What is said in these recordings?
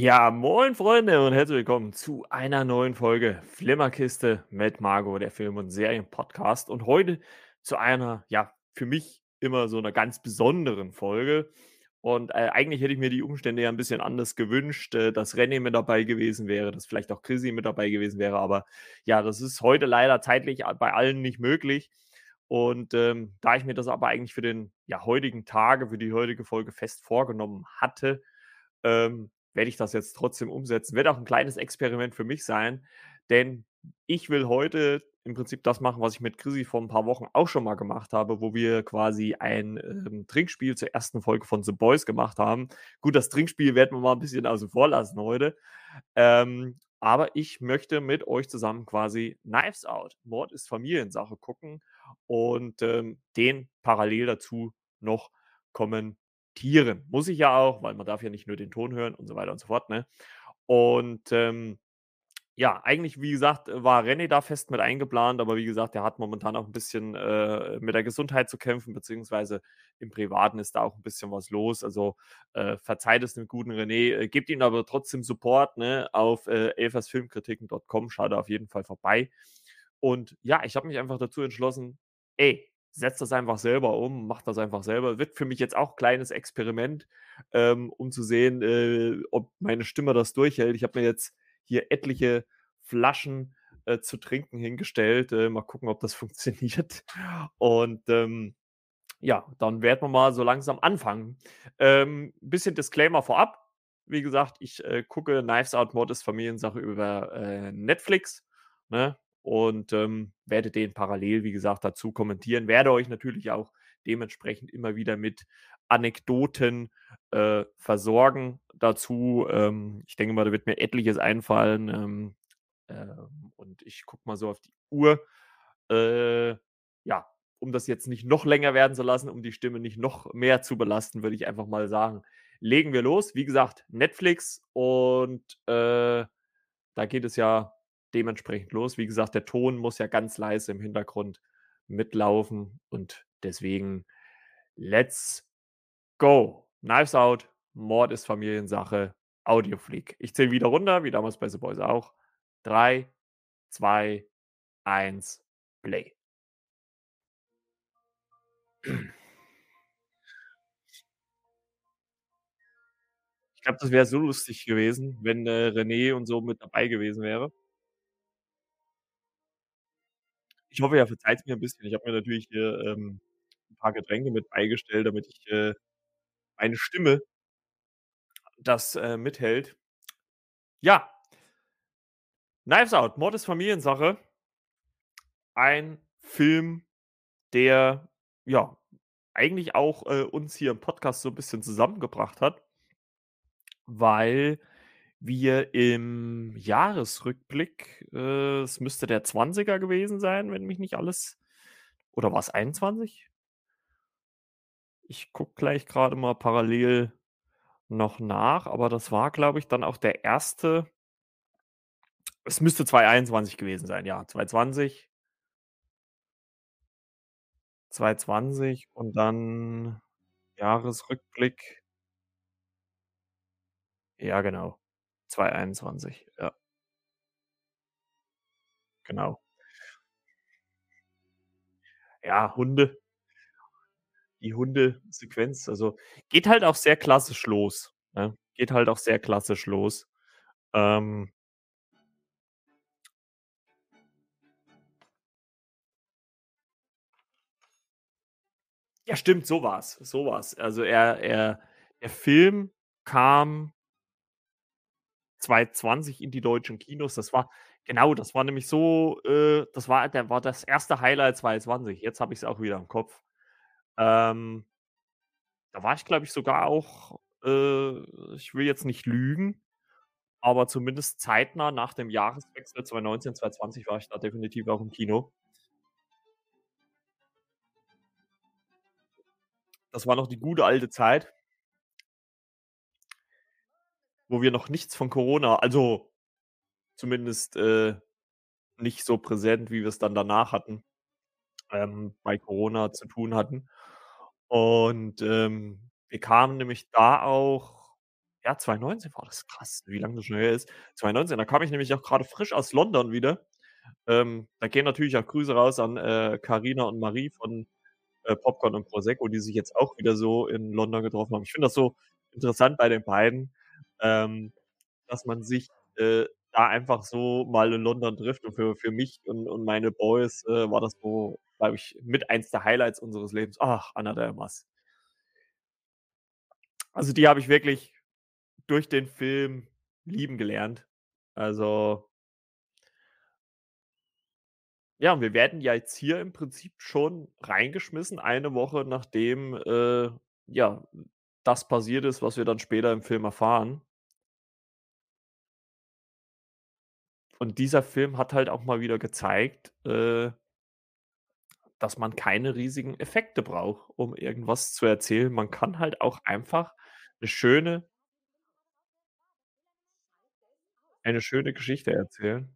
Ja, moin Freunde und herzlich willkommen zu einer neuen Folge Flimmerkiste mit Margot, der Film- und Serienpodcast. Und heute zu einer, ja, für mich immer so einer ganz besonderen Folge. Und äh, eigentlich hätte ich mir die Umstände ja ein bisschen anders gewünscht, äh, dass René mit dabei gewesen wäre, dass vielleicht auch Chrissy mit dabei gewesen wäre. Aber ja, das ist heute leider zeitlich bei allen nicht möglich. Und ähm, da ich mir das aber eigentlich für den ja, heutigen Tage, für die heutige Folge fest vorgenommen hatte, ähm, werde ich das jetzt trotzdem umsetzen. Wird auch ein kleines Experiment für mich sein, denn ich will heute im Prinzip das machen, was ich mit Chrissy vor ein paar Wochen auch schon mal gemacht habe, wo wir quasi ein ähm, Trinkspiel zur ersten Folge von The Boys gemacht haben. Gut, das Trinkspiel werden wir mal ein bisschen außen vor lassen heute. Ähm, aber ich möchte mit euch zusammen quasi Knives Out, Mord ist Familiensache gucken und ähm, den parallel dazu noch kommentieren. Muss ich ja auch, weil man darf ja nicht nur den Ton hören und so weiter und so fort. Ne? Und ähm, ja, eigentlich, wie gesagt, war René da fest mit eingeplant, aber wie gesagt, er hat momentan auch ein bisschen äh, mit der Gesundheit zu kämpfen, beziehungsweise im Privaten ist da auch ein bisschen was los. Also äh, verzeiht es dem guten René, äh, gebt ihm aber trotzdem Support ne, auf äh, elfersfilmkritiken.com, schaut auf jeden Fall vorbei. Und ja, ich habe mich einfach dazu entschlossen, ey, setzt das einfach selber um, macht das einfach selber. Wird für mich jetzt auch ein kleines Experiment, ähm, um zu sehen, äh, ob meine Stimme das durchhält. Ich habe mir jetzt hier etliche Flaschen äh, zu trinken hingestellt. Äh, mal gucken, ob das funktioniert. Und ähm, ja, dann werden wir mal so langsam anfangen. Ähm, bisschen Disclaimer vorab. Wie gesagt, ich äh, gucke Knives Out Mod ist Familiensache über äh, Netflix. Ne? Und ähm, werde den parallel, wie gesagt, dazu kommentieren. Werde euch natürlich auch dementsprechend immer wieder mit Anekdoten äh, versorgen dazu. Ähm, ich denke mal, da wird mir etliches einfallen. Ähm, äh, und ich gucke mal so auf die Uhr. Äh, ja, um das jetzt nicht noch länger werden zu lassen, um die Stimme nicht noch mehr zu belasten, würde ich einfach mal sagen, legen wir los. Wie gesagt, Netflix und äh, da geht es ja dementsprechend los. Wie gesagt, der Ton muss ja ganz leise im Hintergrund mitlaufen und deswegen let's go. Knives Out, Mord ist Familiensache, Audiofreak. Ich zähle wieder runter, wie damals bei The Boys auch. 3, 2, 1, Play. Ich glaube, das wäre so lustig gewesen, wenn äh, René und so mit dabei gewesen wäre. Ich hoffe, er verzeiht's mir 'n bisschen. Ich habe mir natürlich hier, ähm, 'n paar Getränke mit beigestellt, damit ich, äh meine Stimme das, äh, mithält. Ja. Knives Out, Mord ist Familiensache. Ein Film, der, ja, eigentlich auch, äh, uns hier im Podcast so 'n bisschen zusammengebracht hat weil wir im Jahresrückblick, äh, es müsste der 20er gewesen sein, wenn mich nicht alles oder war's 21? Ich gucke gleich grade mal parallel noch nach, aber das war, glaube ich, dann auch der erste es müsste 2021 gewesen sein, ja, 2020. 2020 und dann Jahresrückblick. Ja, genau. 2021, ja. Genau. Ja, Hunde. Die Hundesequenz, also geht halt auch sehr klassisch los, ne? Geht halt auch sehr klassisch los. Ähm Ja, stimmt, so war's, so war's. Also, er er der Film kam 2020 in die deutschen Kinos. Das war genau, das war nämlich so, äh das war der war das erste Highlight 2020. Jetzt habe ich's auch wieder im Kopf. Ähm da war ich, glaube ich, sogar auch, äh ich will jetzt nicht lügen, aber zumindest zeitnah nach dem Jahreswechsel 2019, 2020 war ich da definitiv auch im Kino. Das war noch die gute alte Zeit wo wir noch nichts von Corona also zumindest, äh, nicht so präsent, wie wir's dann danach hatten, ähm, bei Corona zu tun hatten. Und, ähm, wir kamen nämlich da auch Ja, 2019 war das. Krass, wie lange das schon her ist. 2019, da kam ich nämlich auch grade frisch aus London wieder. Ähm, da gehen natürlich auch Grüße raus an, äh, Carina und Marie von, äh, Popcorn und Prosecco, die sich jetzt auch wieder so in London getroffen haben. Ich finde das so interessant bei den beiden, ähm, dass man sich, äh, da einfach so mal in London trifft und für für mich und und meine Boys, äh, war das so, glaube ich, mit eins der Highlights unseres Lebens. Ach, Ana de Armas. Also, die habe ich wirklich durch den Film lieben gelernt. Also Ja, und wir werden ja jetzt hier im Prinzip schon reingeschmissen, eine Woche nachdem, äh, ja, das passiert ist, was wir dann später im Film erfahren. Und dieser Film hat halt auch mal wieder gezeigt, äh dass man keine riesigen Effekte braucht, um irgendwas zu erzählen. Man kann halt auch einfach 'ne schöne eine schöne Geschichte erzählen.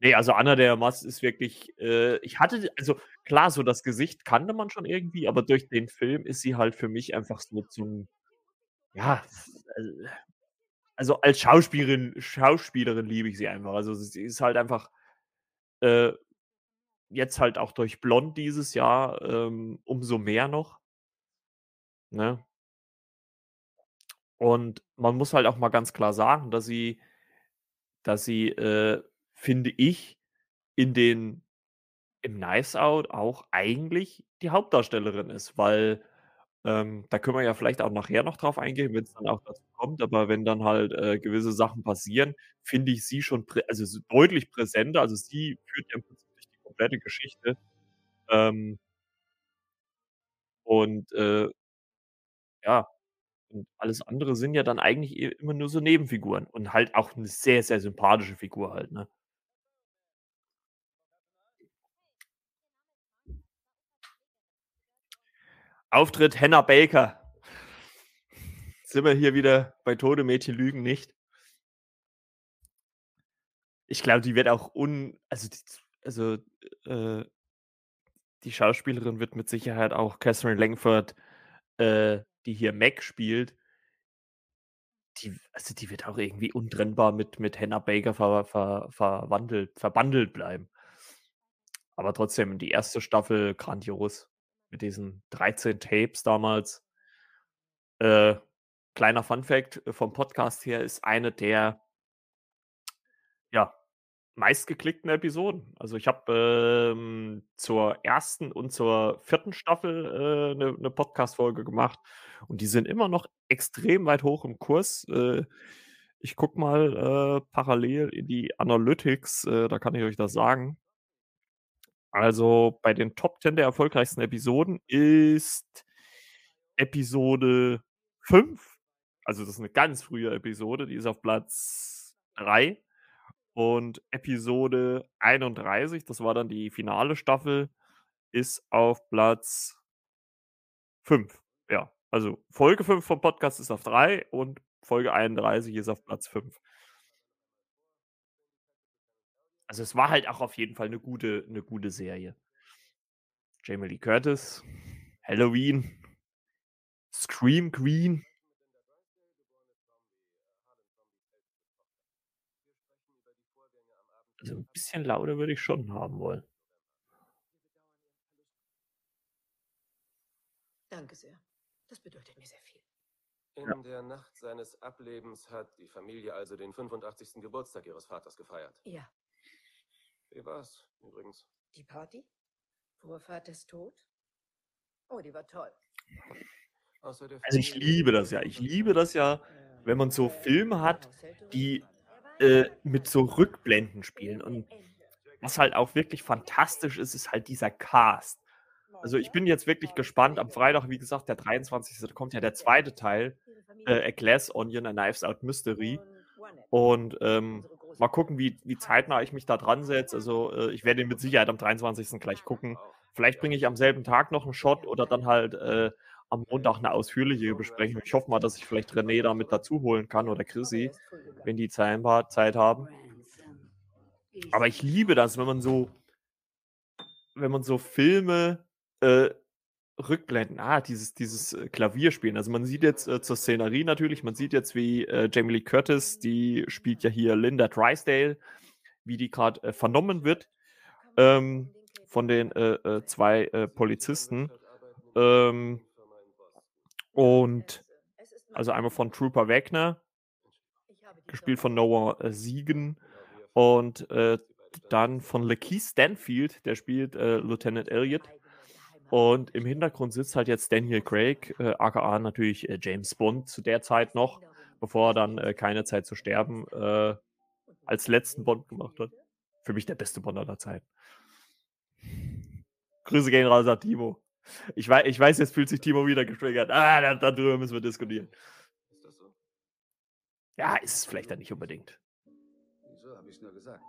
Ne, also Ana de Armas ist wirklich äh, ich hatte also klar, so das Gesicht kannte man schon irgendwie, aber durch den Film ist sie halt für mich einfach so zum ja, äh also als Schauspielerin Schauspielerin liebe ich sie einfach. Also sie ist halt einfach äh, jetzt halt auch durch „Blond“ dieses Jahr, ähm, umso mehr noch. Ne? Und man muss halt auch mal ganz klar sagen, dass sie dass sie, äh, finde ich, in den in „Knives Out“ auch eigentlich die Hauptdarstellerin ist, weil, ähm, da können wir ja vielleicht auch nachher noch drauf eingehen, wenn's dann auch dazu kommt, aber wenn dann halt, äh, gewisse Sachen passieren, finde ich sie schon also, so deutlich präsenter. Also, sie führt ja im Prinzip durch die komplette Geschichte. Ähm und, äh ja, und alles andere sind ja dann eigentlich i immer nur so Nebenfiguren und halt auch 'ne sehr, sehr sympathische Figur halt, ne? Auftritt Hannah Baker. Sind wir hier wieder bei „Tote Mädchen lügen nicht“. Ich glaube, die wird auch un also, die also, äh die Schauspielerin wird mit Sicherheit auch Katherine Langford, äh, die hier Meg spielt die also, die wird auch irgendwie untrennbar mit mit Hannah Baker ver ver verwandelt verbandelt bleiben. Aber trotzdem, die 1. Staffel grandios mit diesen 13 Tapes damals. Äh, kleiner Funfact vom Podcast her ist eine der ja, meistgeklickten Episoden. Also, ich habe, ähm, zur 1. und zur 4. Staffel, äh, 'ne 'ne Podcastfolge gemacht und die sind immer noch extrem weit hoch im Kurs. Äh, ich gucke mal, äh, parallel in die Analytics, äh, da kann ich euch das sagen. Also, bei den Top 10 der erfolgreichsten Episoden ist Episode 5 also, das ist 'ne ganz frühe Episode, die ist auf Platz 3 und Episode 31, das war dann die finale Staffel, ist auf Platz 5. Ja, also, Folge 5 vom Podcast ist auf 3 und Folge 31 ist auf Platz 5. Also, es war halt auch auf jeden Fall 'ne gute 'ne gute Serie. Jamie Lee Curtis, Halloween. Scream Queen. Also, 'n bisschen lauter würde ich schon haben wollen. Danke sehr. Das bedeutet mir sehr viel. Ja. In der Nacht seines Ablebens hat die Familie also den 85. Geburtstag ihres Vaters gefeiert. Ja. Wie war's übrigens? Die Party? Vor Vaters Tod? Oh, die war toll. Also, ich liebe das ja. Ich liebe das ja, wenn man so Filme hat, die, äh, mit so Rückblenden spielen und was halt auch wirklich fantastisch ist, ist halt dieser Cast. Also, ich bin jetzt wirklich gespannt. Am Freitag, wie gesagt, der 23., da kommt ja der 2. Teil, äh, „A Glass Onion: A Knives Out Mystery“ und, ähm, mal gucken, wie wie zeitnah ich mich da dran setze. Also, äh, ich werde ihn mit Sicherheit am 23. gleich gucken. Vielleicht bringe ich am selben Tag noch 'n Shot oder dann halt, äh, am Montag 'ne ausführliche Besprechung. Ich hoffe mal, dass ich vielleicht René da mit dazu holen kann oder Chrissy, wenn die Zeit haben. Aber ich liebe das, wenn man so wenn man so Filme, äh Rückblenden. Ah, dieses, dieses äh, Klavierspielen. Also man sieht jetzt äh, zur Szenerie natürlich, man sieht jetzt, wie äh, Jamie Lee Curtis, die spielt ja hier Linda Drysdale, wie die gerade äh, vernommen wird ähm, von den äh, äh, zwei Polizisten. Ähm, und also einmal von Trooper Wagner, gespielt von Noah Siegen, und dann von Lakeith Stanfield, der spielt Lieutenant Elliot. Und im Hintergrund sitzt halt jetzt Daniel Craig, äh, aka natürlich äh, James Bond zu der Zeit noch, bevor er dann äh, keine Zeit zu sterben äh, als letzten Bond gemacht hat. Für mich der beste Bond aller Zeiten. Grüße gehen raus an Timo. Ich weiß, ich weiß, jetzt fühlt sich Timo wieder getriggert. Ah, da- darüber müssen wir diskutieren. Ist das so? Ja, ist es vielleicht dann nicht unbedingt. Wieso habe ich nur gesagt?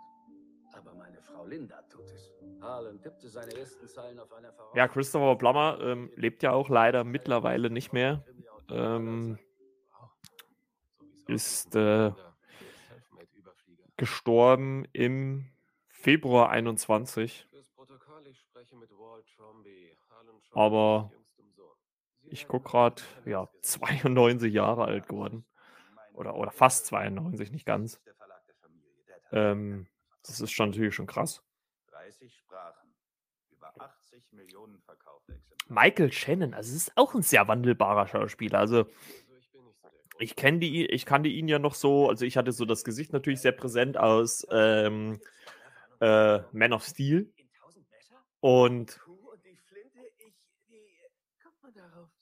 Aber meine Frau Linda Ja, Christopher Plummer ähm, lebt ja auch leider mittlerweile nicht mehr. Ähm, ist äh, gestorben im Februar 21. Fürs Protokoll, ich spreche mit Walt Tromby, Harlan Trombys Aber Ich gucke gerade, ja, Gefängnisgericht 92 Jahre alt geworden. Oder, oder fast 92, nicht ganz. Ähm, das ist schon natürlich schon krass. 30 Sprachen. Über 80 Millionen verkaufte Exemplare. Michael Shannon, also es ist auch ein sehr wandelbarer Schauspieler. Also Also ich bin nicht so der große ich kenne die, ich kannte ihn ja noch so, also ich hatte so das Gesicht natürlich sehr präsent aus ähm, äh, Man of Steel. Und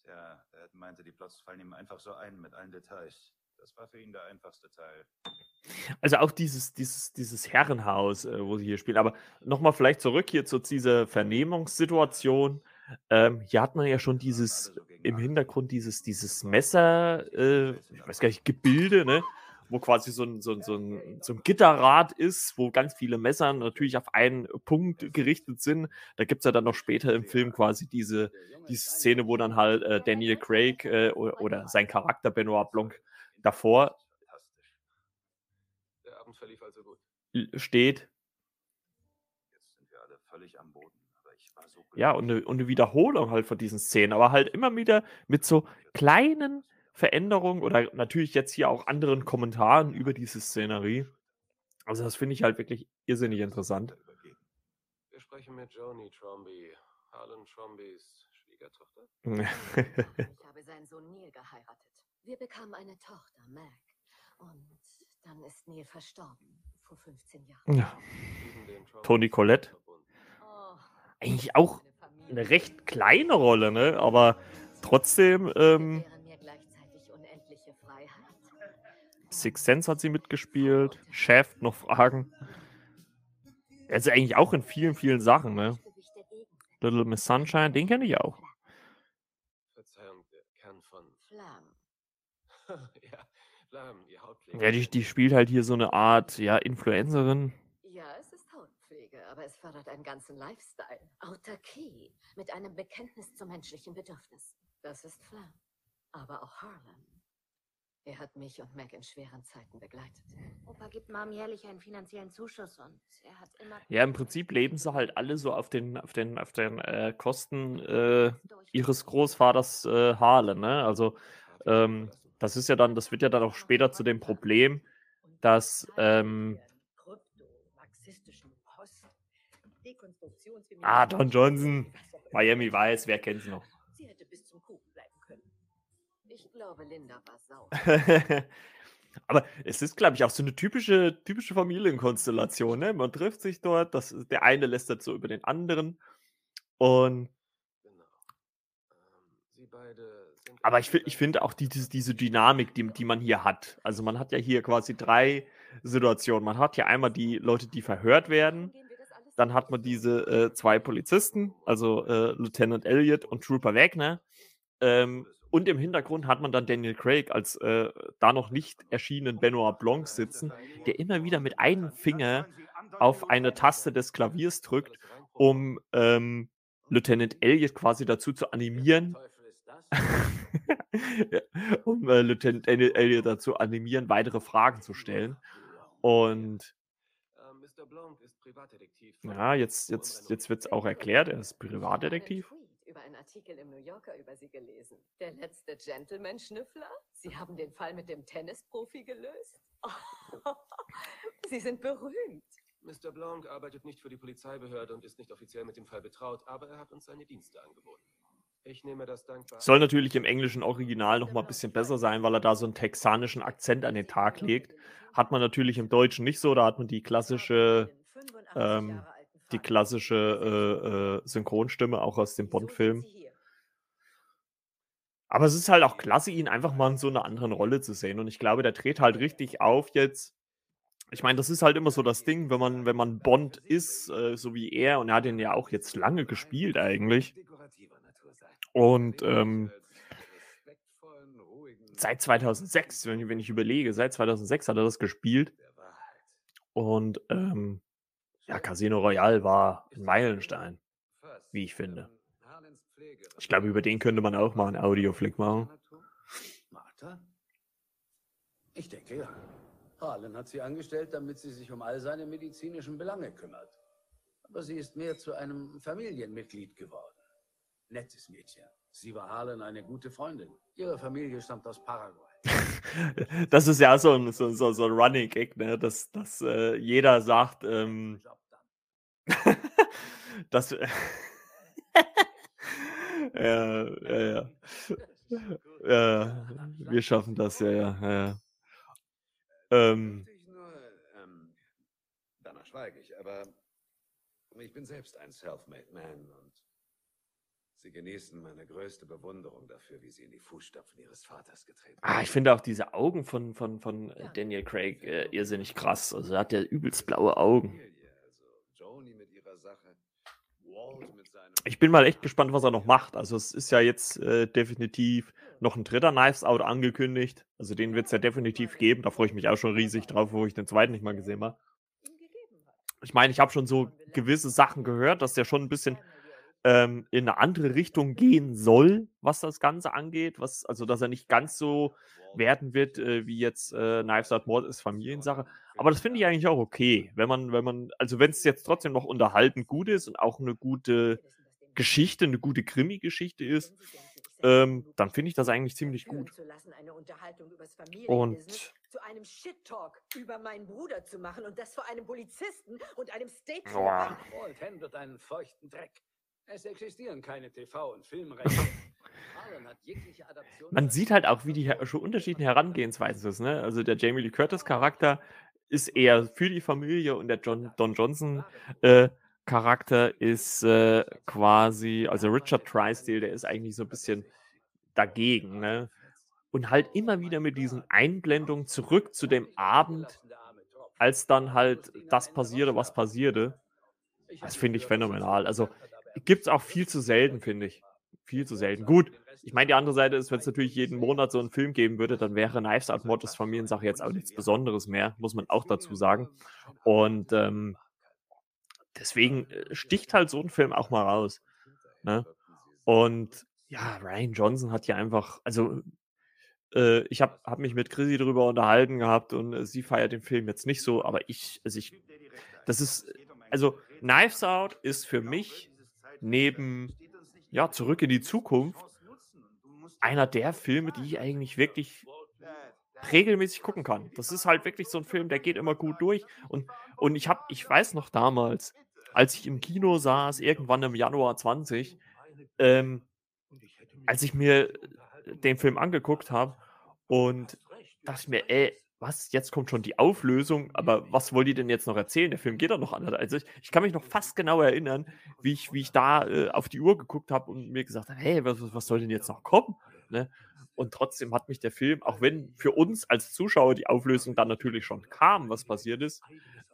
er meinte, die Plots fallen ihm einfach so ein mit allen Details. Das war für ihn der einfachste Teil. also auch dieses, dieses, dieses Herrenhaus, äh, wo sie hier spielen. Aber nochmal vielleicht zurück hier zu dieser Vernehmungssituation. Ähm, hier hat man ja schon dieses im Hintergrund dieses, dieses Messer, äh, ich weiß gar nicht, Gebilde, ne? Wo quasi so ein, so, ein, so, ein, so ein Gitterrad ist, wo ganz viele Messer natürlich auf einen Punkt gerichtet sind. Da gibt es ja dann noch später im Film quasi diese, diese Szene, wo dann halt äh, Daniel Craig äh, oder, oder sein Charakter Benoit Blanc davor Fantastisch. Der Abend verlief also steht. Jetzt sind wir alle völlig am Boden. Aber ich war so Ja, und eine, und eine Wiederholung halt von diesen Szenen, aber halt immer wieder mit so kleinen Veränderungen oder natürlich jetzt hier auch anderen Kommentaren über diese Szenerie. Also das finde ich halt wirklich irrsinnig interessant. Wir sprechen mit Joni Tromby, Harlan Trombys Schwiegertochter. Ich habe seinen Sohn Neil geheiratet. Wir bekamen eine Tochter, Mac. Und dann ist Neil verstorben, vor 15 Jahren. ja, Toni Collette. Oh, eigentlich auch eine recht kleine Rolle, ne? Aber trotzdem, ähm. Six Sense hat sie mitgespielt, Chef, noch Fragen. Also eigentlich auch in vielen, vielen Sachen, ne? Little Miss Sunshine, den kenne ich auch. Verzeihung, der Kern von. Flam. ja, die, die spielt halt hier so eine Art, ja, Influencerin. Ja, es ist Hautpflege, aber es fördert einen ganzen Lifestyle. Autarkie mit einem Bekenntnis zu menschlichen Bedürfnissen. Das ist Flam. Aber auch Harlan. Er hat mich und Mac in schweren Zeiten begleitet. Opa gibt Mom jährlich einen finanziellen Zuschuss und er hat immer. Ja, im Prinzip leben sie halt alle so auf den, auf den, auf den äh, Kosten äh, ihres Großvaters äh, Harlan, ne? Also, ähm, das ist ja dann, das wird ja dann auch später zu dem Problem, dass, ähm, Ah, Don Johnson. Miami Vice, wer kennt's noch? Sie hätte bis zum Kuchen bleiben können. Ich glaube, Linda war sauer. Aber es ist, glaube ich, auch so eine typische, typische Familienkonstellation. Ne? Man trifft sich dort, das, der eine lästert so über den anderen. Und Genau. Ähm, Sie beide. Aber ich, ich finde auch die, diese, diese Dynamik, die, die man hier hat. Also man hat ja hier quasi drei Situationen. Man hat ja einmal die Leute, die verhört werden. Dann hat man diese äh, zwei Polizisten, also äh, Lieutenant Elliot und Trooper Wagner. Ähm, und im Hintergrund hat man dann Daniel Craig als äh, da noch nicht erschienenen Benoit Blanc sitzen, der immer wieder mit einem Finger auf eine Taste des Klaviers drückt, um ähm, Lieutenant Elliot quasi dazu zu animieren, Ja, um äh, Lieutenant Daniel Elliot dazu animieren, weitere Fragen zu stellen. Und Ähm, Mr. Blanc ist Privatdetektiv. von ja, jetzt, Hohen jetzt, Renault. jetzt wird es auch erklärt, er ist Privatdetektiv. über einen Artikel im New Yorker über Sie gelesen. Der letzte Gentleman-Schnüffler? Sie haben den Fall mit dem Tennisprofi gelöst? Oh, Sie sind berühmt. Mr. Blanc arbeitet nicht für die Polizeibehörde und ist nicht offiziell mit dem Fall betraut, aber er hat uns seine Dienste angeboten. Ich nehme das dankbar. Soll natürlich im englischen Original noch mal ein bisschen besser sein, weil er da so einen texanischen Akzent an den Tag legt. Hat man natürlich im Deutschen nicht so, da hat man die klassische, ähm, die klassische äh, äh, Synchronstimme auch aus dem Bond-Film. Aber es ist halt auch klasse, ihn einfach mal in so einer anderen Rolle zu sehen. Und ich glaube, der dreht halt richtig auf jetzt. Ich meine, das ist halt immer so das Ding, wenn man, wenn man Bond ist, äh, so wie er, und er hat ihn ja auch jetzt lange gespielt eigentlich. Und ähm, seit 2006, wenn, wenn ich überlege, seit 2006 hat er das gespielt. Und ähm, ja, Casino Royale war ein Meilenstein, wie ich finde. Ich glaube, über den könnte man auch mal einen Audioflick machen. Martha? Ich denke ja. Harlan hat sie angestellt, damit sie sich um all seine medizinischen Belange kümmert. Aber sie ist mehr zu einem Familienmitglied geworden. Nettes Mädchen. Sie war Harlan eine gute Freundin. Ihre Familie stammt aus Paraguay. das ist ja so ein, so, so, so ein Running Gag, ne? dass, dass äh, jeder sagt, ähm, dass. ja, ja, ja. ja, wir schaffen das, ja, ja. ja. Ähm, ähm, danach schweige ich, aber ich bin selbst ein Self-Made Man und Sie genießen meine größte Bewunderung dafür, wie Sie in die Fußstapfen Ihres Vaters getreten sind. Ah, ich finde auch diese Augen von, von, von äh, Daniel Craig äh, irrsinnig krass. Also er hat ja übelst blaue Augen. Ich bin mal echt gespannt, was er noch macht. Also es ist ja jetzt äh, definitiv noch ein dritter Knives Out angekündigt. Also den wird es ja definitiv geben. Da freue ich mich auch schon riesig drauf, wo ich den zweiten nicht mal gesehen habe. Ich meine, ich habe schon so gewisse Sachen gehört, dass der schon ein bisschen ähm, in eine andere Richtung gehen soll, was das Ganze angeht. Was, also, dass er nicht ganz so werden wird, äh, wie jetzt äh, Knives Out Mord ist Familiensache. Aber das finde ich eigentlich auch okay, wenn man, wenn man, also wenn es jetzt trotzdem noch unterhaltend gut ist und auch eine gute Geschichte, eine gute Krimi-Geschichte ist, ähm, dann finde ich das eigentlich ziemlich gut. Und zu einem Shit-Talk über meinen Bruder zu machen und das vor einem Polizisten und einem State. Boah. wird einen feuchten Dreck. Es existieren keine TV- und Filmrechte. Man sieht halt auch, wie die schon unterschiedlichen Herangehensweisen ist. Ne? Also der Jamie Lee Curtis Charakter ist eher für die Familie und der John, Don Johnson äh, Charakter ist äh, quasi, also Richard Tristale, der ist eigentlich so ein bisschen dagegen. Ne? Und halt immer wieder mit diesen Einblendungen zurück zu dem Abend, als dann halt das passierte, was passierte. Das finde ich phänomenal. Also gibt es auch viel zu selten, finde ich. Viel zu selten. Gut, ich meine, die andere Seite ist, wenn es natürlich jeden Monat so einen Film geben würde, dann wäre Knives Out Mortis Familiensache jetzt auch nichts Besonderes mehr, muss man auch dazu sagen. Und ähm, deswegen äh, sticht halt so ein Film auch mal raus. Ne? Und ja, Ryan Johnson hat ja einfach, also äh, ich habe hab mich mit Chrissy darüber unterhalten gehabt und äh, sie feiert den Film jetzt nicht so, aber ich, also ich, das ist, also Knives Out ist für mich neben ja, Zurück in die Zukunft einer der Filme, die ich eigentlich wirklich regelmäßig gucken kann. Das ist halt wirklich so ein Film, der geht immer gut durch. Und, und ich habe, ich weiß noch damals, als ich im Kino saß, irgendwann im Januar 20, ähm, als ich mir den Film angeguckt habe und dachte ich mir, ey, was, jetzt kommt schon die Auflösung, aber was wollt ihr denn jetzt noch erzählen? Der Film geht doch noch anders. Also ich, ich kann mich noch fast genau erinnern, wie ich, wie ich da äh, auf die Uhr geguckt habe und mir gesagt habe, hey, was, was soll denn jetzt noch kommen? Ne? Und trotzdem hat mich der Film, auch wenn für uns als Zuschauer die Auflösung dann natürlich schon kam, was passiert ist,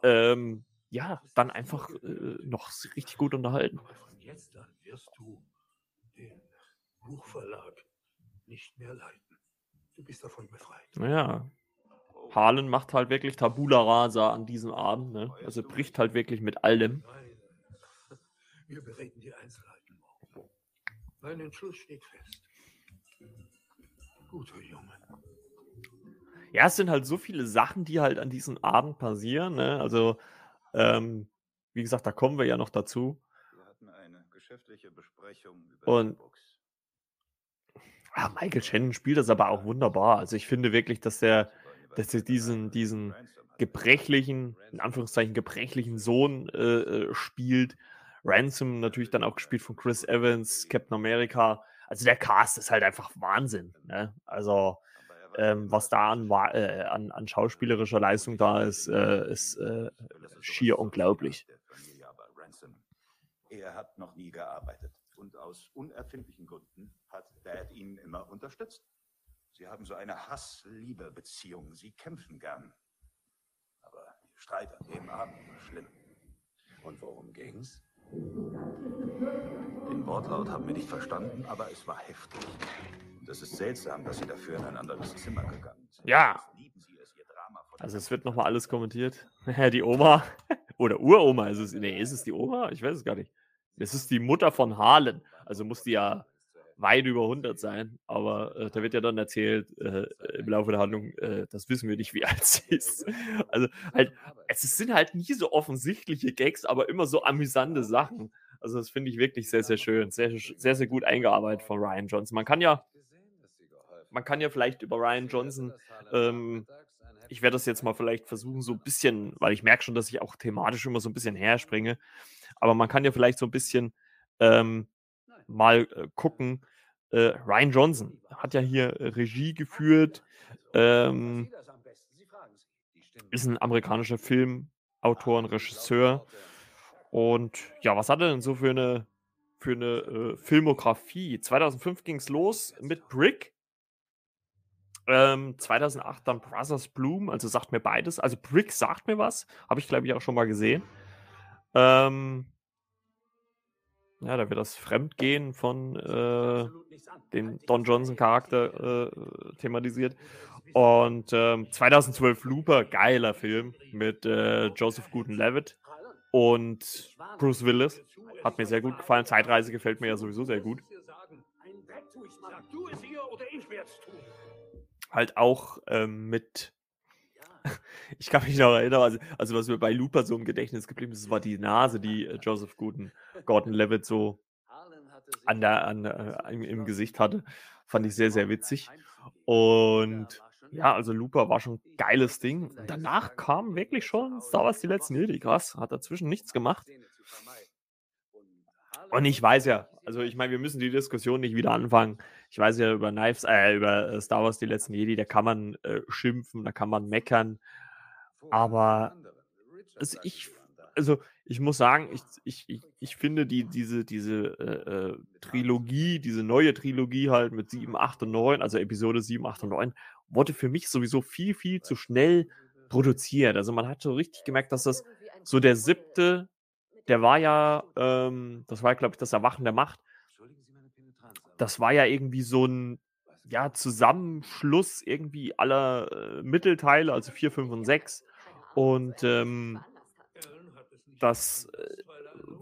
ähm, ja, dann einfach äh, noch richtig gut unterhalten. Von jetzt an wirst du den Buchverlag nicht mehr leiten. Du bist davon befreit. Naja, Harlan macht halt wirklich Tabula Rasa an diesem Abend. Ne? Also bricht halt wirklich mit allem. Wir bereden die Einzelheiten morgen. Mein Entschluss steht fest. Guter Junge. Ja, es sind halt so viele Sachen, die halt an diesem Abend passieren. Ne? Also, ähm, wie gesagt, da kommen wir ja noch dazu. geschäftliche Besprechung über Und-. Ah, Michael Shannon spielt das aber auch wunderbar. Also ich finde wirklich, dass der, dass er diesen, diesen gebrechlichen, in Anführungszeichen gebrechlichen Sohn äh, äh, spielt. Ransom natürlich dann auch gespielt von Chris Evans, Captain America. Also der Cast ist halt einfach Wahnsinn. Ne? Also ähm, was da an, äh, an, an schauspielerischer Leistung da ist, äh, ist äh, schier unglaublich. er hat noch nie gearbeitet. Und aus unerfindlichen Gründen hat Dad ihn immer unterstützt. Sie haben so eine Hass-Liebe-Beziehung. Sie kämpfen gern. Aber der Streit an dem Abend war schlimm. Und worum ging's? Den Wortlaut haben wir nicht verstanden, aber es war heftig. Und es ist seltsam, dass Sie dafür in ein anderes Zimmer gegangen sind. Ja. Jetzt lieben Sie es, Ihr Drama von Also es wird nochmal alles kommentiert. die Oma oder Uroma ist es. Nee, ist es die Oma? Ich weiß es gar nicht. Es ist die Mutter von Harlan. Also muss die ja weit über 100 sein. Aber äh, da wird ja dann erzählt äh, im Laufe der Handlung, äh, das wissen wir nicht, wie alt sie ist. Also halt, es sind halt nie so offensichtliche Gags, aber immer so amüsante Sachen. Also das finde ich wirklich sehr, sehr schön. Sehr, sehr, sehr gut eingearbeitet von Ryan Johnson. Man kann ja, man kann ja vielleicht über Ryan Johnson, ähm, ich werde das jetzt mal vielleicht versuchen, so ein bisschen, weil ich merke schon, dass ich auch thematisch immer so ein bisschen herspringe, aber man kann ja vielleicht so ein bisschen ähm, mal äh, gucken. Äh, Ryan Johnson hat ja hier äh, Regie geführt, ähm, ist ein amerikanischer Filmautor und Regisseur. Und ja, was hat er denn so für eine, für eine äh, Filmografie? 2005 ging es los mit Brick. Ähm, 2008 dann Brothers Bloom, also sagt mir beides. Also Brick sagt mir was, habe ich glaube ich auch schon mal gesehen. Ähm, ja, da wird das Fremdgehen von äh, dem Don Johnson Charakter äh, thematisiert. Und ähm, 2012 Looper, geiler Film mit äh, Joseph Gordon-Levitt und Bruce Willis. Hat mir sehr gut gefallen. Zeitreise gefällt mir ja sowieso sehr gut. Halt auch ähm, mit. Ich kann mich noch erinnern, also, also was mir bei Looper so im Gedächtnis geblieben ist, war die Nase, die äh, Joseph Gordon, Gordon Levitt so an der, an, äh, im, im Gesicht hatte. Fand ich sehr, sehr witzig. Und ja, also Looper war schon ein geiles Ding. Und danach kam wirklich schon Star Wars die letzten Jedi. Krass, hat dazwischen nichts gemacht. Und ich weiß ja, also ich meine, wir müssen die Diskussion nicht wieder anfangen. Ich weiß ja über Knives, äh, über äh, Star Wars die letzten Jedi, da kann man äh, schimpfen, da kann man meckern. Aber also ich, also ich muss sagen, ich, ich, ich, finde die, diese, diese äh, äh, Trilogie, diese neue Trilogie halt mit 7, 8 und 9, also Episode 7, 8 und 9, wurde für mich sowieso viel, viel zu schnell produziert. Also man hat so richtig gemerkt, dass das so der siebte, der war ja, ähm, das war, glaube ich, das Erwachen der Macht. Das war ja irgendwie so ein ja, Zusammenschluss irgendwie aller äh, Mittelteile, also 4, 5 und 6. Und ähm, das,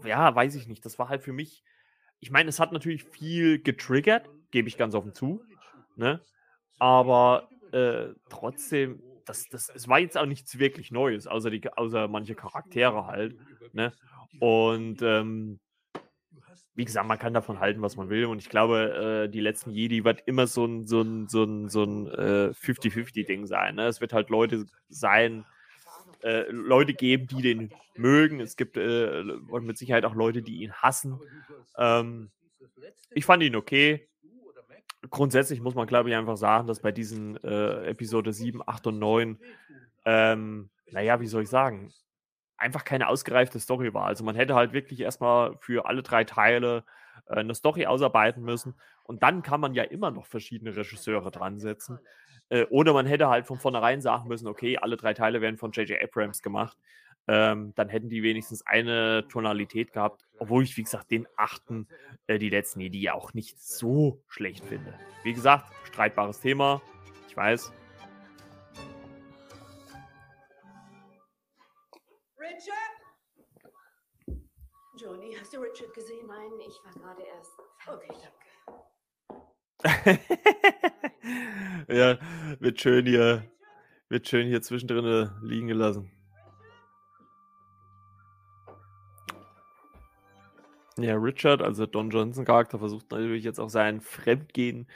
äh, ja, weiß ich nicht. Das war halt für mich, ich meine, es hat natürlich viel getriggert, gebe ich ganz offen zu. Ne? Aber äh, trotzdem, das, das, es war jetzt auch nichts wirklich Neues, außer, die, außer manche Charaktere halt. Ne? Und ähm, wie gesagt, man kann davon halten, was man will. Und ich glaube, äh, die letzten Jedi wird immer so ein, so ein, so ein, so ein äh, 50-50-Ding sein. Ne? Es wird halt Leute sein, äh, Leute geben, die den mögen. Es gibt äh, mit Sicherheit auch Leute, die ihn hassen. Ähm, ich fand ihn okay. Grundsätzlich muss man, glaube ich, einfach sagen, dass bei diesen äh, Episode 7, 8 und 9, ähm, naja, wie soll ich sagen, einfach keine ausgereifte Story war. Also man hätte halt wirklich erstmal für alle drei Teile äh, eine Story ausarbeiten müssen. Und dann kann man ja immer noch verschiedene Regisseure dran setzen. Äh, oder man hätte halt von vornherein sagen müssen, okay, alle drei Teile werden von J.J. Abrams gemacht. Ähm, dann hätten die wenigstens eine Tonalität gehabt, obwohl ich, wie gesagt, den achten, äh, die letzten ja auch nicht so schlecht finde. Wie gesagt, streitbares Thema, ich weiß. Du Richard gesehen? Nein, ich war gerade erst. Okay, danke. ja, wird schön hier, wird schön hier zwischendrin liegen gelassen. Ja, Richard, also Don Johnson Charakter, versucht natürlich jetzt auch sein Fremdgehen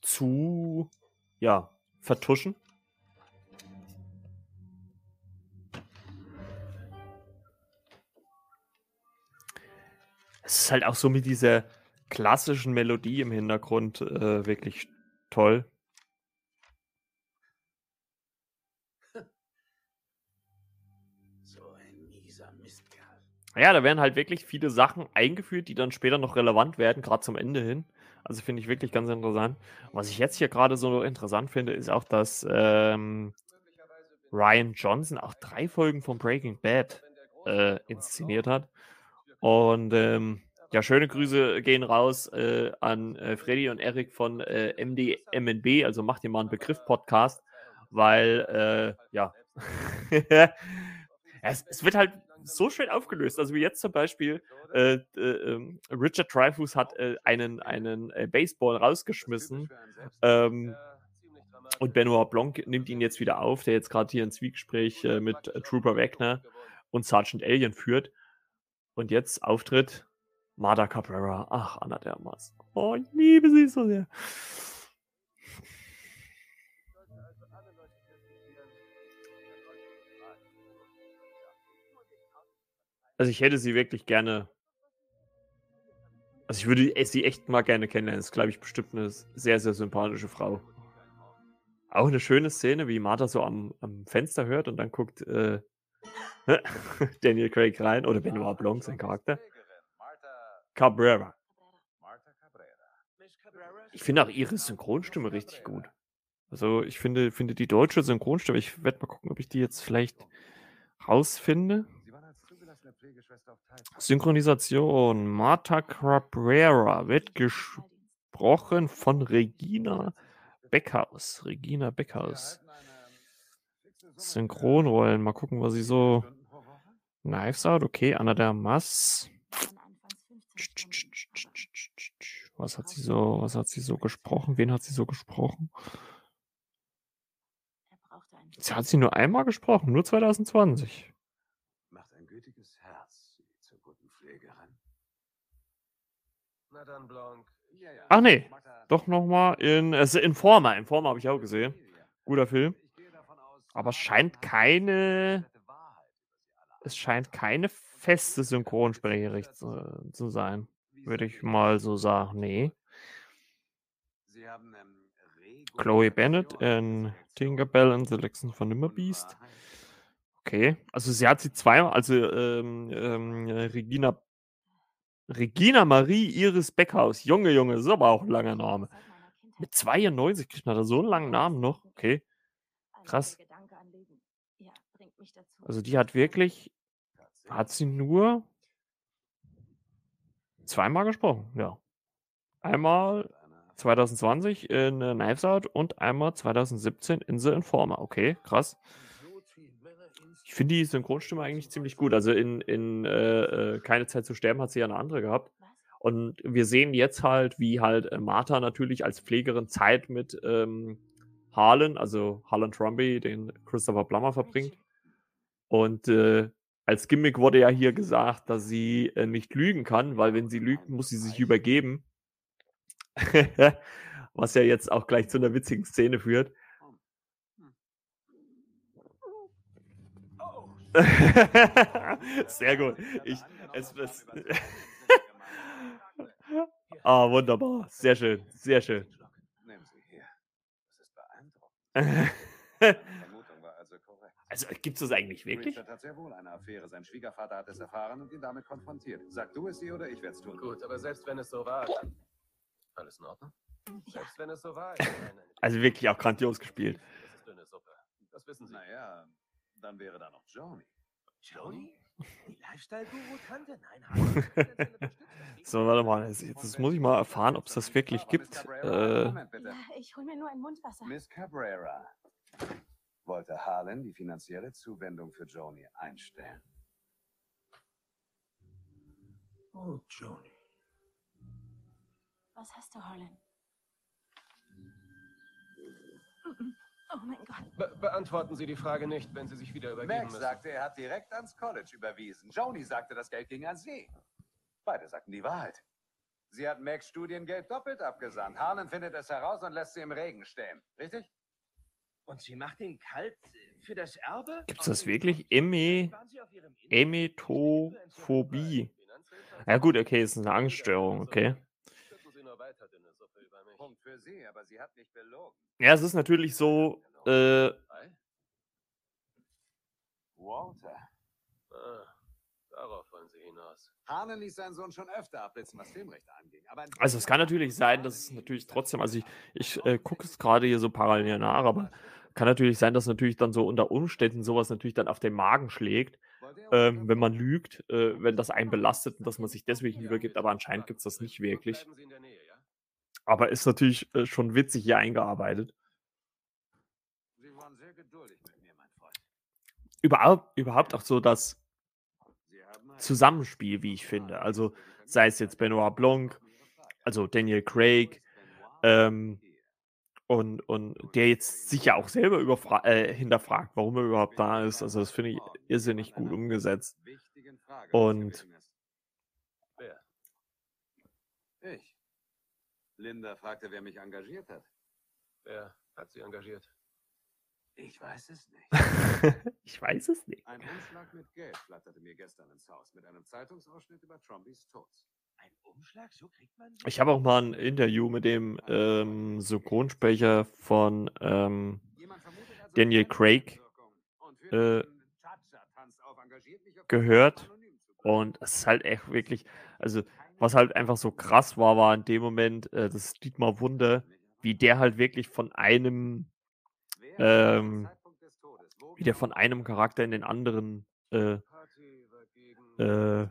zu, ja, vertuschen. Es ist halt auch so mit dieser klassischen Melodie im Hintergrund äh, wirklich toll. So ein mieser Mistkerl. Ja, da werden halt wirklich viele Sachen eingeführt, die dann später noch relevant werden, gerade zum Ende hin. Also finde ich wirklich ganz interessant. Was ich jetzt hier gerade so interessant finde, ist auch, dass ähm, Ryan Johnson auch drei Folgen von Breaking Bad äh, inszeniert hat. Und ähm, ja, schöne Grüße gehen raus äh, an äh, Freddy und Erik von äh, MDMNB, also macht ihr mal einen Begriff Podcast, weil äh, ja, es, es wird halt so schön aufgelöst. Also wie jetzt zum Beispiel, äh, äh, ähm, Richard Dreyfuss hat äh, einen, einen äh, Baseball rausgeschmissen ähm, und Benoit Blanc nimmt ihn jetzt wieder auf, der jetzt gerade hier ein Zwiegespräch mit Trooper Wagner und Sergeant Alien führt. Und jetzt Auftritt Marta Cabrera. Ach, Anna Dermas. Oh, ich liebe sie so sehr. Also ich hätte sie wirklich gerne. Also ich würde sie echt mal gerne kennenlernen. Das ist, glaube ich, bestimmt eine sehr, sehr sympathische Frau. Auch eine schöne Szene, wie Martha so am, am Fenster hört und dann guckt äh, Daniel Craig rein oder Benoit Blanc, sein Charakter. Cabrera. Ich finde auch ihre Synchronstimme richtig gut. Also ich finde, finde die deutsche Synchronstimme, ich werde mal gucken, ob ich die jetzt vielleicht rausfinde. Synchronisation. Marta Cabrera wird gesprochen von Regina Beckhaus. Regina Beckhaus. Synchronrollen. Mal gucken, was sie so. Knives Out, okay. Anna der Mass. Was hat sie so, was hat sie so gesprochen? Wen hat sie so gesprochen? Sie hat sie nur einmal gesprochen, nur 2020. Macht ein gütiges Herz zur guten Pflegerin. Na dann, Blanc. Ach nee, doch nochmal in äh, Informer. Informer habe ich auch gesehen. Guter Film. Aber es scheint keine. Es scheint keine feste Synchronsprecherin zu, zu sein. Würde ich mal so sagen. Nee. Chloe Bennett in Tinkerbell and the Legends von Nimmerbeast. Okay. Also sie hat sie zweimal, also ähm, ähm, Regina Regina Marie Iris Beckhaus. Junge, Junge, ist aber auch ein langer Name. Mit 92 kriegt man da so einen langen Namen noch. Okay. Krass. Also die hat wirklich, hat sie nur zweimal gesprochen, ja. Einmal 2020 in äh, Knives Out und einmal 2017 in The Informer. Okay, krass. Ich finde die Synchronstimme eigentlich ziemlich gut. Also in, in äh, äh, Keine Zeit zu sterben hat sie ja eine andere gehabt. Und wir sehen jetzt halt, wie halt äh, Martha natürlich als Pflegerin Zeit mit ähm, Harlan, also Harlan Trumby, den Christopher Plummer verbringt. Und äh, als Gimmick wurde ja hier gesagt, dass sie äh, nicht lügen kann, weil wenn sie lügt, muss sie sich übergeben. Was ja jetzt auch gleich zu einer witzigen Szene führt. Sehr gut. Ich, es, es, ah, wunderbar. Sehr schön. Sehr schön. Nehmen Sie hier. Das ist beeindruckend. Die Vermutung war also gibt es das eigentlich wirklich? Richard hat sehr wohl eine Affäre. Sein Schwiegervater hat es erfahren und ihn damit konfrontiert. Sag du es ihr oder ich werde es tun. Gut, aber selbst wenn es so war, dann... Alles in Ordnung? Selbst wenn es so war. Also wirklich auch grandios gespielt. Das ist dünne Suppe. Das wissen Sie. Naja, dann wäre da noch Joni. Joni? Die Lifestyle-Guru-Tante? Nein, So, warte mal. Jetzt, jetzt muss ich mal erfahren, ob es das wirklich gibt. Äh, Moment bitte. Ja, ich hol mir nur ein Mundwasser. Miss Cabrera wollte Harlan die finanzielle Zuwendung für Joni einstellen. Oh, Joni. Was hast du, Harlan? Oh mein Gott. Be beantworten Sie die Frage nicht, wenn Sie sich wieder übergeben Max müssen. sagte, er hat direkt ans College überwiesen. Joni sagte, das Geld ging an sie. Beide sagten die Wahrheit. Sie hat Macs Studiengeld doppelt abgesandt. Harlan findet es heraus und lässt sie im Regen stehen. Richtig? Und sie macht ihn kalt für das Erbe? Gibt es das wirklich? Eme Emetophobie. Ja gut, okay, ist eine Angststörung, okay. Ja, es ist natürlich so, äh, Walter. Ah, darauf wollen sie hinaus. Harlan ließ seinen Sohn schon öfter abblitzen, was Filmrechte anging. Also es kann natürlich sein, dass es natürlich trotzdem, also ich, ich äh, gucke es gerade hier so parallel nach, aber kann natürlich sein, dass natürlich dann so unter Umständen sowas natürlich dann auf den Magen schlägt, ähm, wenn man lügt, äh, wenn das einen belastet und dass man sich deswegen übergibt, aber anscheinend gibt es das nicht wirklich. Aber ist natürlich äh, schon witzig hier eingearbeitet. Überhaupt, überhaupt auch so das Sie haben ein- Zusammenspiel, wie ich finde. Also sei es jetzt Benoit Blanc, also Daniel Craig, ähm, und, und der jetzt sich ja auch selber überfra- äh, hinterfragt, warum er überhaupt da ist. Also das finde ich irrsinnig gut umgesetzt. Und-? Ich. Linda fragte, wer mich engagiert hat. Wer hat sie engagiert? Ich weiß es nicht. ich weiß es nicht. Ein Umschlag mit Geld flatterte mir gestern ins Haus mit einem Zeitungsausschnitt über Trombys Tod. Ein Umschlag? So kriegt man Ich habe auch mal ein Interview mit dem ähm, Synchronsprecher von ähm, also Daniel Craig, äh, den Cha-Cha-Tanz auf engagiert mich auf gehört. Und es ist halt echt wirklich, also was halt einfach so krass war, war in dem Moment, äh, das ist Dietmar Wunder, wie der halt wirklich von einem, ähm, zum Zeitpunkt des Todes wo wie der genau von einem Charakter in den anderen äh, Äh, 20:30 Uhr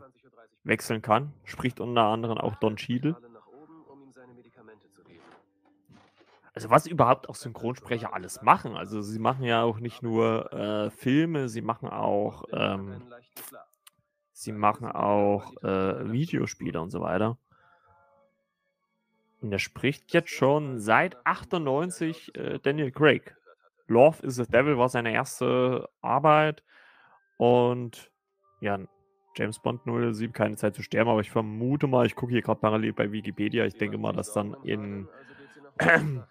wechseln kann. Spricht unter anderem auch Don Cheadle. Also was überhaupt auch Synchronsprecher alles machen. Also sie machen ja auch nicht nur äh, Filme, sie machen auch, ähm, sie machen auch äh, Videospiele und so weiter. Und er spricht jetzt schon seit 98 äh, Daniel Craig. Love is the Devil war seine erste Arbeit. Und ja, James Bond 07, keine Zeit zu sterben, aber ich vermute mal, ich gucke hier gerade parallel bei Wikipedia, ich denke mal, dass dann in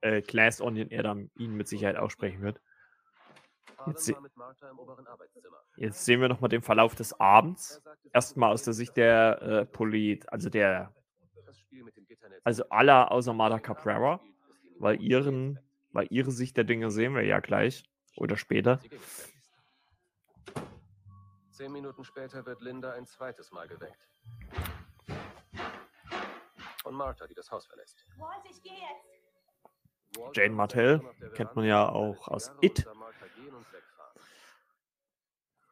äh, Glass Onion er dann ihn mit Sicherheit aussprechen wird. Jetzt se- Jetzt sehen wir nochmal den Verlauf des Abends. Erstmal aus der Sicht der äh, Polit, also der, also aller außer Marta Caprera, weil ihren, weil ihre Sicht der Dinge sehen wir ja gleich oder später. Zehn Minuten später wird Linda ein zweites Mal geweckt. Von Martha, die das Haus verlässt. Walt, ich gehe jetzt. Jane Martell kennt man ja auch aus It.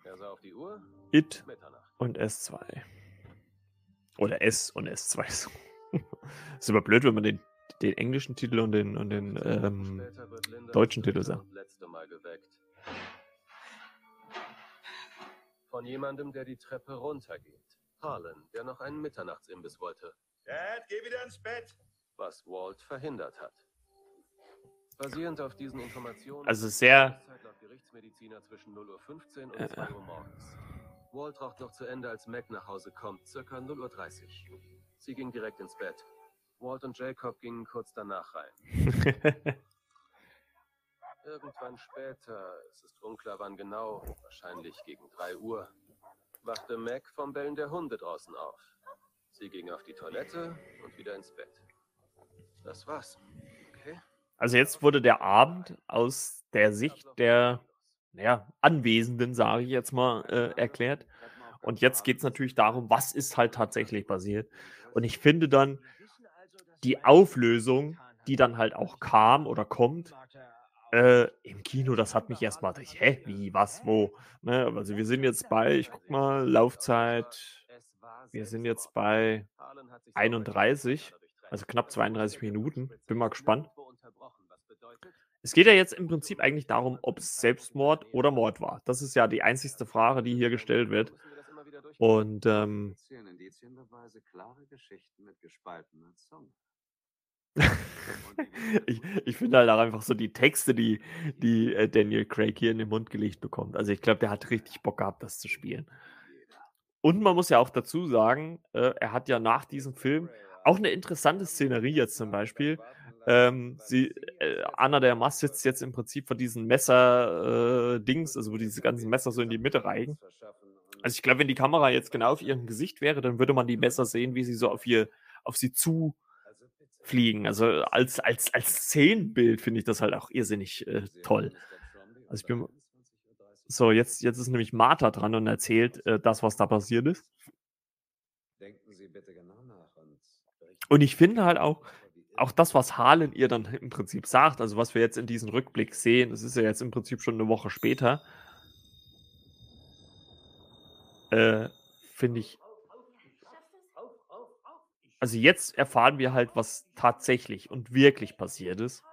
Er. It und S2. Oder S und S2. so. ist aber blöd, wenn man den, den englischen Titel und den, und den ähm, deutschen Titel geweckt. Von jemandem, der die Treppe runtergeht. Harlan, der noch einen Mitternachtsimbiss wollte. Dad, geh wieder ins Bett. was Walt verhindert hat. Basierend auf diesen Informationen. Also sehr- laut Gerichtsmediziner zwischen 0.15 Uhr und Äh. 2 Uhr morgens. Walt raucht noch zu Ende, als Mac nach Hause kommt, circa 0.30 Uhr. Sie ging direkt ins Bett. Walt und Jacob gingen kurz danach rein. Irgendwann später, es ist unklar wann genau, wahrscheinlich gegen 3 Uhr, wachte Mac vom Bellen der Hunde draußen auf. Sie ging auf die Toilette und wieder ins Bett. Das war's. Okay? Also jetzt wurde der Abend aus der Sicht der naja, Anwesenden, sage ich jetzt mal, äh, erklärt. Und jetzt geht es natürlich darum, was ist halt tatsächlich passiert. Und ich finde dann die Auflösung, die dann halt auch kam oder kommt, äh, im Kino, das hat mich erstmal, hä, wie, was, wo? Ne? Also wir sind jetzt bei, ich guck mal, Laufzeit, wir sind jetzt bei 31, also knapp 32 Minuten. Bin mal gespannt. Es geht ja jetzt im Prinzip eigentlich darum, ob es Selbstmord oder Mord war. Das ist ja die einzigste Frage, die hier gestellt wird. Und ähm, ich, ich finde halt auch einfach so die Texte, die, die äh, Daniel Craig hier in den Mund gelegt bekommt. Also ich glaube, der hat richtig Bock gehabt, das zu spielen. Und man muss ja auch dazu sagen, äh, er hat ja nach diesem Film auch eine interessante Szenerie jetzt zum Beispiel. Ähm, sie, äh, Anna der Mass sitzt jetzt im Prinzip vor diesen Messer-Dings, also wo diese ganzen Messer so in die Mitte reichen. Also ich glaube, wenn die Kamera jetzt genau auf ihrem Gesicht wäre, dann würde man die Messer sehen, wie sie so auf ihr, auf sie zu fliegen. Also als, als, als Szenenbild finde ich das halt auch irrsinnig äh, toll. Also ich bin. So, jetzt, jetzt ist nämlich Martha dran und erzählt äh, das, was da passiert ist. Denken Sie bitte genau Und ich finde halt auch, auch das, was Harlan ihr dann im Prinzip sagt, also was wir jetzt in diesem Rückblick sehen, das ist ja jetzt im Prinzip schon eine Woche später, äh, finde ich. Also jetzt erfahren wir halt, was tatsächlich und wirklich passiert ist.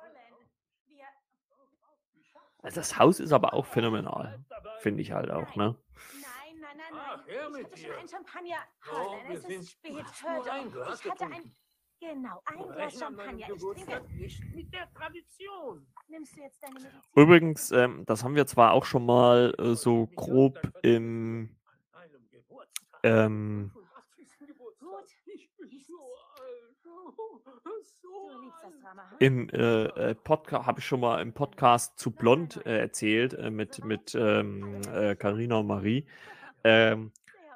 Also das Haus ist aber auch phänomenal, finde ich halt auch, ne? Nein, nein, nein, Ach, nein. Ich hatte dir. schon ein Champagner. Harlan, wir es sind- ist spät. Ich hatte ein... Genau, ein Glas Champagner. Ich trinke... Nicht mit der Tradition. Nimmst du jetzt deine Medizin? Übrigens, ähm, das haben wir zwar auch schon mal äh, so grob im ähm, 85. Geburtstag. Gut. Ich bin so alt. So liebst das alt. Im äh, äh, Podcast habe ich schon mal im Podcast zu Blond äh, erzählt äh, mit mit ähm, äh, Carina und Marie, ähm,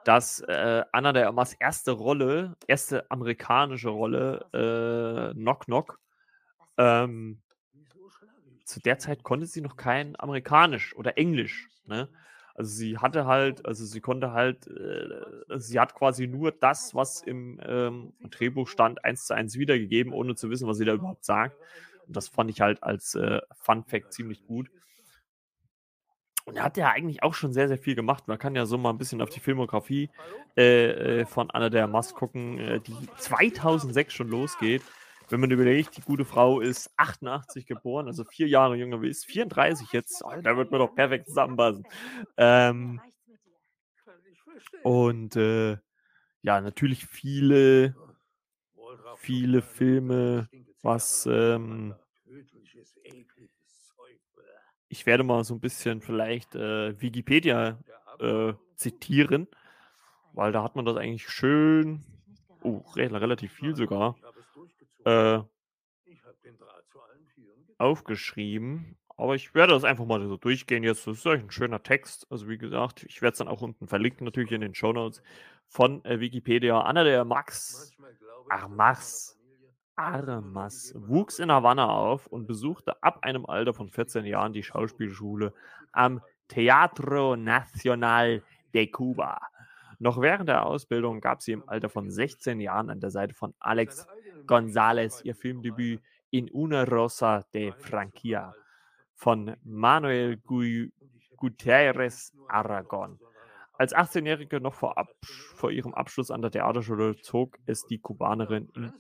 dass äh, Anna de Armas erste Rolle, erste amerikanische Rolle, äh, Knock Knock, ähm, zu der Zeit konnte sie noch kein Amerikanisch oder Englisch. Ne? Also sie hatte halt, also sie konnte halt, äh, sie hat quasi nur das, was im ähm, Drehbuch stand, eins zu eins wiedergegeben, ohne zu wissen, was sie da überhaupt sagt. Und das fand ich halt als äh, Fun Fact ziemlich gut. Und er hat ja eigentlich auch schon sehr, sehr viel gemacht. Man kann ja so mal ein bisschen auf die Filmografie äh, äh, von Anna der Mass gucken, äh, die 2006 schon losgeht. Wenn man überlegt, die gute Frau ist 88 geboren, also vier Jahre jünger wie ist, 34 jetzt, oh, da wird man doch perfekt zusammenpassen. Ähm, und äh, ja, natürlich viele, viele Filme, was, ähm, ich werde mal so ein bisschen vielleicht äh, Wikipedia äh, zitieren, weil da hat man das eigentlich schön, oh, re relativ viel sogar, Ich habe es durchgezogen. Äh, Ich habe den Draht zu allen Vieren gezogen. aufgeschrieben. Aber ich werde das einfach mal so durchgehen jetzt. Das ist eigentlich ein schöner Text. Also wie gesagt, ich werde es dann auch unten verlinken, natürlich in den Shownotes von äh, Wikipedia. Anna der Max Armas. Armas wuchs in Havanna auf und besuchte ab einem Alter von 14 Jahren die Schauspielschule am Teatro Nacional de Cuba. Noch während der Ausbildung gab sie im Alter von 16 Jahren an der Seite von Alex González ihr Filmdebüt in Una Rosa de Franquia von Manuel Gu Gutierrez Aragon. Als 18-Jährige noch vor, vor ihrem Abschluss an der Theaterschule zog es die Kubanerin in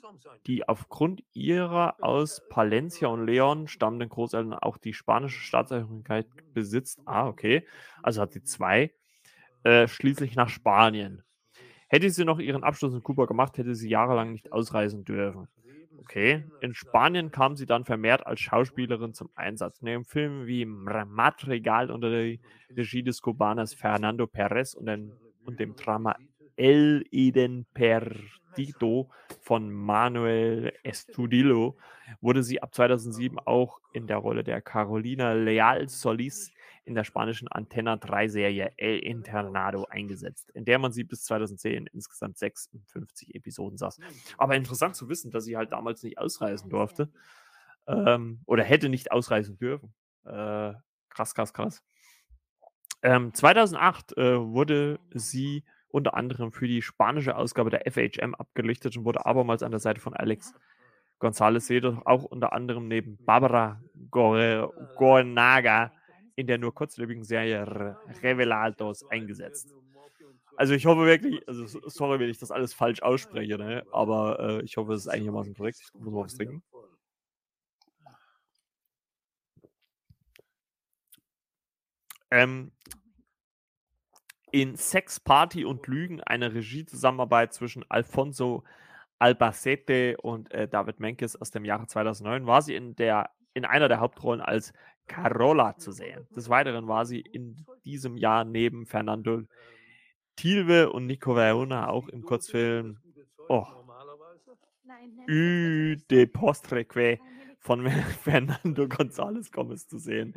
die aufgrund ihrer aus Palencia und Leon stammenden Großeltern auch die spanische Staatsangehörigkeit besitzt. Ah, okay. Also hat sie zwei. Äh, schließlich nach Spanien. Hätte sie noch ihren Abschluss in Kuba gemacht, hätte sie jahrelang nicht ausreisen dürfen. Okay. In Spanien kam sie dann vermehrt als Schauspielerin zum Einsatz. Neben Filmen wie Madrigal unter der Regie des Kubaners Fernando Perez und, den, und dem Drama El Eden Perdido von Manuel Estudillo wurde sie ab 2007 auch in der Rolle der Carolina Leal Solis in der spanischen Antena 3 Serie El Internado eingesetzt, in der man sie bis 2010 in insgesamt 56 Episoden saß. Aber interessant zu wissen, dass sie halt damals nicht ausreisen durfte ähm, oder hätte nicht ausreisen dürfen. Äh, krass, krass, krass. Ähm, 2008 äh, wurde sie unter anderem für die spanische Ausgabe der FHM abgelichtet und wurde abermals an der Seite von Alex González jedoch auch unter anderem neben Barbara Gore- Gornaga in der nur kurzlebigen Serie Re- Revelados eingesetzt. Also ich hoffe wirklich, also sorry, wenn ich das alles falsch ausspreche, ne? aber äh, ich hoffe, es ist einigermaßen korrekt. Ich muss mal was trinken. Ähm, in Sex, Party und Lügen eine Regiezusammenarbeit zwischen Alfonso Albacete und äh, David Menkes aus dem Jahre 2009 war sie in, der, in einer der Hauptrollen als Carola zu sehen. Des Weiteren war sie in diesem Jahr neben Fernando Tilve und Nico Verona auch im Kurzfilm. Oh. Ü de Postreque von Fernando González Gomez zu sehen.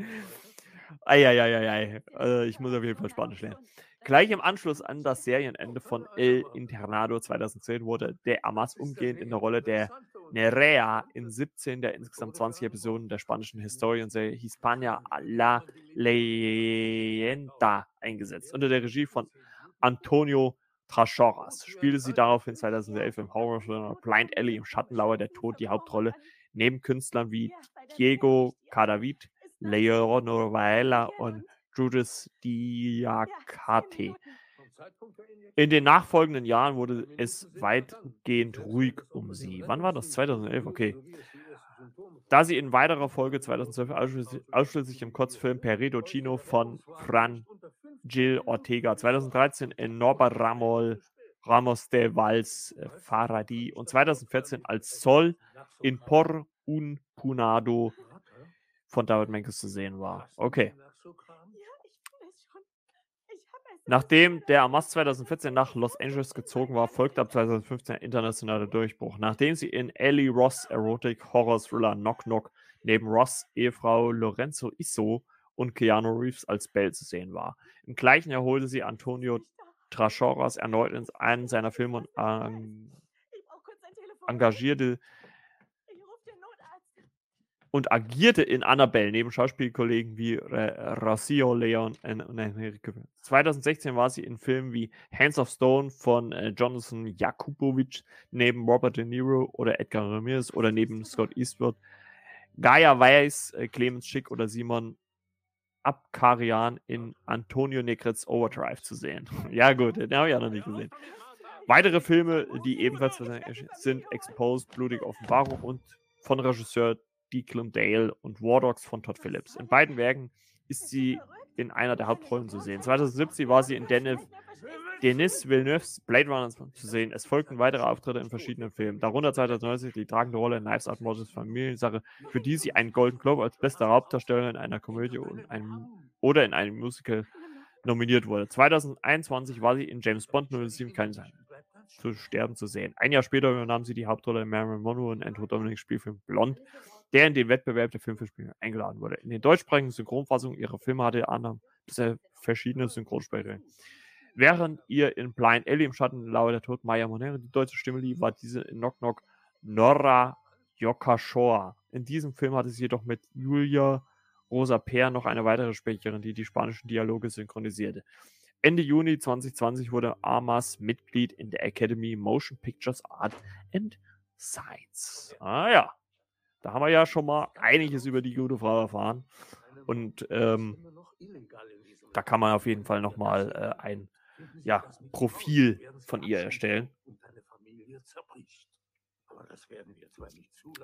Eieieiei. Also ich muss auf jeden Fall Spanisch lernen. Gleich im Anschluss an das Serienende von El Internado 2010 wurde De Amas umgehend in der Rolle der Nerea in 17 der insgesamt 20 Episoden der spanischen Historienserie Hispania a la Leyenda eingesetzt. Unter der Regie von Antonio Trachoras. Spielte sie daraufhin 2011 im Horrorfilm Blind Alley im Schattenlauer der Tod die Hauptrolle, neben Künstlern wie Diego Cadavid, Leonor Vaela und Judith Diacate. In den nachfolgenden Jahren wurde es weitgehend ruhig um sie. Wann war das? 2011? Okay. Da sie in weiterer Folge 2012 ausschließlich, im Kurzfilm Perito Chino von Fran Gil Ortega, 2013 in Norbert Ramol, Ramos de Vals äh, Faradi und 2014 als Sol in Por un Punado von David Menkes zu sehen war. Okay. Nachdem der Amas 2014 nach Los Angeles gezogen war, folgte ab 2015 ein internationaler Durchbruch. Nachdem sie in Ellie Ross Erotic Horror Thriller Knock Knock neben Ross Ehefrau Lorenzo Isso und Keanu Reeves als Belle zu sehen war. Im gleichen Jahr holte sie Antonio Trachoras erneut in einen seiner Filme und ähm, engagierte und agierte in Annabelle neben Schauspielkollegen wie Rocio Leon und Enrique. 2016 war sie in Filmen wie Hands of Stone von äh, Jonathan Jakubowicz neben Robert De Niro oder Edgar Ramirez oder neben Scott Eastwood, Gaia Weiss, äh, Clemens Schick oder Simon Abkarian in Antonio Negret's Overdrive zu sehen. ja gut, den habe ich ja noch nicht gesehen. Weitere Filme, die ebenfalls sind Exposed, Blutige Offenbarung und von Regisseur Declan Dale und War Dogs von Todd Phillips. In beiden Werken ist sie in einer der Hauptrollen zu sehen. 2017 war sie in Denis, Villeneuve's Blade Runner zu sehen. Es folgten weitere Auftritte in verschiedenen Filmen, darunter 2090 die tragende Rolle in Knives Out Moses Familiensache, für die sie einen Golden Globe als beste Hauptdarstellerin in einer Komödie einem, oder in einem Musical nominiert wurde. 2021 war sie in James Bond 07 kein zu sterben zu sehen. Ein Jahr später übernahm sie die Hauptrolle in Marilyn Monroe in Andrew Dominics Spielfilm Blond der in den Wettbewerb der Filmverspiele eingeladen wurde. In den deutschsprachigen Synchronfassungen ihrer Filme hatte Anna bisher verschiedene Synchronsprecher. Während ihr in Blind Ellie im Schatten lauert der Tod Maya Monero die deutsche Stimme lief, war diese in Knock Knock Nora Yokashoa. In diesem Film hatte sie jedoch mit Julia Rosa Peer noch eine weitere Sprecherin, die die spanischen Dialoge synchronisierte. Ende Juni 2020 wurde Amas Mitglied in der Academy Motion Pictures Art and Science. Ah ja, da haben wir ja schon mal einiges über die gute Frau erfahren. Und ähm, da kann man auf jeden Fall nochmal äh, ein ja, Profil von ihr erstellen.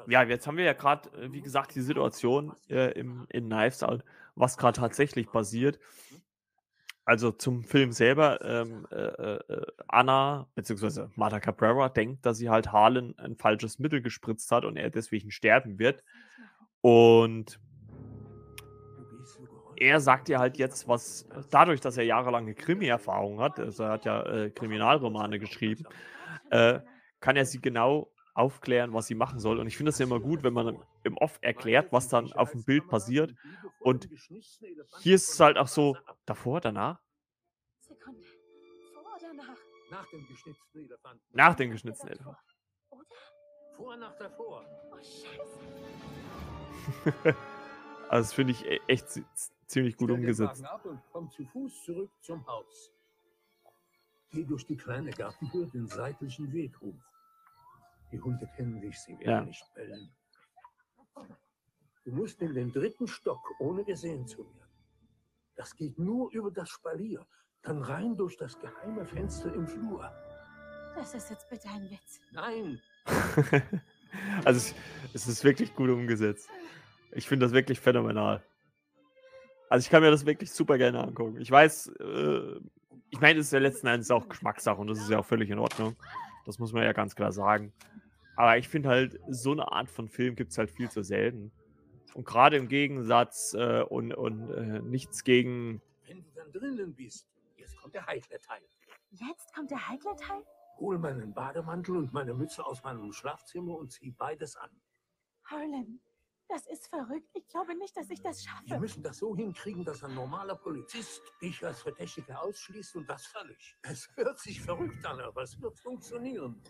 Ja, jetzt haben wir ja gerade, äh, wie gesagt, die Situation äh, im, in Knives Out, was gerade tatsächlich passiert. Also zum Film selber, ähm, äh, äh, Anna bzw. Marta Cabrera denkt, dass sie halt Harlan ein falsches Mittel gespritzt hat und er deswegen sterben wird. Und er sagt ihr halt jetzt, was dadurch, dass er jahrelange Krimi-Erfahrung hat, also er hat ja äh, Kriminalromane geschrieben, äh, kann er sie genau aufklären, was sie machen soll. Und ich finde es ja immer gut, wenn man im Off erklärt, was dann auf dem Bild passiert. Und hier ist es halt auch so, davor, danach? Sekunde. Vor oder nach? Nach dem geschnitzten Elefanten. Nach dem geschnitzten Elefanten. Oder? Vor nach davor. Oh, Scheiße. also das finde ich e- echt zi- ziemlich gut umgesetzt. Wagen ab und komm zu Fuß zurück zum Haus. Geh durch die kleine Gartentür den seitlichen Weg hoch. Die Hunde kennen dich, sie werden Ja. nicht bellen. Du musst in den dritten Stock, ohne gesehen zu werden. Das geht nur über das Spalier, dann rein durch das geheime Fenster im Flur. Das ist jetzt bitte ein Witz. Nein, also es, ist wirklich gut umgesetzt. Ich finde das wirklich phänomenal. Also ich kann mir das wirklich super gerne angucken. Ich weiß, äh, ich meine, es ist ja letzten Endes auch Geschmackssache und das ist ja auch völlig in Ordnung. Das muss man ja ganz klar sagen. Aber ich finde halt, so eine Art von Film gibt es halt viel zu selten. Und gerade im Gegensatz äh, und, und äh, nichts gegen wenn du dann drinnen bist, jetzt kommt der heikle Teil. Jetzt kommt der heikle Teil? Hol meinen Bademantel und meine Mütze aus meinem Schlafzimmer und zieh beides an. Harlan, das ist verrückt. Ich glaube nicht, dass ich das schaffe. Wir müssen das so hinkriegen, dass ein normaler Polizist dich als Verdächtige ausschließt und das völlig. Es hört sich verrückt an, aber es wird funktionieren.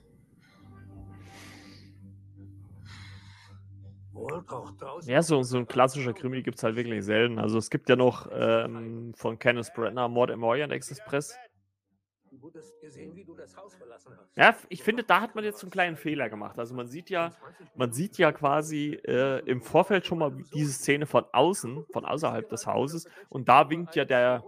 Ja, so, so ein klassischer Krimi gibt es halt wirklich selten. Also es gibt ja noch ähm, von Kenneth Branagh Mord im Orient Express. Ja, ich finde, da hat man jetzt so einen kleinen Fehler gemacht. Also man sieht ja, man sieht ja quasi äh, im Vorfeld schon mal diese Szene von außen, von außerhalb des Hauses. Und da winkt ja der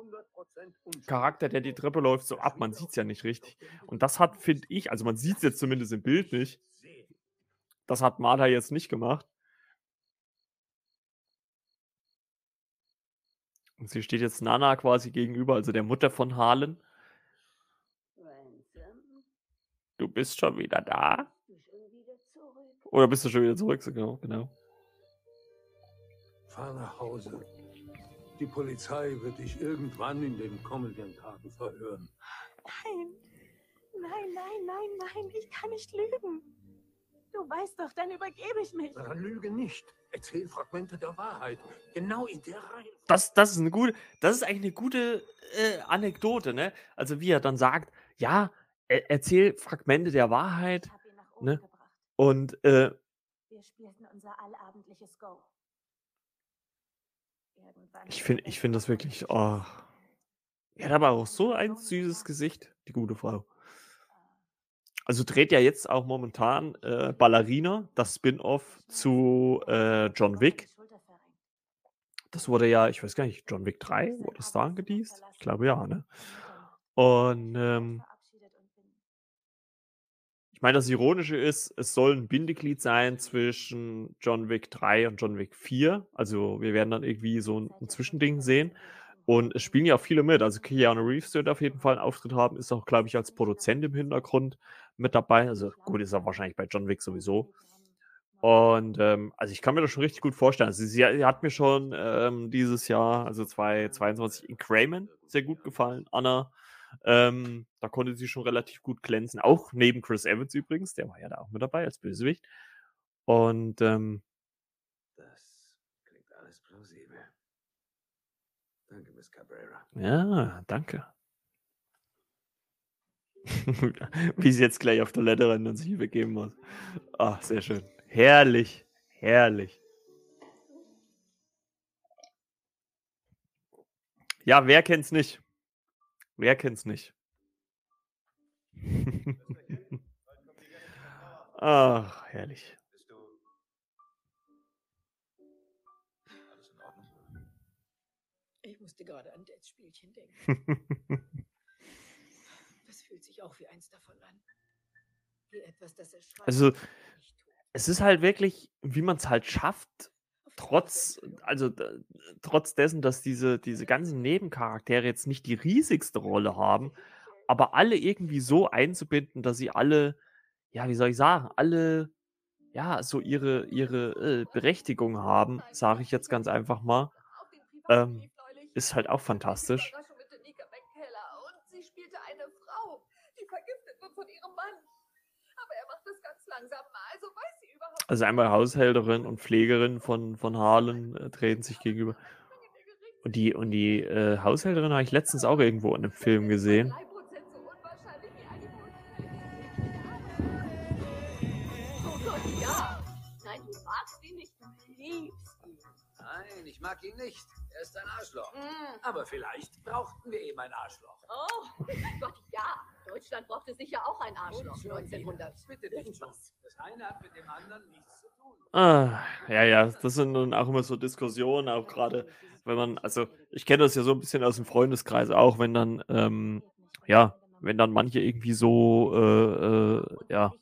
Charakter, der die Treppe läuft, so ab. Man sieht es ja nicht richtig. Und das hat, finde ich, also man sieht es jetzt zumindest im Bild nicht. Das hat Martha jetzt nicht gemacht. Sie steht jetzt Nana quasi gegenüber, also der Mutter von Harlan. Du bist schon wieder da? Oder bist du schon wieder zurück? Genau, genau. Fahr nach Hause. Die Polizei wird dich irgendwann in den kommenden Tagen verhören. Nein, nein, nein, nein, nein, ich kann nicht lügen. Du weißt doch, dann übergebe ich mich. Dann lüge nicht. Erzähl Fragmente der Wahrheit. Genau in der Reihe. Das, das ist eine gute, das ist eigentlich eine gute äh, Anekdote, ne? Also wie er dann sagt, ja, er, erzähl Fragmente der Wahrheit, ne? Und äh, Wir spielten unser allabendliches Go. Irgendwann ich finde, ich finde das wirklich, oh. Er hat aber auch so ein süßes Gesicht, die gute Frau. Also dreht ja jetzt auch momentan äh, Ballerina, das Spin-off zu äh, John Wick. Das wurde ja, ich weiß gar nicht, John Wick 3, wurde es da angedießt? Ich glaube ja, ne? Und ähm, ich meine, das Ironische ist, es soll ein Bindeglied sein zwischen John Wick 3 und John Wick 4. Also wir werden dann irgendwie so ein, ein Zwischending sehen. Und es spielen ja auch viele mit. Also Keanu Reeves wird auf jeden Fall einen Auftritt haben, ist auch, glaube ich, als Produzent im Hintergrund mit dabei. Also gut, ist er wahrscheinlich bei John Wick sowieso. Und ähm, also ich kann mir das schon richtig gut vorstellen. Also sie, sie hat mir schon ähm, dieses Jahr, also 2022, in Crayman sehr gut gefallen. Anna, ähm, da konnte sie schon relativ gut glänzen. Auch neben Chris Evans übrigens, der war ja da auch mit dabei als Bösewicht. Und ähm, Das klingt alles plausibel. Danke, Miss Cabrera. ja, danke. Wie sie jetzt gleich auf Toilette rennt und sich übergeben muss. Ach, sehr schön. Herrlich, herrlich. Ja, wer kennt's nicht? Wer kennt's nicht? Ach, herrlich. Ich musste gerade an Dads Spielchen denken. Auch wie eins davon an. Wie etwas, das er schreibt. Also, es ist halt wirklich, wie man es halt schafft, trotz, also trotz dessen, dass diese, diese ganzen Nebencharaktere jetzt nicht die riesigste Rolle haben, aber alle irgendwie so einzubinden, dass sie alle, ja, wie soll ich sagen, alle, ja, so ihre, ihre äh, Berechtigung haben, sage ich jetzt ganz einfach mal, ähm, ist halt auch fantastisch. Die vergiftet wird von ihrem Mann. Aber er macht das ganz langsam, also weiß sie überhaupt Also einmal Haushälterin und Pflegerin von, von Harlan äh, treten sich gegenüber. Und die, und die äh, Haushälterin habe ich letztens auch irgendwo in einem Film gesehen. Oh Gott, ja. Nein, du magst ihn nicht, du liebst ihn. Nein, ich mag ihn nicht. Er ist ein Arschloch. Mm. Aber vielleicht brauchten wir eben ein Arschloch. Oh Gott, ja. Deutschland brauchte sicher auch ein Arschloch 1900. Bitte nicht was. Das eine hat mit dem anderen nichts zu tun. Ah, ja, ja, das sind nun auch immer so Diskussionen, auch gerade, wenn man, also ich kenne das ja so ein bisschen aus dem Freundeskreis auch, wenn dann, ähm, ja, wenn dann manche irgendwie so, äh, äh, ja,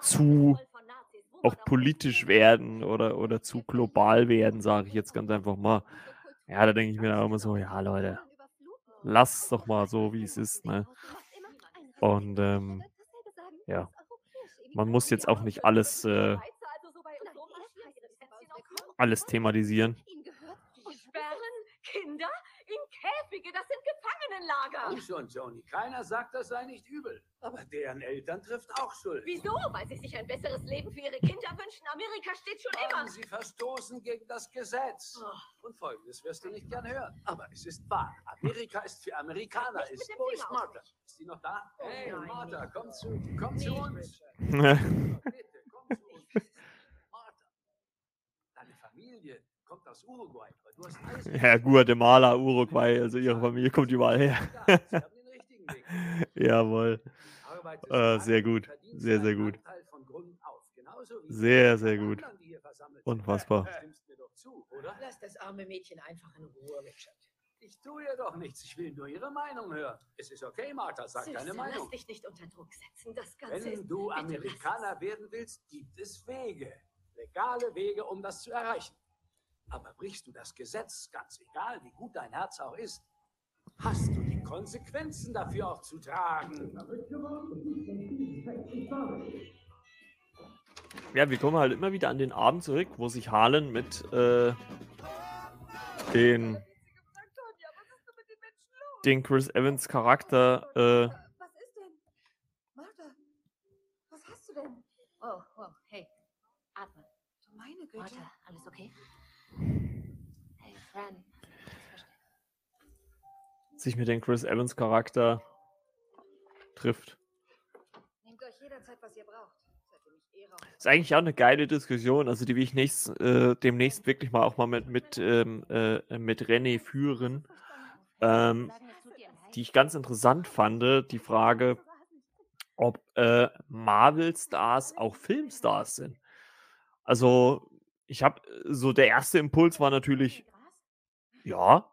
zu auch politisch werden oder, oder zu global werden, sage ich jetzt ganz einfach mal. Ja, da denke ich mir dann auch immer so, ja, Leute, lasst doch mal so, wie es ist, ne? Und, ähm, ja, man muss jetzt auch nicht alles, äh, alles thematisieren. Sperren Kinder in Käfige, das sind Gefangenenlager. Komm schon, Joni. Keiner sagt, das sei nicht übel. Aber deren Eltern trifft auch Schuld. Wieso? Weil sie sich ein besseres Leben für ihre Kinder wünschen. Amerika steht schon immer. Haben sie verstoßen gegen das Gesetz. Oh. Und folgendes wirst du nicht gern hören. Aber es ist wahr. Amerika ist für Amerikaner. Ist. Wo ist Martha? Ist sie noch da? Oh hey, nein, Martha, komm zu, komm zu Nicht, uns. Richard. Bitte, komm zu uns. Martha, deine Familie kommt aus Uruguay. Du hast alles Ja, Guatemala, Uruguay, also ihre Familie kommt überall her. Sie haben den richtigen Weg. Jawohl. Äh, sehr gut. Sehr, sehr gut. Sehr, sehr gut. Unfassbar. Stimmst mir doch zu, oder? Lass das arme Mädchen einfach in Ruhe, Richard. Ich tue ihr doch nichts. Ich will nur ihre Meinung hören. Es ist okay, Martha. Sag Süße, deine lass Meinung. dich nicht unter Druck setzen. Das Ganze ist... Wenn du lass Amerikaner werden willst, gibt es Wege. Legale Wege, um das zu erreichen. Aber brichst du das Gesetz, ganz egal, wie gut dein Herz auch ist, hast du die Konsequenzen dafür auch zu tragen. Ja, wir kommen halt immer wieder an den Abend zurück, wo sich Harlan mit äh, den, den Chris Evans Charakter äh, Was ist denn? Martha, was hast du denn? Oh, oh, hey. Atme. Du meine Güte. Martha, alles okay? Sich mit dem Chris Evans Charakter trifft. Nehmt euch jederzeit, was ihr braucht. Ist eigentlich auch eine geile Diskussion, also die will ich nächst, äh, demnächst wirklich mal auch mal mit, mit, ähm, äh, mit René führen. Ähm, die ich ganz interessant fand, die Frage, ob äh, Marvel-Stars auch Filmstars sind. Also, ich habe so der erste Impuls war natürlich, ja,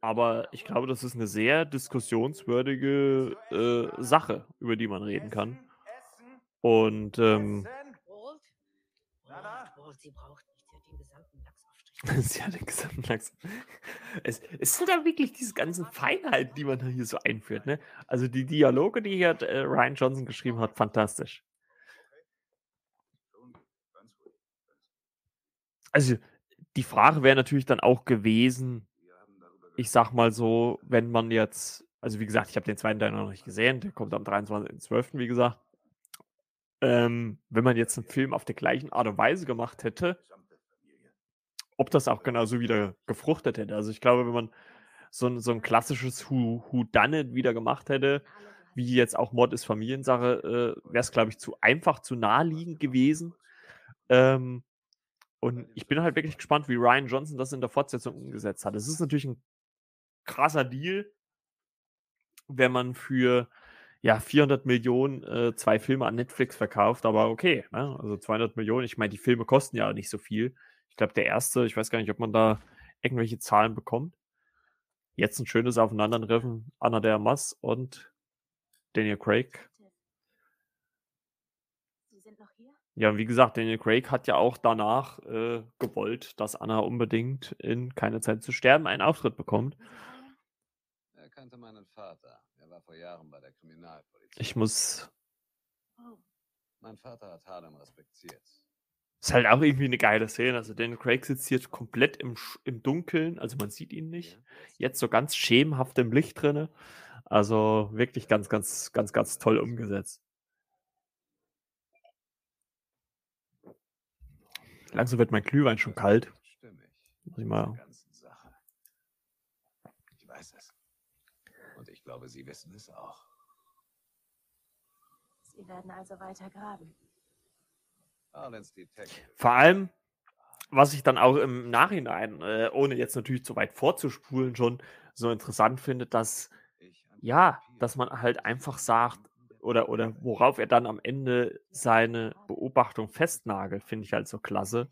aber ich glaube, das ist eine sehr diskussionswürdige äh, Sache, über die man reden kann. Und ähm, sie hat den gesamten Lachs. Es, es sind ja wirklich diese ganzen Feinheiten, die man da hier so einführt. Ne? Also die Dialoge, die hier äh, Ryan Johnson geschrieben hat, fantastisch. Also die Frage wäre natürlich dann auch gewesen, ich sag mal so, wenn man jetzt, also wie gesagt, ich habe den zweiten Teil noch nicht gesehen, der kommt am 23.12., wie gesagt. Ähm, wenn man jetzt einen Film auf der gleichen Art und Weise gemacht hätte, ob das auch genauso wieder gefruchtet hätte. Also ich glaube, wenn man so ein, so ein klassisches Who, Who Done It wieder gemacht hätte, wie jetzt auch Mord ist Familiensache, äh, wäre es, glaube ich, zu einfach, zu naheliegend gewesen. Ähm, und ich bin halt wirklich gespannt, wie Ryan Johnson das in der Fortsetzung umgesetzt hat. Es ist natürlich ein krasser Deal, wenn man für ja, 400 Millionen äh, zwei Filme an Netflix verkauft, aber okay, ne? also 200 Millionen, ich meine, die Filme kosten ja nicht so viel. Ich glaube, der erste, ich weiß gar nicht, ob man da irgendwelche Zahlen bekommt. Jetzt ein schönes Aufeinandertreffen, Anna de Armas und Daniel Craig. Sie sind noch hier? Ja, wie gesagt, Daniel Craig hat ja auch danach äh, gewollt, dass Anna unbedingt in Keine Zeit zu sterben einen Auftritt bekommt. Er kannte meinen Vater. Er war vor Jahren bei der Kriminalpolizei. Ich muss. Oh, Mein Vater hat Harlem respektiert. Ist halt auch irgendwie eine geile Szene. Also Daniel Craig sitzt hier komplett im, im Dunkeln, also man sieht ihn nicht. Jetzt so ganz schemenhaft im Licht drinne. Also wirklich ganz, ganz, ganz, ganz toll umgesetzt. Langsam wird mein Glühwein schon kalt. Muss ich mal. Ich weiß es. Und ich glaube, Sie wissen es auch. Sie werden also weiter graben. Vor allem, was ich dann auch im Nachhinein, äh, ohne jetzt natürlich zu weit vorzuspulen, schon so interessant finde, dass ja, dass man halt einfach sagt, oder, oder worauf er dann am Ende seine Beobachtung festnagelt, finde ich halt so klasse.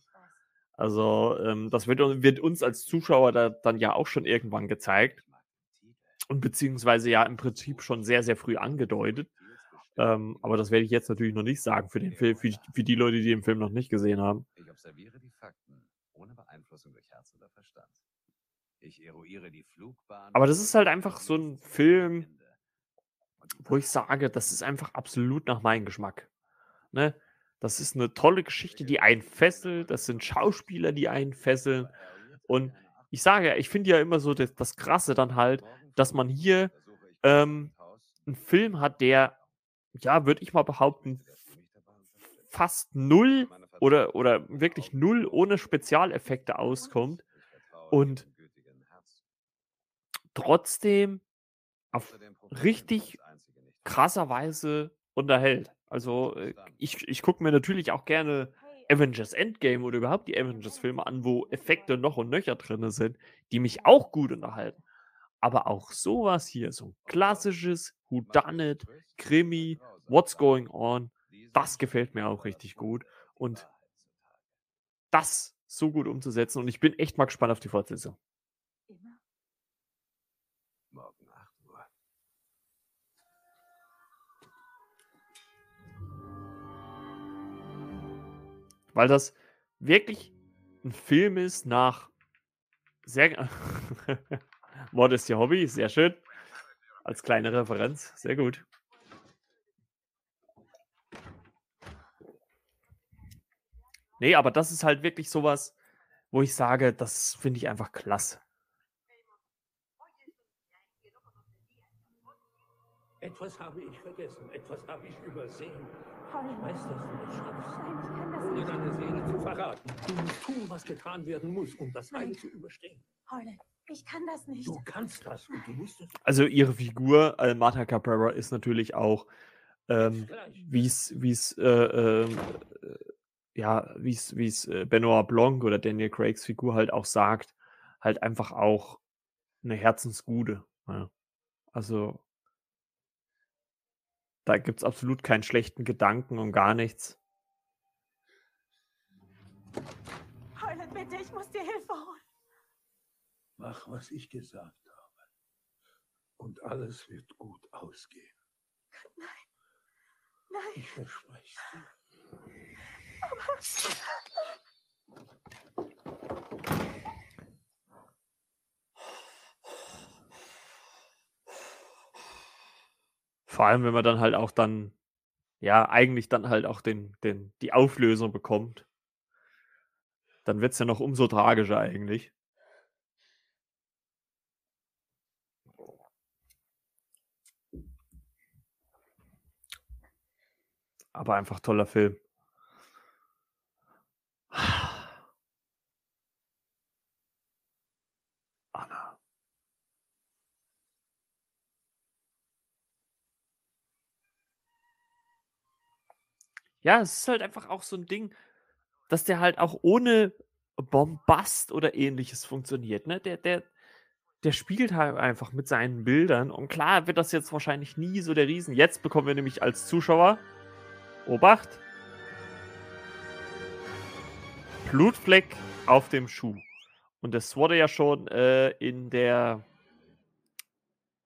Also, ähm, das wird, wird uns als Zuschauer da, dann ja auch schon irgendwann gezeigt. Und beziehungsweise ja im Prinzip schon sehr, sehr früh angedeutet. Ähm, aber das werde ich jetzt natürlich noch nicht sagen für den Film, für, die- für die Leute, die den Film noch nicht gesehen haben. Ich observiere die Fakten ohne Beeinflussung durch Herz oder Verstand. Ich eruiere die Flugbahn. Aber das ist halt einfach so ein Film, wo ich sage, das ist einfach absolut nach meinem Geschmack. Ne? Das ist eine tolle Geschichte, die einen fesselt. Das sind Schauspieler, die einen fesseln. Und ich sage ich finde ja immer so das, das Krasse dann halt, dass man hier ähm, einen Film hat, der, ja, würde ich mal behaupten, fast null oder, oder wirklich null ohne Spezialeffekte auskommt und trotzdem auf richtig krasser Weise unterhält. Also äh, ich, ich gucke mir natürlich auch gerne Avengers Endgame oder überhaupt die Avengers-Filme an, wo Effekte noch und nöcher drin sind, die mich auch gut unterhalten. Aber auch sowas hier, so ein klassisches Whodunit, Krimi, What's Going On, das gefällt mir auch richtig gut. Und das so gut umzusetzen. Und ich bin echt mal gespannt auf die Fortsetzung. Weil das wirklich ein Film ist nach sehr. Mord ist ihr Hobby, sehr schön. Als kleine Referenz, sehr gut. Nee, aber das ist halt wirklich sowas, wo ich sage, das finde ich einfach klasse. Etwas habe ich vergessen, etwas habe ich übersehen. Ich weiß, dass du es schaffst, Nein, ich kann das ohne deine Seele zu verraten. Du musst tun, was getan werden muss, um das Heil zu überstehen. Holland, ich kann das nicht. Du kannst das und du musst es. Also ihre Figur, äh, Martha Cabrera, ist natürlich auch, ähm, wie es, wie es, äh, ähm, äh, ja, wie es, wie es äh, Benoit Blanc oder Daniel Craigs Figur halt auch sagt, halt einfach auch eine Herzensgute. Ja. Also da gibt es absolut keinen schlechten Gedanken und gar nichts. Holland, bitte, ich muss dir Hilfe holen. Mach, was ich gesagt habe. Und alles wird gut ausgehen. Nein. Ich verspreche dir. Vor allem, wenn man dann halt auch dann, ja, eigentlich dann halt auch den, den, die Auflösung bekommt. Dann wird es ja noch umso tragischer eigentlich. Aber einfach toller Film. Ja, es ist halt einfach auch so ein Ding, dass der halt auch ohne Bombast oder Ähnliches funktioniert, ne? Der der der spielt halt einfach mit seinen Bildern und klar wird das jetzt wahrscheinlich nie so der Riesen jetzt bekommen wir nämlich als Zuschauer Obacht Blutfleck auf dem Schuh. Und das wurde ja schon, äh, in der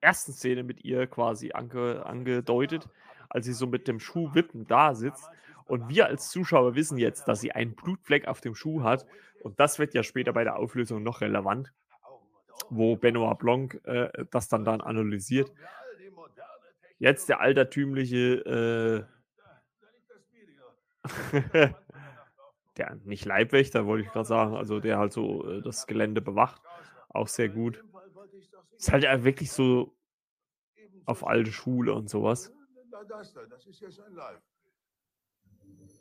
ersten Szene mit ihr quasi ange angedeutet, als sie so mit dem Schuh wippend da sitzt. Und wir als Zuschauer wissen jetzt, dass sie einen Blutfleck auf dem Schuh hat. Und das wird ja später bei der Auflösung noch relevant, wo Benoit Blanc äh, das dann dann analysiert. Jetzt der altertümliche, äh, der nicht Leibwächter, wollte ich gerade sagen, also der halt so äh, das Gelände bewacht. Auch sehr gut. Ist halt ja wirklich so auf alte Schule und sowas. Das da, das ist jetzt ein Live.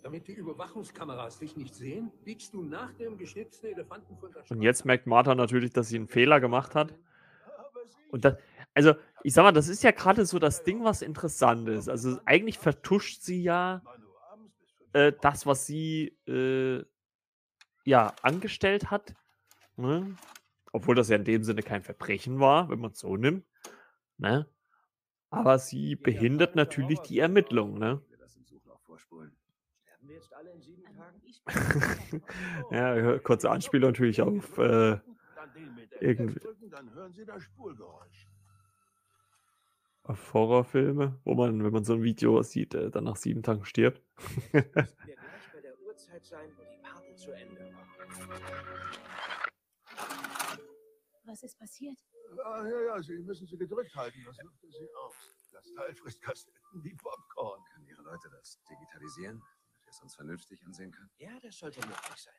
Damit die Überwachungskameras dich nicht sehen, biegst du nach dem geschnitzten Elefanten von der Und jetzt merkt Martha natürlich, dass sie einen Fehler gemacht hat. Und das, also, ich sag mal, das ist ja gerade so das Ding, was interessant ist. Also, eigentlich vertuscht sie ja äh, das, was sie äh, ja angestellt hat. Ne? Obwohl das ja in dem Sinne kein Verbrechen war, wenn man es so nimmt. Ne? Aber sie behindert natürlich die Ermittlungen. Ne? Ja, kurze Anspielung natürlich auf äh, irgendwie auf Horrorfilme, wo man, wenn man so ein Video sieht, äh, dann nach sieben Tagen stirbt. Wir gleich bei der Uhrzeit sein, wo die Party zu Ende war. Was ist passiert? Ah, ja, ja, Sie müssen sie gedrückt halten, das lüftet sie auf. Das Teil frisst Kassetten wie Popcorn. Können Ihre Leute das digitalisieren, damit wir es uns vernünftig ansehen können? Ja, das sollte möglich sein.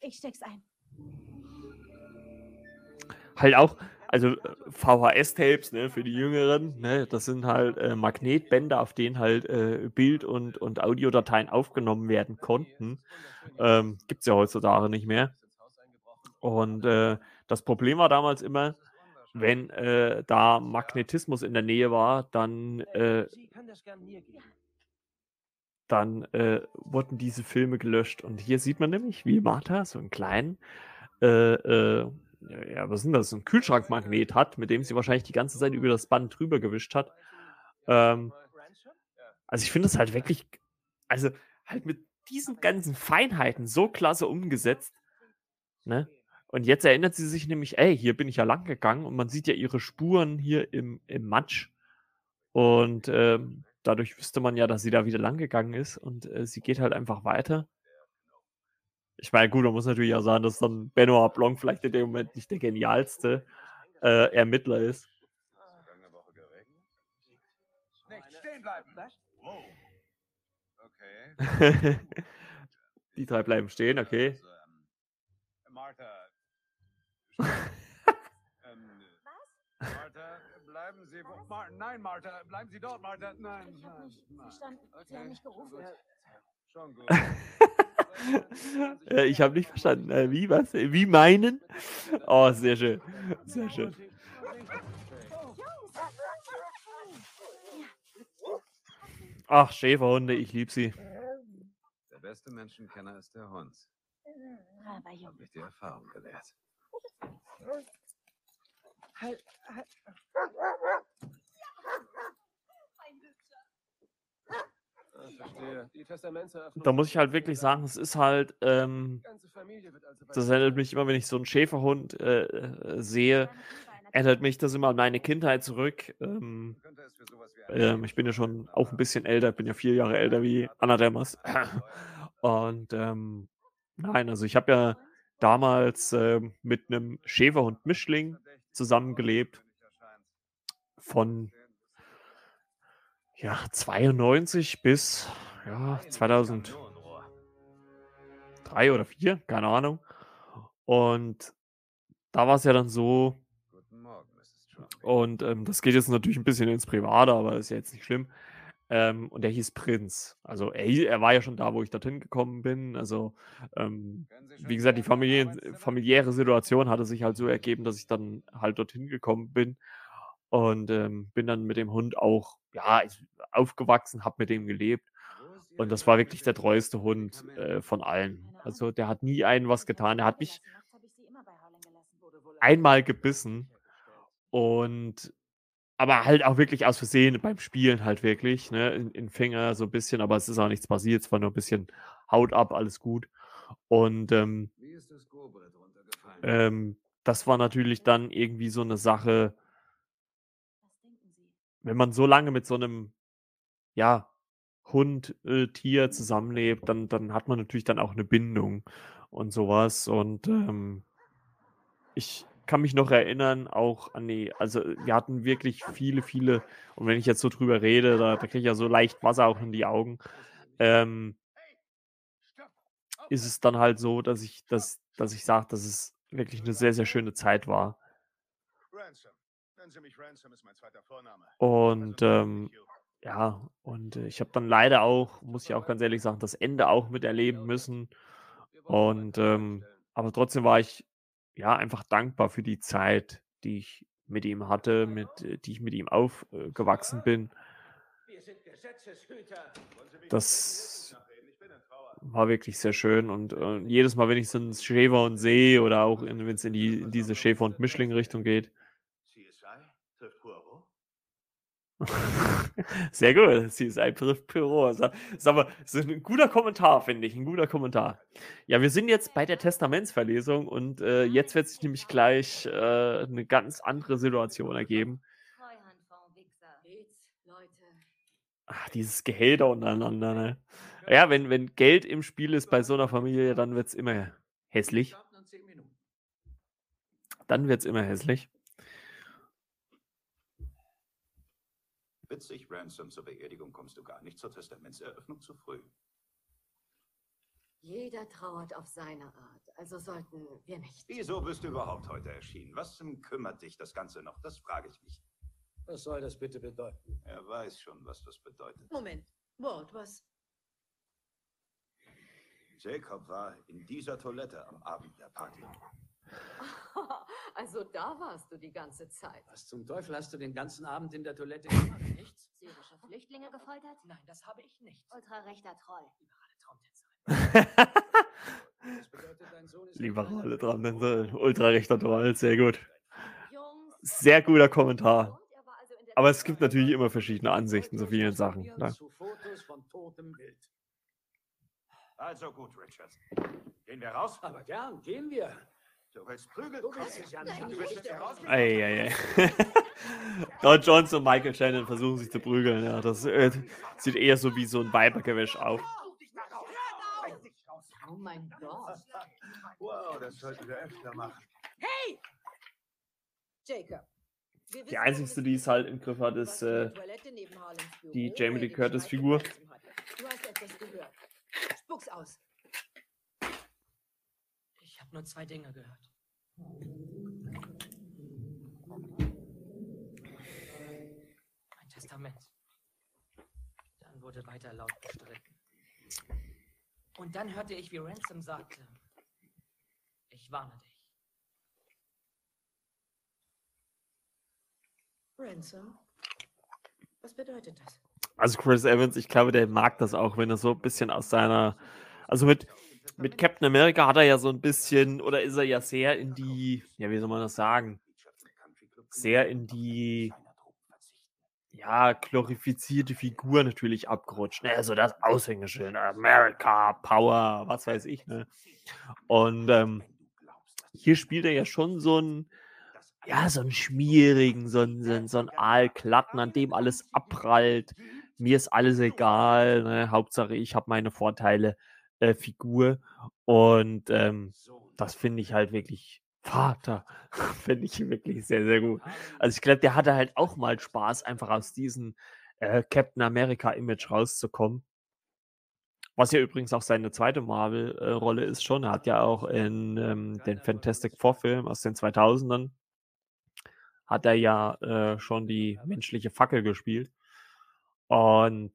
Ich steck's ein. Halt auch, also äh, VHS-Tapes, ne, für die Jüngeren, ne, das sind halt äh, Magnetbänder, auf denen halt äh, Bild- und, und Audiodateien aufgenommen werden konnten. Ähm, Gibt es ja heutzutage nicht mehr. Und äh, das Problem war damals immer, wenn äh, da Magnetismus in der Nähe war, dann, äh, dann äh, wurden diese Filme gelöscht. Und hier sieht man nämlich, wie Martha so einen kleinen, äh, äh, ja, was denn das, so einen Kühlschrankmagnet hat, mit dem sie wahrscheinlich die ganze Zeit über das Band drüber gewischt hat. Ähm, also ich finde das halt wirklich, also halt mit diesen ganzen Feinheiten so klasse umgesetzt. Ne? Und jetzt erinnert sie sich nämlich, ey, hier bin ich ja lang gegangen und man sieht ja ihre Spuren hier im, im Matsch. Und ähm, dadurch wüsste man ja, dass sie da wieder lang gegangen ist und äh, sie geht halt einfach weiter. Ich meine, gut, man muss natürlich auch sagen, dass dann Benoit Blanc vielleicht in dem Moment nicht der genialste äh, Ermittler ist. Nicht stehen bleiben. Wow. Okay. Die drei bleiben stehen, okay. Martha. Ähm, Martha, bleiben Sie. Wo, Mar nein, Martha, bleiben Sie dort, Martha. Nein, Ich hab nein, nicht nein. verstanden. Sie haben mich gerufen. Schon gut. äh, ich habe nicht verstanden. Äh, wie, was? Wie meinen? Oh, sehr schön. Sehr schön. Ach, Schäferhunde, ich liebe sie. Der beste Menschenkenner ist der Hund. Aber Hab Junge. ich die Erfahrung gelehrt. Halt, halt. Ah. Da muss ich halt wirklich sagen, es ist halt, ähm, also das erinnert mich immer, wenn ich so einen Schäferhund äh, äh, sehe, erinnert mich das immer an meine Kindheit zurück. Ähm, ähm, ich bin ja schon auch ein bisschen älter, bin ja vier Jahre älter wie Anna Demmers. Und ähm, nein, also ich habe ja damals ähm, mit einem Schäferhund-Mischling zusammengelebt von ja, 92 bis ja, 2003 oder 4, keine Ahnung. Und da war es ja dann so, und ähm, das geht jetzt natürlich ein bisschen ins Private, aber ist ja jetzt nicht schlimm. Ähm, und der hieß Prinz. Also er, er war ja schon da, wo ich dorthin gekommen bin. Also ähm, wie gesagt, die Familien, familiäre Situation hatte sich halt so ergeben, dass ich dann halt dorthin gekommen bin und ähm, bin dann mit dem Hund auch ja aufgewachsen, habe mit dem gelebt. Und das war wirklich der treueste Hund äh, von allen. Also der hat nie einen was getan. Er hat mich einmal gebissen und aber halt auch wirklich aus Versehen beim Spielen halt wirklich, ne, in, in Finger so ein bisschen, aber es ist auch nichts passiert, es war nur ein bisschen Haut ab, alles gut. Und ähm, Wie ist das ähm, das war natürlich dann irgendwie so eine Sache, wenn man so lange mit so einem, ja, Hund, äh, Tier zusammenlebt, dann, dann hat man natürlich dann auch eine Bindung und sowas. Und ähm, ich kann mich noch erinnern, auch an die, also wir hatten wirklich viele, viele, und wenn ich jetzt so drüber rede, da, da kriege ich ja so leicht Wasser auch in die Augen. Ähm, ist es dann halt so, dass ich, dass, dass ich sage, dass es wirklich eine sehr, sehr schöne Zeit war. Und ähm, ja, und äh, ich habe dann leider auch, muss ich auch ganz ehrlich sagen, das Ende auch miterleben müssen. Und ähm, aber trotzdem war ich ja einfach dankbar für die Zeit, die ich mit ihm hatte, mit, äh, die ich mit ihm aufgewachsen bin. Sind Gesetzeshüter. Das war wirklich sehr schön. Und äh, jedes Mal, wenn ich so einen Schäfer und sehe oder auch wenn es in, die, in diese Schäfer- und Mischling-Richtung geht, CSI trifft Poirot. Sehr gut, sie ist ein. Sag, sag mal, das ist ein guter Kommentar, finde ich. Ein guter Kommentar. Ja, wir sind jetzt bei der Testamentsverlesung und äh, jetzt wird sich nämlich gleich äh, eine ganz andere Situation ergeben. Ach, dieses Gehälter untereinander, ne? Ja, wenn, wenn Geld im Spiel ist bei so einer Familie, dann wird es immer hässlich. Dann wird es immer hässlich. Witzig, Ransom, zur Beerdigung kommst du gar nicht, zur Testamentseröffnung zu früh. Jeder trauert auf seine Art, also sollten wir nicht. Wieso bist du überhaupt heute erschienen? Was kümmert dich das Ganze noch? Das frage ich mich. Was soll das bitte bedeuten? Er weiß schon, was das bedeutet. Moment. Wort, was? Jacob war in dieser Toilette am Abend der Party. Also da warst du die ganze Zeit. Was zum Teufel hast du den ganzen Abend in der Toilette gemacht? Nichts? Syrische Flüchtlinge gefoltert? Nein, das habe ich nicht. Ultrarechter Troll. Das bedeutet, dein Sohn ist Liberale dran, ultrarechter Troll, sehr gut. Sehr guter Kommentar. Aber es gibt natürlich immer verschiedene Ansichten zu vielen Sachen. Ne? Also gut, Richard. Gehen wir raus? Aber gern, gehen wir. Du willst Prügel? Du willst es ja nicht. Du willst jetzt heraus? Ei, ei, ei. Don Johnson und Michael Shannon versuchen sich zu prügeln. Ja, das äh, sieht eher so wie so ein Weibergewäsch auf. Oh mein Gott. Wow, das sollten wir öfter machen. Hey! Jacob. wir Die einzigste, die es halt im Griff hat, ist äh, die Jamie Lee dem Curtis Figur. Du hast etwas gehört. Spuck's aus. Habe nur zwei Dinge gehört. Ein Testament. Dann wurde weiter laut gestritten. Und dann hörte ich, wie Ransom sagte, ich warne dich. Ransom? Was bedeutet das? Also Chris Evans, ich glaube, der mag das auch, wenn er so ein bisschen aus seiner, also mit, mit Captain America hat er ja so ein bisschen, oder ist er ja sehr in die, ja, wie soll man das sagen, sehr in die, ja, glorifizierte Figur natürlich abgerutscht. Ne? Also das Aushängeschild, America, Power, was weiß ich. Ne? Und ähm, hier spielt er ja schon so ein, ja, so einen schmierigen, so einen, so einen, so einen Aalklatten, an dem alles abprallt. Mir ist alles egal. Ne? Hauptsache, ich habe meine Vorteile, äh, Figur. Und ähm, das finde ich halt wirklich, Vater, finde ich wirklich sehr, sehr gut. Also ich glaube, der hatte halt auch mal Spaß, einfach aus diesem äh, Captain America-Image rauszukommen. Was ja übrigens auch seine zweite Marvel-Rolle ist schon. Er hat ja auch in ähm, den Fantastic Four-Film aus den 2000ern hat er ja äh, schon die menschliche Fackel gespielt. Und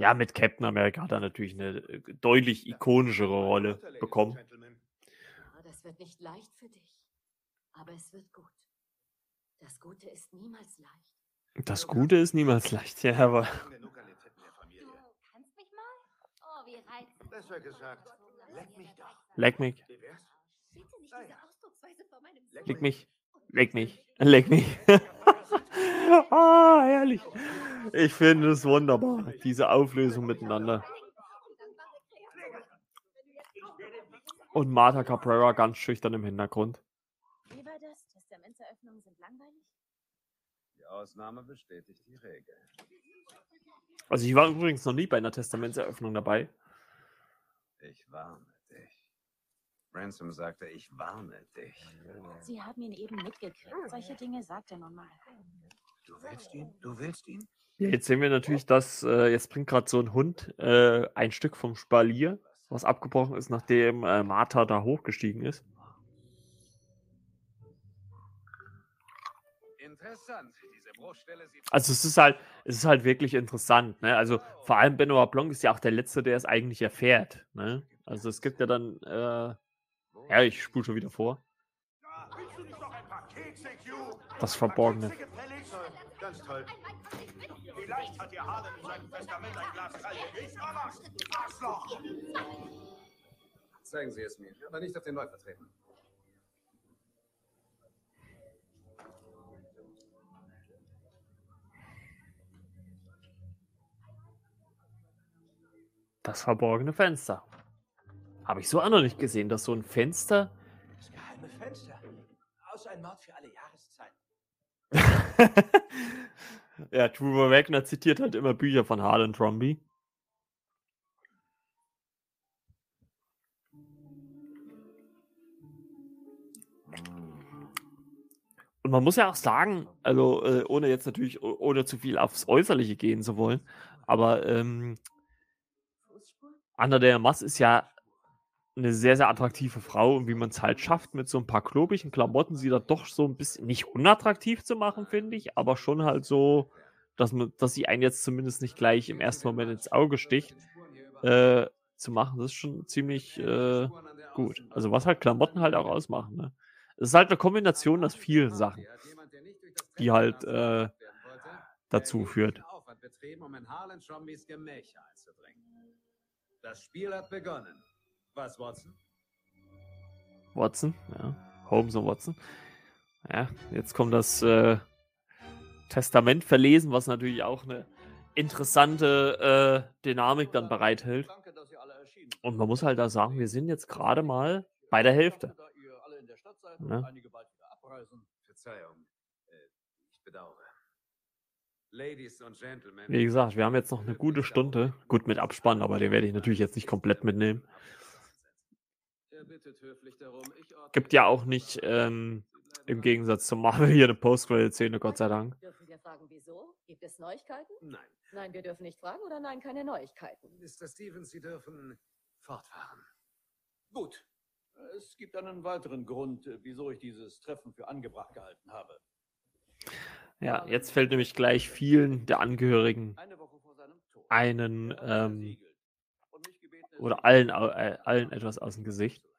ja, mit Captain America hat er natürlich eine äh, deutlich ikonischere Rolle bekommen. Ah, Das wird nicht leicht für dich. Aber es wird gut. Das Gute ist niemals leicht. Das Gute ist niemals leicht, ja, aber? Oh. Besser gesagt, leck mich doch. leck mich, leck mich, leck mich, leck mich. ah, herrlich. Ich finde es wunderbar, diese Auflösung miteinander. Und Martha Cabrera ganz schüchtern im Hintergrund. Wie war das? Testamentseröffnungen sind langweilig? Die Ausnahme bestätigt die Regel. Also ich war übrigens noch nie bei einer Testamentseröffnung dabei. Ich warne dich. Ransom sagte, ich warne dich. Sie haben ihn eben mitgekriegt. Solche Dinge sagt er nun mal. Du willst ihn? Du willst ihn? Ja, jetzt sehen wir natürlich, dass äh, jetzt bringt gerade so ein Hund äh, ein Stück vom Spalier, was abgebrochen ist, nachdem äh, Martha da hochgestiegen ist. Interessant. Diese Bruchstelle sieht Also es ist halt, es ist halt wirklich interessant, ne? Also vor allem Benoit Blanc ist ja auch der Letzte, der es eigentlich erfährt, ne? Also es gibt ja dann, äh, ja, ich spule schon wieder vor. Das Verborgene. Kekse gefällig? Ganz toll. Vielleicht hat ihr Harlem in seinem Testament ein Glas kalte Milch vermacht. Arschloch! Zeigen Sie es mir, aber nicht auf den Neuvertreten. Das verborgene Fenster. Habe ich so auch noch nicht gesehen, dass so ein Fenster. Das geheime Fenster. Aus ein Mord für alle Jahreszeiten. ja, Trevor Wagner zitiert halt immer Bücher von Harlan Tromby. Und man muss ja auch sagen, also äh, ohne jetzt natürlich, ohne zu viel aufs Äußerliche gehen zu wollen, aber ähm, Anna de Armas ist ja eine sehr, sehr attraktive Frau und wie man es halt schafft, mit so ein paar klobigen Klamotten sie da doch so ein bisschen nicht unattraktiv zu machen, finde ich, aber schon halt so, dass man, dass sie einen jetzt zumindest nicht gleich im ersten Moment ins Auge sticht, äh, zu machen. Das ist schon ziemlich äh, gut. Also was halt Klamotten halt auch ausmachen. Ne? Es ist halt eine Kombination aus vielen Sachen, die halt äh, dazu führt. Das Spiel hat begonnen. Was, Watson? Watson, ja. Holmes und Watson. Ja, jetzt kommt das äh, Testament verlesen, was natürlich auch eine interessante äh, Dynamik dann bereithält. Und man muss halt da sagen, wir sind jetzt gerade mal bei der Hälfte. Verzeihung. Äh, Ich bedauere. Ladies and Gentlemen. Wie gesagt, wir haben jetzt noch eine gute Stunde. Gut mit Abspann, aber den werde ich natürlich jetzt nicht komplett mitnehmen. Er bittet höflich darum. Ich ordne Gibt ja auch nicht ähm, im Gegensatz zum Marvel hier eine Post-Credit-Szene, Gott sei Dank. Dürfen wir fragen, wieso? Gibt es Neuigkeiten? Nein. Nein, wir dürfen nicht fragen oder nein, keine Neuigkeiten. Mr. Stevens, Sie dürfen fortfahren. Gut. Es gibt einen weiteren Grund, äh, wieso ich dieses Treffen für angebracht gehalten habe. Ja, jetzt fällt nämlich gleich vielen der Angehörigen einen ähm, oder allen, äh, allen etwas aus dem Gesicht.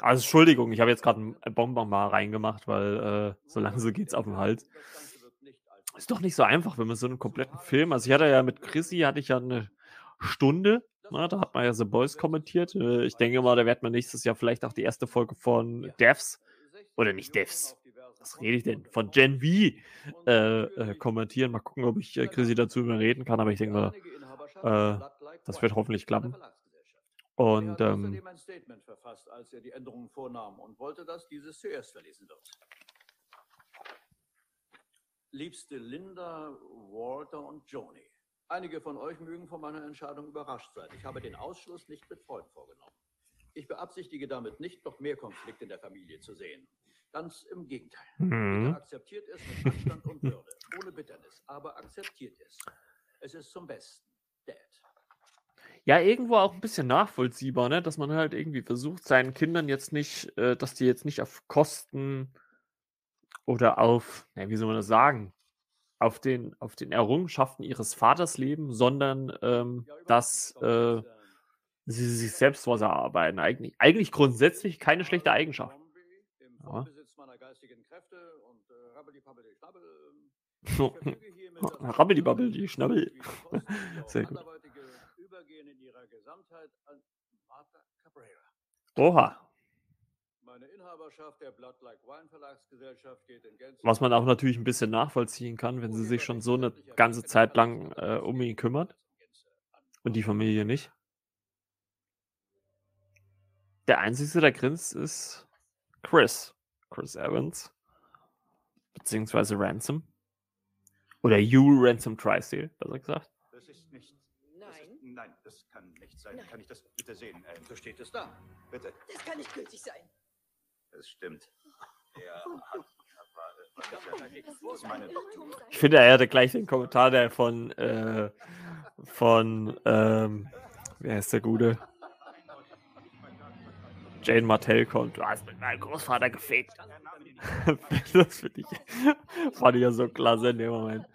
Also Entschuldigung, ich habe jetzt gerade ein Bonbon mal reingemacht, weil äh, so langsam geht's auf den Hals. Ist doch nicht so einfach, wenn man so einen kompletten Film. Also ich hatte ja mit Chrissy hatte ich ja eine Stunde. Na, da hat man ja The Boys kommentiert. Äh, Ich denke mal, da wird man nächstes Jahr vielleicht auch die erste Folge von Devs oder nicht Devs. Was rede ich denn? Von Gen V äh, äh, kommentieren. Mal gucken, ob ich äh, Chrissy dazu überreden kann, aber ich denke mal, äh, das wird hoffentlich klappen. Und er hat ähm, außerdem ein Statement verfasst, als er die Änderungen vornahm und wollte, dass dieses zuerst verlesen wird. Liebste Linda, Walter und Joni. Einige von euch mögen von meiner Entscheidung überrascht sein. Ich habe den Ausschluss nicht mit Freuden vorgenommen. Ich beabsichtige damit nicht, noch mehr Konflikte in der Familie zu sehen. Ganz im Gegenteil. Mhm. Bitte akzeptiert es mit Anstand und Würde, ohne Bitternis, aber akzeptiert es. Es ist zum Besten. Dad. Ja, irgendwo auch ein bisschen nachvollziehbar, ne? dass man halt irgendwie versucht, seinen Kindern jetzt nicht, äh, dass die jetzt nicht auf Kosten oder auf, ja, wie soll man das sagen, auf den, auf den Errungenschaften ihres Vaters leben, sondern ähm, dass äh, sie sich selbst was erarbeiten. Eigentlich, eigentlich grundsätzlich keine schlechte Eigenschaft. Ja. Und äh, rabbeli-pabbeli schnabbel, ähm. Sehr gut. anderweitige übergehen in ihrer Gesamtheit an Martha Cabrera. Oha. Meine Inhaberschaft der Blood Like Wine Verlagsgesellschaft geht in Gänze. Was man auch natürlich ein bisschen nachvollziehen kann, wenn sie sich schon so eine ganze Zeit lang äh, um ihn kümmert. Und die Familie nicht. Der Einzige, der grinst, ist Chris. Chris Evans. Beziehungsweise Ransom. Oder You Ransom Trisdale, besser gesagt. Das ist nicht. Das ist, nein, das kann nicht sein. Kann ich das bitte sehen? Ähm, so steht es da. Bitte. Das kann nicht gültig sein. Das stimmt. Er hat. Aber, äh, das ist meine. Ich finde, er hatte gleich den Kommentar, der von, äh, von, ähm, wie heißt der Gute? Jane Martell kommt. Du hast mit meinem Großvater gefickt. das finde ich, fand ich ja so klasse in dem Moment.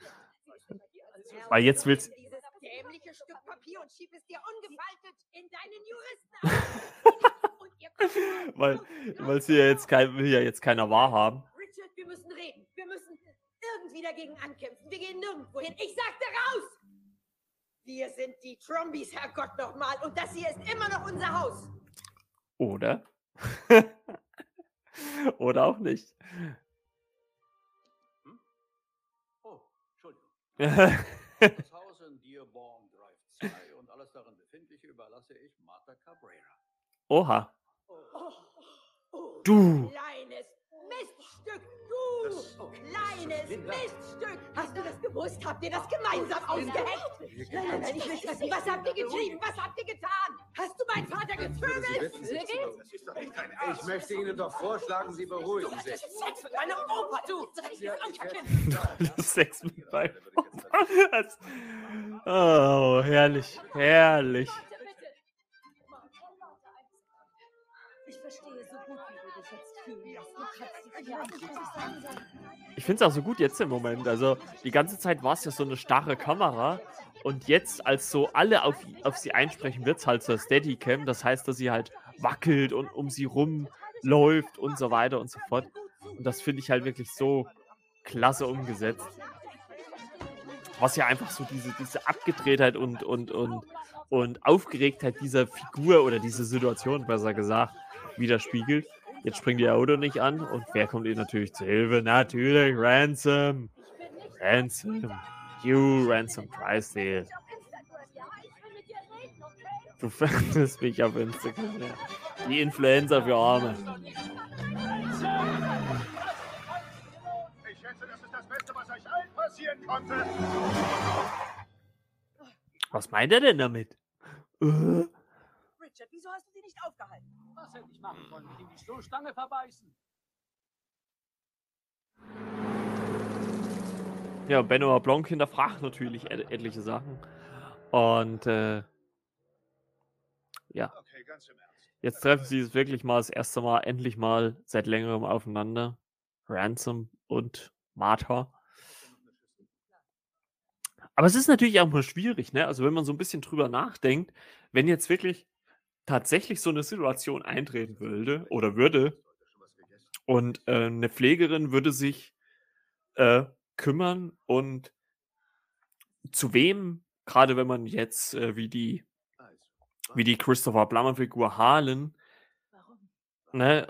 Weil jetzt willst Dieses dämliche Stück Papier und schieb es dir ungefaltet in deinen Juristen. und ihr kommt weil, weil sie ja jetzt kein, will ja jetzt keiner wahrhaben. Richard, wir müssen reden. Wir müssen irgendwie dagegen ankämpfen. Wir gehen nirgendwo hin. Ich sagte raus! Wir sind die Trombies, Herrgott nochmal. Und das hier ist immer noch unser Haus. Oder? Oder auch nicht. Oh, Entschuldigung. Das Haus in Dearborn Drive 2 und alles darin überlasse ich Martha Cabrera. Oha. Oh, Du. Kleines Miststück. Du kleines Miststück. Hast du das gewusst? Habt ihr das gemeinsam ausgeheckt? Nein, nein, nein, ich will wissen. Was habt ihr getrieben? Was habt ihr getan? Hast du meinen Vater? Wirklich? Ich möchte Ihnen doch vorschlagen, Sie beruhigen sich. Sex mit meinem Opa, du! Sex mit meinem Das, Oh, herrlich, herrlich. Ich finde es auch so gut jetzt im Moment. Also die ganze Zeit war es ja so eine starre Kamera. Und jetzt, als so alle auf, auf sie einsprechen, wird es halt so Steadycam. Das heißt, dass sie halt wackelt und um sie rum läuft und so weiter und so fort. Und das finde ich halt wirklich so klasse umgesetzt. Was ja einfach so diese, diese Abgedrehtheit und, und, und, und Aufgeregtheit dieser Figur oder dieser Situation, besser gesagt, widerspiegelt. Jetzt springt ihr Auto nicht an und wer kommt ihr natürlich zu Hilfe? Natürlich Ransom. Ransom. You Ransom Drysdale. Du findest mich auf Instagram. Ja. Die Influencer für Arme. Ich schätze, das ist das Beste, was euch allen passieren konnte. Was meint er denn damit? Äh? Richard, wieso hast du sie nicht aufgehalten? Was hätte ich machen sollen? Mich in die Stoßstange verbeißen? Ja, Benoit Blanc hinterfragt natürlich et etliche Sachen. Und äh, ja. Okay, ganz im Ernst. Jetzt treffen sie es wirklich mal das erste Mal, endlich mal seit längerem aufeinander. Ransom und Martha. Aber es ist natürlich auch mal schwierig, ne? Also wenn man so ein bisschen drüber nachdenkt, wenn jetzt wirklich tatsächlich so eine Situation eintreten würde oder würde und äh, eine Pflegerin würde sich äh, kümmern und zu wem, gerade wenn man jetzt äh, wie die wie die Christopher Plummer Figur Harlan, ne,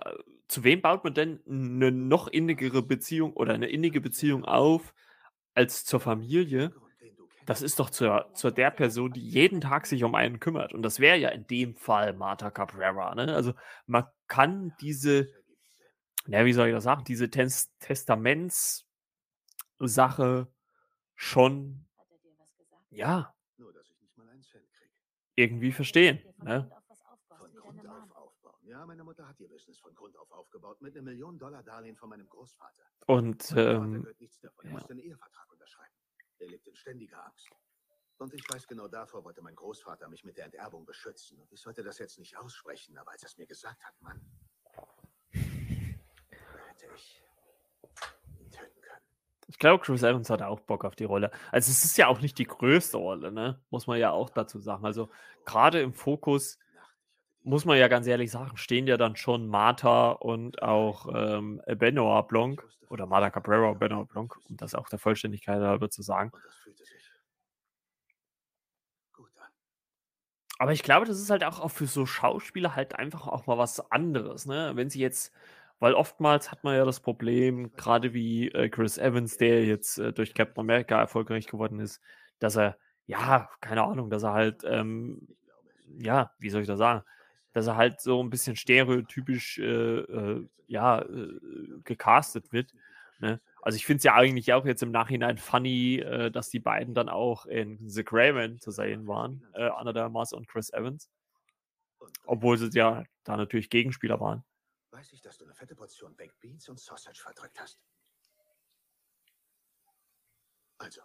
zu wem baut man denn eine noch innigere Beziehung oder eine innige Beziehung auf als zur Familie? Das ist doch zur, zur der Person, die jeden Tag sich um einen kümmert. Und das wäre ja in dem Fall Martha Cabrera. Ne? Also man kann diese, ja, wie soll ich das sagen, diese Tes Testaments Sache schon, ja, irgendwie verstehen. Ne? Ja, meine Mutter hat ihr Business von Grund auf aufgebaut mit einem Million Dollar Darlehen von meinem Großvater. Und ähm, gehört nichts davon. Er ja. Er lebt in ständiger Angst. Und ich weiß genau, davor wollte mein Großvater mich mit der Enterbung beschützen. Und ich sollte das jetzt nicht aussprechen, aber als er es mir gesagt hat, Mann, hätte ich ihn töten können. ich glaube, Chris Evans hat auch Bock auf die Rolle. Also es ist ja auch nicht die größte Rolle, ne? Muss man ja auch dazu sagen. Also gerade im Fokus muss man ja ganz ehrlich sagen, stehen ja dann schon Martha und auch ähm, Benoit Blanc oder Martha Cabrera und Benoit Blanc, um das auch der Vollständigkeit halber zu sagen. Aber ich glaube, das ist halt auch, auch für so Schauspieler halt einfach auch mal was anderes, ne? Wenn sie jetzt, weil oftmals hat man ja das Problem, gerade wie äh, Chris Evans, der jetzt äh, durch Captain America erfolgreich geworden ist, dass er, ja, keine Ahnung, dass er halt, ähm, ja, wie soll ich das sagen, dass er halt so ein bisschen stereotypisch, äh, äh, ja, äh, gecastet wird. Ne? Also ich finde es ja eigentlich auch jetzt im Nachhinein funny, äh, dass die beiden dann auch in The Craven zu sehen waren, äh, Anna Armas und Chris Evans. Obwohl sie ja da natürlich Gegenspieler waren. Weiß ich, dass du eine fette Portion Baked Beans und Sausage verdrückt hast. Also.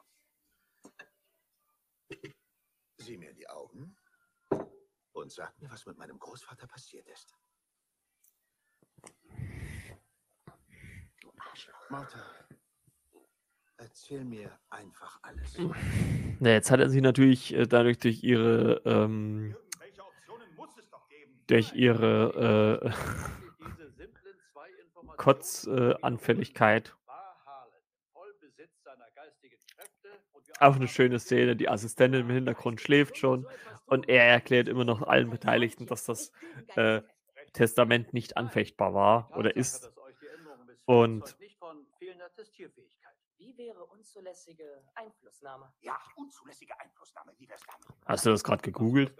Sieh mir in die Augen und sag mir, was mit meinem Großvater passiert ist. Martha, erzähl mir einfach alles. Ja, jetzt hat er sie natürlich äh, dadurch durch ihre ähm, durch ihre äh, Kotzanfälligkeit auch eine schöne Szene. Die Assistentin im Hintergrund schläft schon und er erklärt immer noch allen Beteiligten, dass das äh, Testament nicht anfechtbar war oder ist. Und. Wie wäre unzulässige Einflussnahme? Ja, unzulässige Einflussnahme, wie wär's damit? hast du das gerade gegoogelt?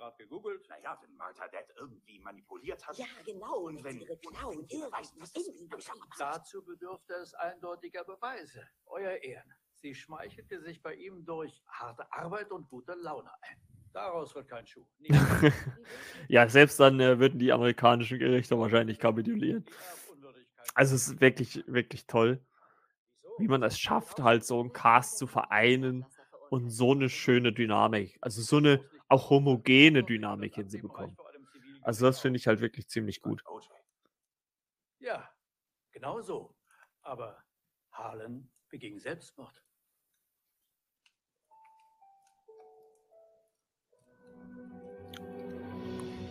Naja, wenn Martha Dad irgendwie manipuliert hat. Ja, genau. Und wenn ihre ihr weißt, was das Dazu bedürfte es eindeutiger Beweise. Euer Ehren. Sie schmeichelte sich bei ihm durch harte Arbeit und gute Laune ein. Daraus wird kein Schuh. Ja, selbst dann äh, würden die amerikanischen Gerichte wahrscheinlich kapitulieren. Also es ist wirklich, wirklich toll, wie man es schafft, halt so einen Cast zu vereinen und so eine schöne Dynamik. Also so eine auch homogene Dynamik hinzubekommen. Also das finde ich halt wirklich ziemlich gut. Ja, genau so. Aber Harlan beging Selbstmord.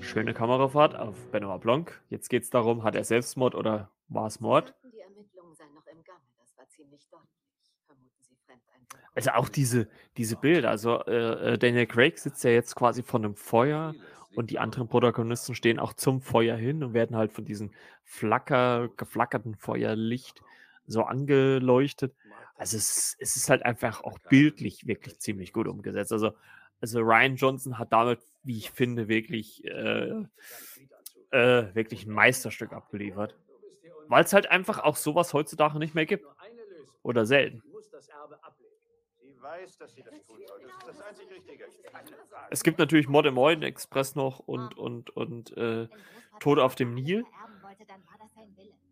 Schöne Kamerafahrt auf Benoit Blanc. Jetzt geht es darum, hat er Selbstmord oder war es Mord? Die Ermittlungen seien noch im Gange. Das war ziemlich deutlich. Vermuten Sie Fremdeinwirkung. Also auch diese, diese Bilder. Also äh, äh, Daniel Craig sitzt ja jetzt quasi vor einem Feuer und die anderen Protagonisten stehen auch zum Feuer hin und werden halt von diesem Flacker, geflackerten Feuerlicht so angeleuchtet. Also es, es ist halt einfach auch bildlich wirklich ziemlich gut umgesetzt. Also, also Ryan Johnson hat damit, wie ich finde, wirklich, äh, äh, wirklich ein Meisterstück abgeliefert. Weil es halt einfach auch sowas heutzutage nicht mehr gibt. Oder selten. Sie weiß, dass sie das tun soll. Das ist das einzig Richtige. Keine Frage. Es gibt natürlich Mod im Orient Express noch und, und, und äh, Tod auf dem Nil.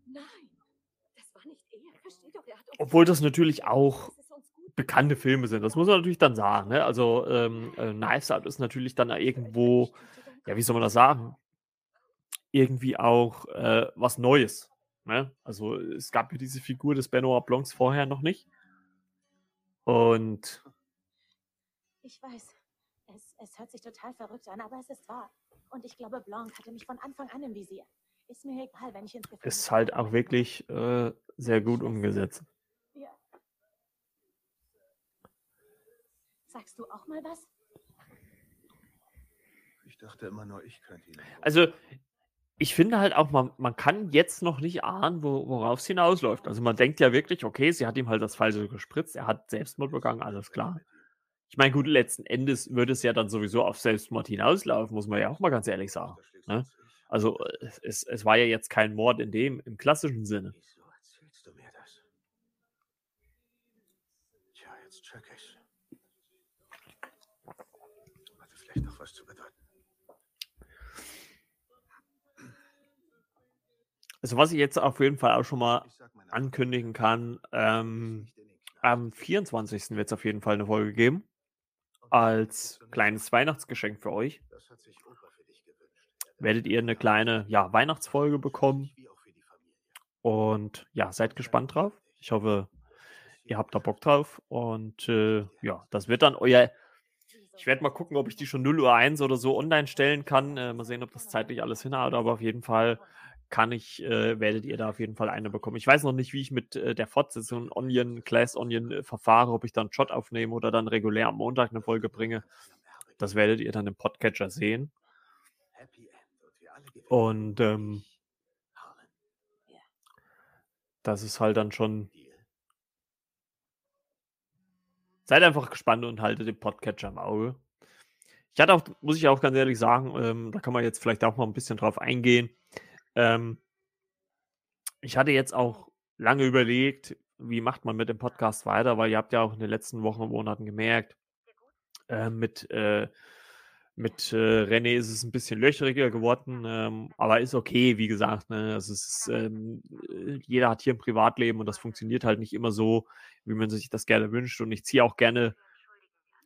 Nein, das war nicht er. Versteht doch, er hat uns Obwohl das natürlich auch bekannte Filme sind. Das muss man natürlich dann sagen. Ne? Also ähm, äh, Knives Out ist natürlich dann irgendwo, ja, wie soll man das sagen? Irgendwie auch äh, was Neues. Ne? Also es gab ja diese Figur des Benoit Blancs vorher noch nicht. Und Ich weiß, es, es hört sich total verrückt an, aber es ist wahr. Und ich glaube, Blanc hatte mich von Anfang an im Visier. Ist mir egal, wenn ich ins Gefängnis ist halt auch wirklich äh, sehr gut umgesetzt. Sagst du auch mal was? Ich dachte immer nur, ich könnte ihn. Also, ich finde halt auch, man, man kann jetzt noch nicht ahnen, wo, worauf es hinausläuft. Also man denkt ja wirklich, okay, sie hat ihm halt das Falsche gespritzt, er hat Selbstmord begangen, alles klar. Ich meine, gut, letzten Endes würde es ja dann sowieso auf Selbstmord hinauslaufen, muss man ja auch mal ganz ehrlich sagen. Ne? Also es, es war ja jetzt kein Mord in dem, im klassischen Sinne. Erzählst du mir das? Tja, jetzt check ich's. Hatte vielleicht noch was zu bedeuten. Also was ich jetzt auf jeden Fall auch schon mal ankündigen kann, ähm, am 24. wird es auf jeden Fall eine Folge geben. Als kleines Weihnachtsgeschenk für euch. Werdet ihr eine kleine ja, Weihnachtsfolge bekommen. Und ja, seid gespannt drauf. Ich hoffe, ihr habt da Bock drauf. Und äh, ja, das wird dann euer. Ich werde mal gucken, ob ich die schon 0 Uhr 1 oder so online stellen kann. Äh, mal sehen, ob das zeitlich alles hinhaut. Aber auf jeden Fall kann ich, äh, werdet ihr da auf jeden Fall eine bekommen. Ich weiß noch nicht, wie ich mit äh, der Fortsetzung Onion, Class Onion äh, verfahre, ob ich dann einen Shot aufnehme oder dann regulär am Montag eine Folge bringe. Das werdet ihr dann im Podcatcher sehen. Und ähm, das ist halt dann schon. Seid einfach gespannt und haltet den Podcatcher im Auge. Ich hatte auch, muss ich auch ganz ehrlich sagen, ähm, da kann man jetzt vielleicht auch mal ein bisschen drauf eingehen. Ähm, ich hatte jetzt auch lange überlegt, wie macht man mit dem Podcast weiter, weil ihr habt ja auch in den letzten Wochen und Monaten gemerkt, äh, mit, äh, mit äh, René ist es ein bisschen löcheriger geworden, ähm, aber ist okay, wie gesagt. Ne? Also ist, ähm, äh, jeder hat hier ein Privatleben und das funktioniert halt nicht immer so, wie man sich das gerne wünscht. Und ich ziehe auch gerne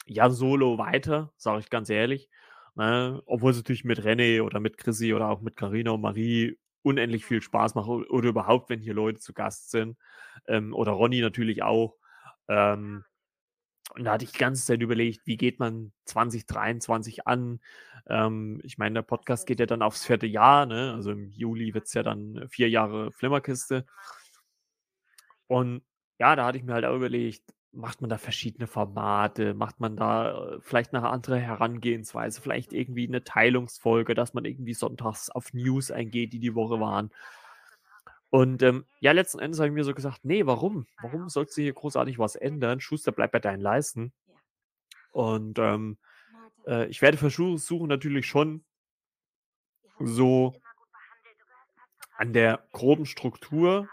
ja solo weiter, sage ich ganz ehrlich. Ne? Obwohl es natürlich mit René oder mit Chrissy oder auch mit Carina und Marie unendlich viel Spaß macht oder überhaupt, wenn hier Leute zu Gast sind. Ähm, oder Ronny natürlich auch. Ähm, und da hatte ich die ganze Zeit überlegt, wie geht man 2023 an? Ähm, ich meine, der Podcast geht ja dann aufs vierte Jahr, ne? Also im Juli wird es ja dann vier Jahre Flimmerkiste. Und ja, da hatte ich mir halt auch überlegt, macht man da verschiedene Formate, macht man da äh, vielleicht eine andere Herangehensweise, vielleicht irgendwie eine Teilungsfolge, dass man irgendwie sonntags auf News eingeht, die die Woche waren. Und ähm, ja, letzten Endes habe ich mir so gesagt, nee, warum? Warum sollst du hier großartig was ändern? Schuster, bleib bei deinen Leisten. Und ähm, äh, ich werde versuchen natürlich schon so an der groben Struktur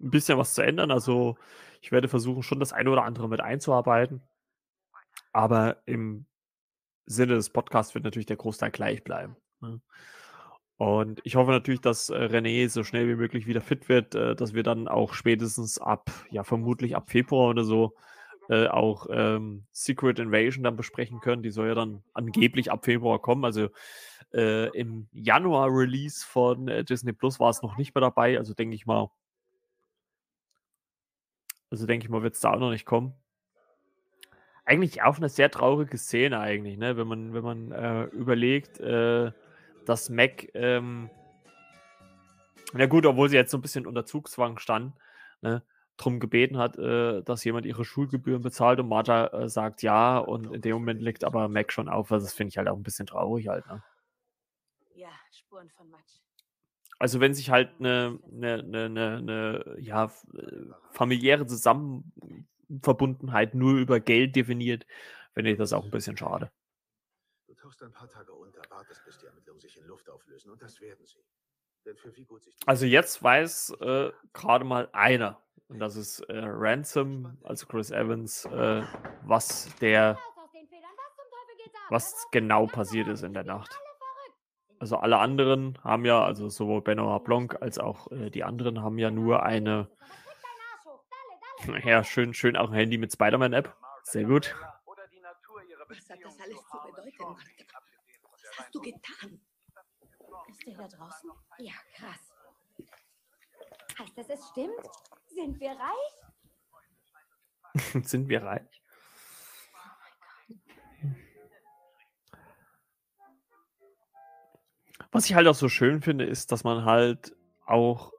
ein bisschen was zu ändern. Also ich werde versuchen, schon das eine oder andere mit einzuarbeiten. Aber im Sinne des Podcasts wird natürlich der Großteil gleich bleiben. Ne? Und ich hoffe natürlich, dass äh, René so schnell wie möglich wieder fit wird, äh, dass wir dann auch spätestens ab, ja, vermutlich ab Februar oder so, äh, auch ähm, Secret Invasion dann besprechen können. Die soll ja dann angeblich ab Februar kommen. Also äh, im Januar-Release von Disney Plus war es noch nicht mehr dabei. Also denke ich mal, also denke ich mal, wird es da auch noch nicht kommen. Eigentlich auch eine sehr traurige Szene eigentlich, ne? Wenn man, wenn man äh, überlegt, dass Mac, ähm, na gut, obwohl sie jetzt so ein bisschen unter Zugzwang stand, ne, drum gebeten hat, äh, dass jemand ihre Schulgebühren bezahlt und Martha äh, sagt ja und in dem Moment legt aber Mac schon auf. Also das finde ich halt auch ein bisschen traurig halt, ne? Ja, Spuren von Matsch. Also wenn sich halt eine, eine, eine, eine, eine ja, f- äh, familiäre Zusammenverbundenheit nur über Geld definiert, finde ich das auch ein bisschen schade. Tauchst ein paar Tage unter, wartest, bis die Ermittlungen sich in Luft auflösen. Und das werden sie. Denn für wie gut sich Also jetzt weiß äh, gerade mal einer, und das ist äh, Ransom, also Chris Evans, äh, was der, was genau passiert ist in der Nacht. Also alle anderen haben ja, also sowohl Benoit Blanc als auch äh, die anderen haben ja nur eine, ja schön, schön auch ein Handy mit Spider-Man-App. Sehr gut. Was hat das alles zu bedeuten, Martha? Was hast du getan? Ist der da draußen? Ja, krass. Heißt das, es stimmt? Sind wir reich? Sind wir reich? Was ich halt auch so schön finde, ist, dass man halt auch,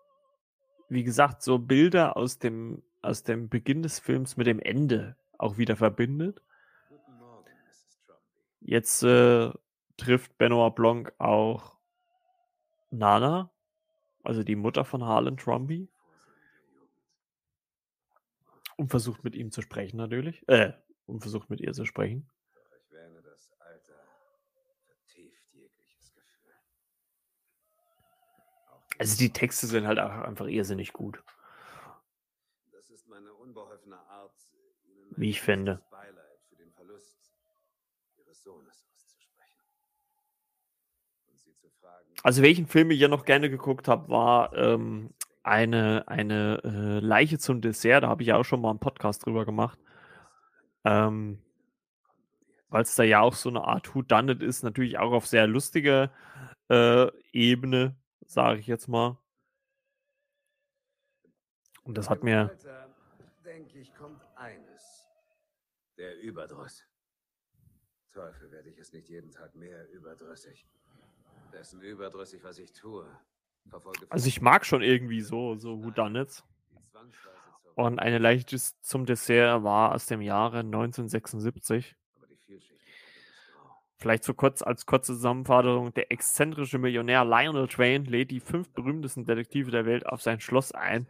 wie gesagt, so Bilder aus dem, aus dem Beginn des Films mit dem Ende auch wieder verbindet. Jetzt äh, trifft Benoit Blanc auch Nana, also die Mutter von Harlan Trumby. Und versucht mit ihm zu sprechen natürlich. Äh, und versucht mit ihr zu sprechen. Also die Texte sind halt auch einfach irrsinnig gut, Das ist meine unbeholfene Art, wie ich finde. tiefstes Beileid für den Verlust Ihres Sohnes auszusprechen. Und Sie zu fragen, Also welchen Film ich ja noch gerne geguckt habe, war ähm, eine, eine äh, Leiche zum Dessert. Da habe ich ja auch schon mal einen Podcast drüber gemacht. Ähm, Weil es da ja auch so eine Art Who Done It ist, natürlich auch auf sehr lustiger äh, Ebene, sage ich jetzt mal. Und das hat mir, Alter, denke ich, kommt eines. Der Überdruss. Teufel werde ich es nicht jeden Tag mehr überdrüssig. Dessen überdrüssig, was ich tue. Verfolge also ich mag schon irgendwie so, so Who Done It. Und eine Leiche zum Dessert war aus dem Jahre 1976. Vielleicht so kurz als kurze Zusammenfassung. Der exzentrische Millionär Lionel Twain lädt die fünf berühmtesten Detektive der Welt auf sein Schloss ein,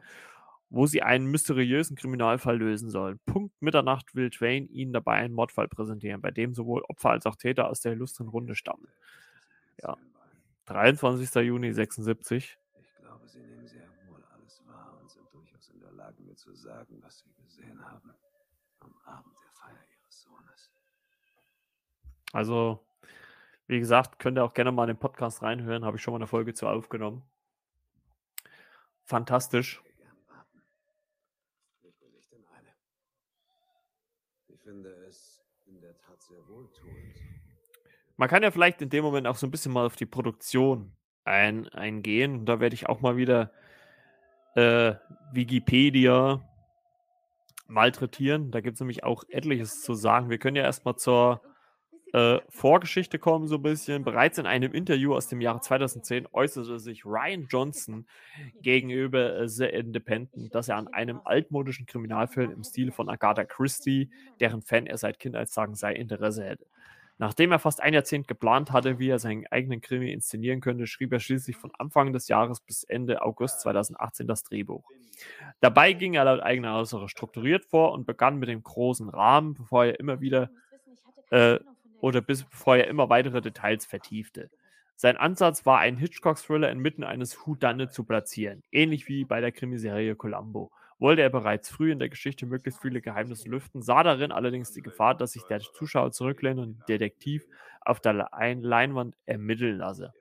wo sie einen mysteriösen Kriminalfall lösen sollen. Punkt Mitternacht will Twain ihnen dabei einen Mordfall präsentieren, bei dem sowohl Opfer als auch Täter aus der illustren Runde stammen. Ja. 23. Juni 76. Ich glaube, Sie nehmen sehr wohl alles wahr und sind durchaus in der Lage, mir zu sagen, was Sie gesehen haben am Abend der Feier Ihres Sohnes. Also, wie gesagt, könnt ihr auch gerne mal in den Podcast reinhören. Habe ich schon mal eine Folge zu aufgenommen. Fantastisch. Ich bin nicht in Eile. Ich finde es in der Tat sehr wohltuend. Man kann ja vielleicht in dem Moment auch so ein bisschen mal auf die Produktion ein, eingehen. Und da werde ich auch mal wieder äh, Wikipedia malträtieren. Da gibt es nämlich auch etliches zu sagen. Wir können ja erstmal zur äh, Vorgeschichte kommen, so ein bisschen. Bereits in einem Interview aus dem Jahre 2010 äußerte sich Ryan Johnson gegenüber äh, The Independent, dass er an einem altmodischen Kriminalfilm im Stil von Agatha Christie, deren Fan er seit Kindheitstagen sei, Interesse hätte. Nachdem er fast ein Jahrzehnt geplant hatte, wie er seinen eigenen Krimi inszenieren könnte, schrieb er schließlich von Anfang des Jahres bis Ende August 2018 das Drehbuch. Dabei ging er laut eigener Aussage strukturiert vor und begann mit dem großen Rahmen, bevor er immer wieder äh, oder bis bevor er immer weitere Details vertiefte. Sein Ansatz war, einen Hitchcock-Thriller inmitten eines Whodunit zu platzieren, ähnlich wie bei der Krimiserie Columbo. Wollte er bereits früh in der Geschichte möglichst viele Geheimnisse lüften, sah darin allerdings die Gefahr, dass sich der Zuschauer zurücklehnt und Detektiv auf der Lein- Leinwand ermitteln lasse.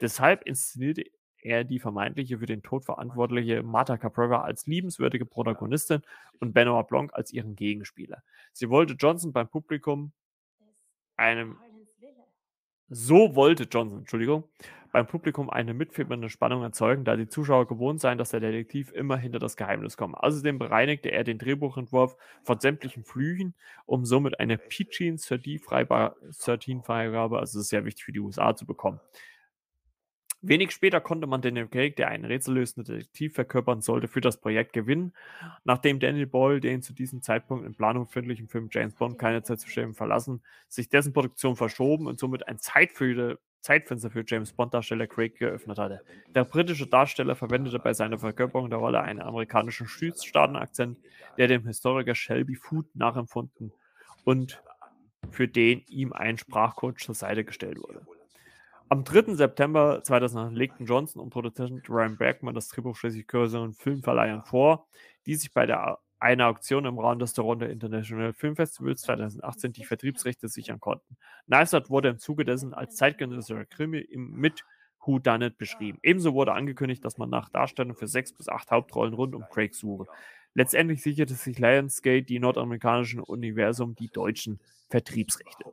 Deshalb inszenierte er die vermeintliche für den Tod verantwortliche Martha Cabrera als liebenswürdige Protagonistin und Benoit Blanc als ihren Gegenspieler. Sie wollte Johnson beim Publikum einem so wollte Johnson, Entschuldigung, beim Publikum eine mitfiebernde Spannung erzeugen, da die Zuschauer gewohnt seien, dass der Detektiv immer hinter das Geheimnis komme. Außerdem bereinigte er den Drehbuchentwurf von sämtlichen Flüchen, um somit eine PG-13-Freigabe, also das ist sehr wichtig für die USA, zu bekommen. Wenig später konnte man Daniel Craig, der einen rätsellösenden Detektiv verkörpern sollte, für das Projekt gewinnen, nachdem Daniel Boyle den zu diesem Zeitpunkt in Planung befindlichen Film James Bond keine Zeit zu schämen verlassen, sich dessen Produktion verschoben und somit ein Zeitfenster Zeitfenster für James Bond-Darsteller Craig geöffnet hatte. Der britische Darsteller verwendete bei seiner Verkörperung der Rolle einen amerikanischen Südstaaten-Akzent, der dem Historiker Shelby Food nachempfunden und für den ihm ein Sprachcoach zur Seite gestellt wurde. Am 3. September 2009 legten Johnson und Produzent Ryan Bergman das Drehbuch schließlich größeren Filmverleihern vor, die sich bei der einer Auktion im Rahmen des Toronto International Film Festivals 2018 die Vertriebsrechte sichern konnten. Out wurde im Zuge dessen als zeitgenössischer Krimi im mit Who Done It beschrieben. Ebenso wurde angekündigt, dass man nach Darstellern für sechs bis acht Hauptrollen rund um Craig suche. Letztendlich sicherte sich Lionsgate die nordamerikanischen Universum die deutschen Vertriebsrechte.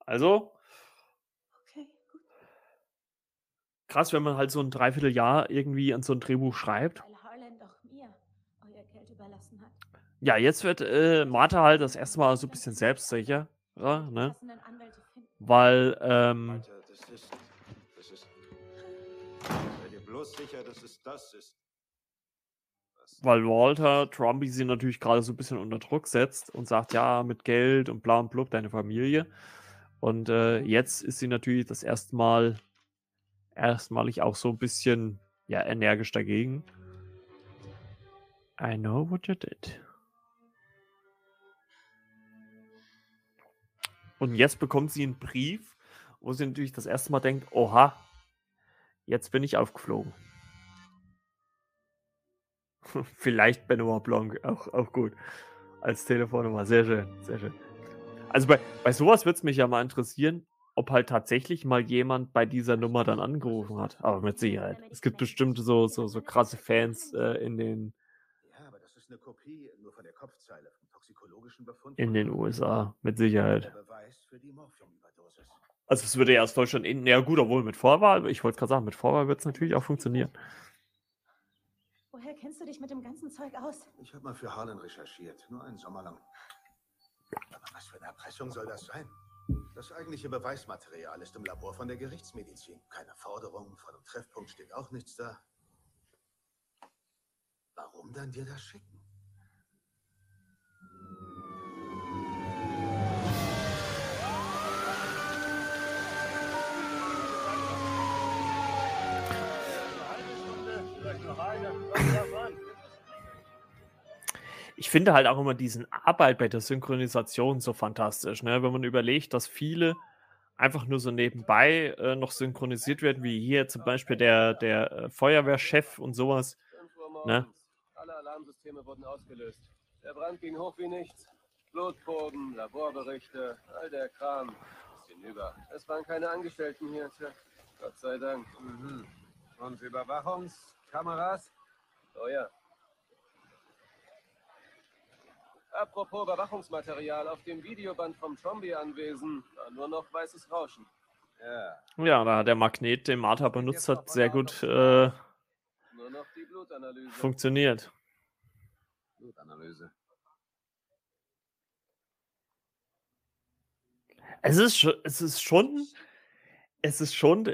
Also, krass, wenn man halt so ein Dreivierteljahr irgendwie an so ein Drehbuch schreibt. Weil Harlan doch mir euer Geld überlassen hat. Ja, jetzt wird äh, Martha halt das erste Mal so ein bisschen selbstsicher, ja, ne? Weil, ähm, Alter, das ist. Das ist. Sei dir bloß sicher, dass es das ist. weil Walter Trumpy sie natürlich gerade so ein bisschen unter Druck setzt und sagt, ja, mit Geld und bla und blub, deine Familie. Und äh, jetzt ist sie natürlich das erste Mal erstmalig auch so ein bisschen ja, energisch dagegen. I know what you did. Und jetzt bekommt sie einen Brief, wo sie natürlich das erste Mal denkt, oha, jetzt bin ich aufgeflogen. Vielleicht Benoit Blanc, auch, auch gut. Als Telefonnummer, sehr schön, sehr schön. Also bei, bei sowas würde es mich ja mal interessieren, ob halt tatsächlich mal jemand bei dieser Nummer dann angerufen hat. Aber mit Sicherheit. Es gibt bestimmt so, so, so krasse Fans äh, in, den, Ja, aber das ist eine Kopie nur von der Kopfzeile vom toxikologischen Befund. in den USA, mit Sicherheit. Also es würde ja aus Deutschland in, ja gut, obwohl mit Vorwahl, ich wollte gerade sagen, mit Vorwahl wird es natürlich auch funktionieren. Woher kennst du dich mit dem ganzen Zeug aus? Ich habe mal für Harlan recherchiert, nur einen Sommer lang. Aber was für eine Erpressung soll das sein? Das eigentliche Beweismaterial ist im Labor von der Gerichtsmedizin. Keine Forderung, von einem Treffpunkt steht auch nichts da. Warum dann dir das schicken? Ich finde halt auch immer diesen Arbeit bei der Synchronisation so fantastisch, ne? Wenn man überlegt, dass viele einfach nur so nebenbei äh, noch synchronisiert werden, wie hier zum Beispiel der, der äh, Feuerwehrchef und sowas. 5 Uhr Ne? Alle Alarmsysteme wurden ausgelöst. Der Brand ging hoch wie nichts. Blutproben, Laborberichte, all der Kram ist hinüber. Es waren keine Angestellten hier. Tja, Gott sei Dank. Mhm. Und Überwachungskameras? Oh ja. Apropos Überwachungsmaterial, auf dem Videoband vom Zombie-Anwesen war nur noch weißes Rauschen. Ja. Ja, da hat der Magnet, den Martha benutzt hat, sehr gut äh, Nur noch die Blutanalyse. funktioniert. Blutanalyse. Es ist, schon- es ist schon, es ist schon äh,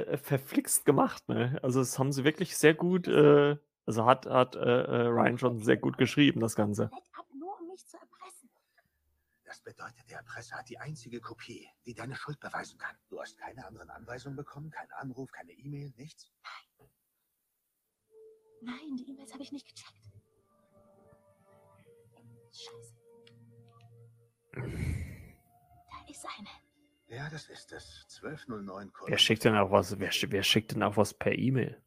äh, verflixt gemacht, ne? Also das haben sie wirklich sehr gut, äh, also hat, hat äh, äh, Ryan schon sehr gut geschrieben, das Ganze. Mich zu erpressen. Das bedeutet, der Erpresser hat die einzige Kopie, die deine Schuld beweisen kann. Du hast keine anderen Anweisungen bekommen, keinen Anruf, keine E-Mail, nichts? Nein, die E-Mails habe ich nicht gecheckt. Scheiße. Da ist eine. Ja, das ist es. 1209 Wer schickt denn auch was, wer, wer schickt denn auch was per E-Mail?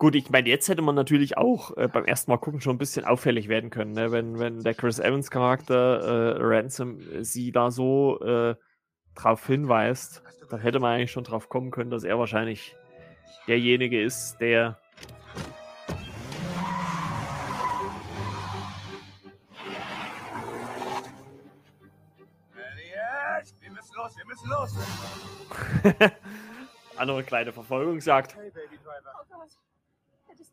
Gut, ich meine, jetzt hätte man natürlich auch äh, beim ersten Mal gucken schon ein bisschen auffällig werden können, ne? wenn, wenn der Chris Evans Charakter äh, Ransom äh, sie da so äh, drauf hinweist, dann hätte man eigentlich schon drauf kommen können, dass er wahrscheinlich derjenige ist, der Elliot, wir müssen los, wir müssen los. andere kleine Verfolgungsjagd. Hey, Baby Driver. Oh Gott.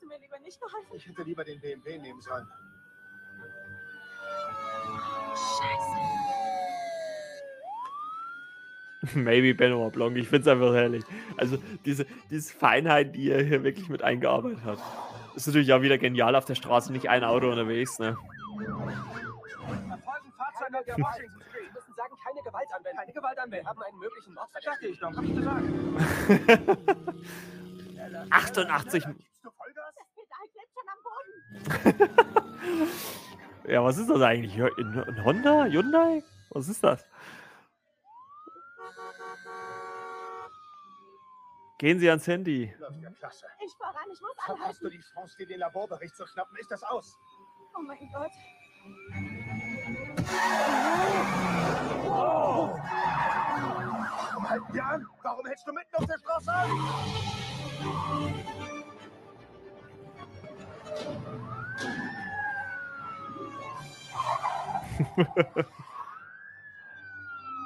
Du mir lieber nicht geholfen? Ich hätte lieber den BMW nehmen sollen. Maybe Benoit Blanc, ich finde es einfach herrlich. Also diese, diese Feinheit, die er hier wirklich mit eingearbeitet hat. Ist natürlich auch wieder genial auf der Straße, nicht ein Auto unterwegs, ne? Der Washington Street. Wir müssen sagen, keine Gewalt anwenden. Keine Gewalt anwenden. Wir haben einen möglichen Mordverdacht. Sagte ich doch, hab ich gesagt. 88. Das Pedal klebt schon am Boden. Ja, was ist das eigentlich? Ein Honda? Hyundai? Was ist das? Gehen Sie ans Handy. Läuft ja klasse. Ich voran, ich muss Verpasst du anhalten. die Chance, dir den Laborbericht zu schnappen, ist das aus. Oh mein Gott. Warum halten wir an? Warum hältst du mitten auf der Straße an?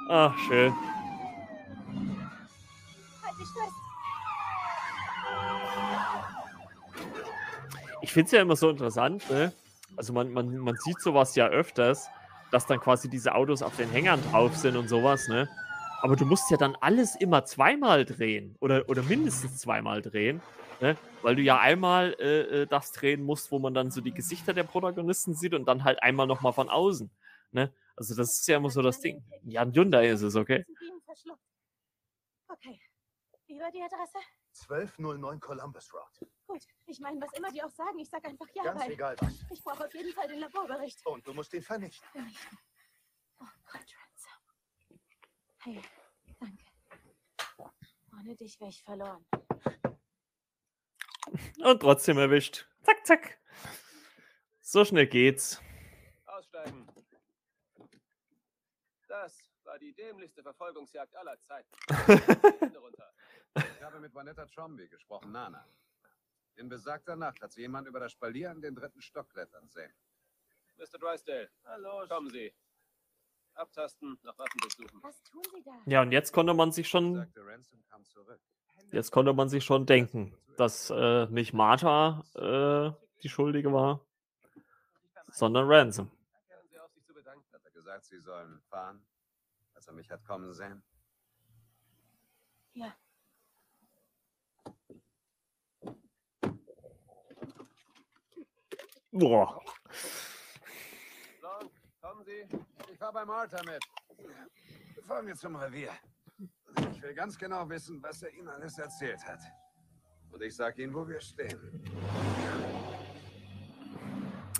Ach, schön. Dich fest. Ich finde es ja immer so interessant, ne? Also man, man, man sieht sowas ja öfters, dass dann quasi diese Autos auf den Hängern drauf sind und sowas, ne? Aber du musst ja dann alles immer zweimal drehen oder, oder mindestens zweimal drehen, ne? Weil du ja einmal äh, äh, das drehen musst, wo man dann so die Gesichter der Protagonisten sieht und dann halt einmal nochmal von außen, ne? Also das ist ja immer so das Ding. Ja, ein Hyundai ist es, okay? Okay. Wie war die Adresse? 1209 Columbus Road. Gut. Ich meine, was immer die auch sagen, ich sag einfach ja, Ganz weil egal was. ich brauche auf jeden Fall den Laborbericht. Und du musst ihn vernichten. Vernichten. Oh Gott. Hey, danke. Ohne dich wäre ich verloren. Und trotzdem erwischt. Zack, zack. So schnell geht's. Aussteigen. Das war die dämlichste Verfolgungsjagd aller Zeiten. Ich habe mit Vanetta Tromby gesprochen, Nana. In besagter Nacht hat sie jemand über das Spalier an den dritten Stock klettern sehen. Mr. Drysdale. Hallo. Kommen Sie. Abtasten, nach Waffen durchsuchen. Was tun Sie da? Ja, und jetzt konnte man sich schon, jetzt konnte man sich schon denken, dass äh, nicht Martha äh, die Schuldige war, sondern Ransom. Hören Sie auf, sich zu bedanken. Hat er gesagt, sie sollen fahren, als er mich hat kommen sehen? Ja. Boah. Blanc, kommen Sie. Ich fahr bei Martha mit. Fahren wir zum Revier. Ich will ganz genau wissen, was er Ihnen alles erzählt hat. Und ich sag Ihnen, wo wir stehen.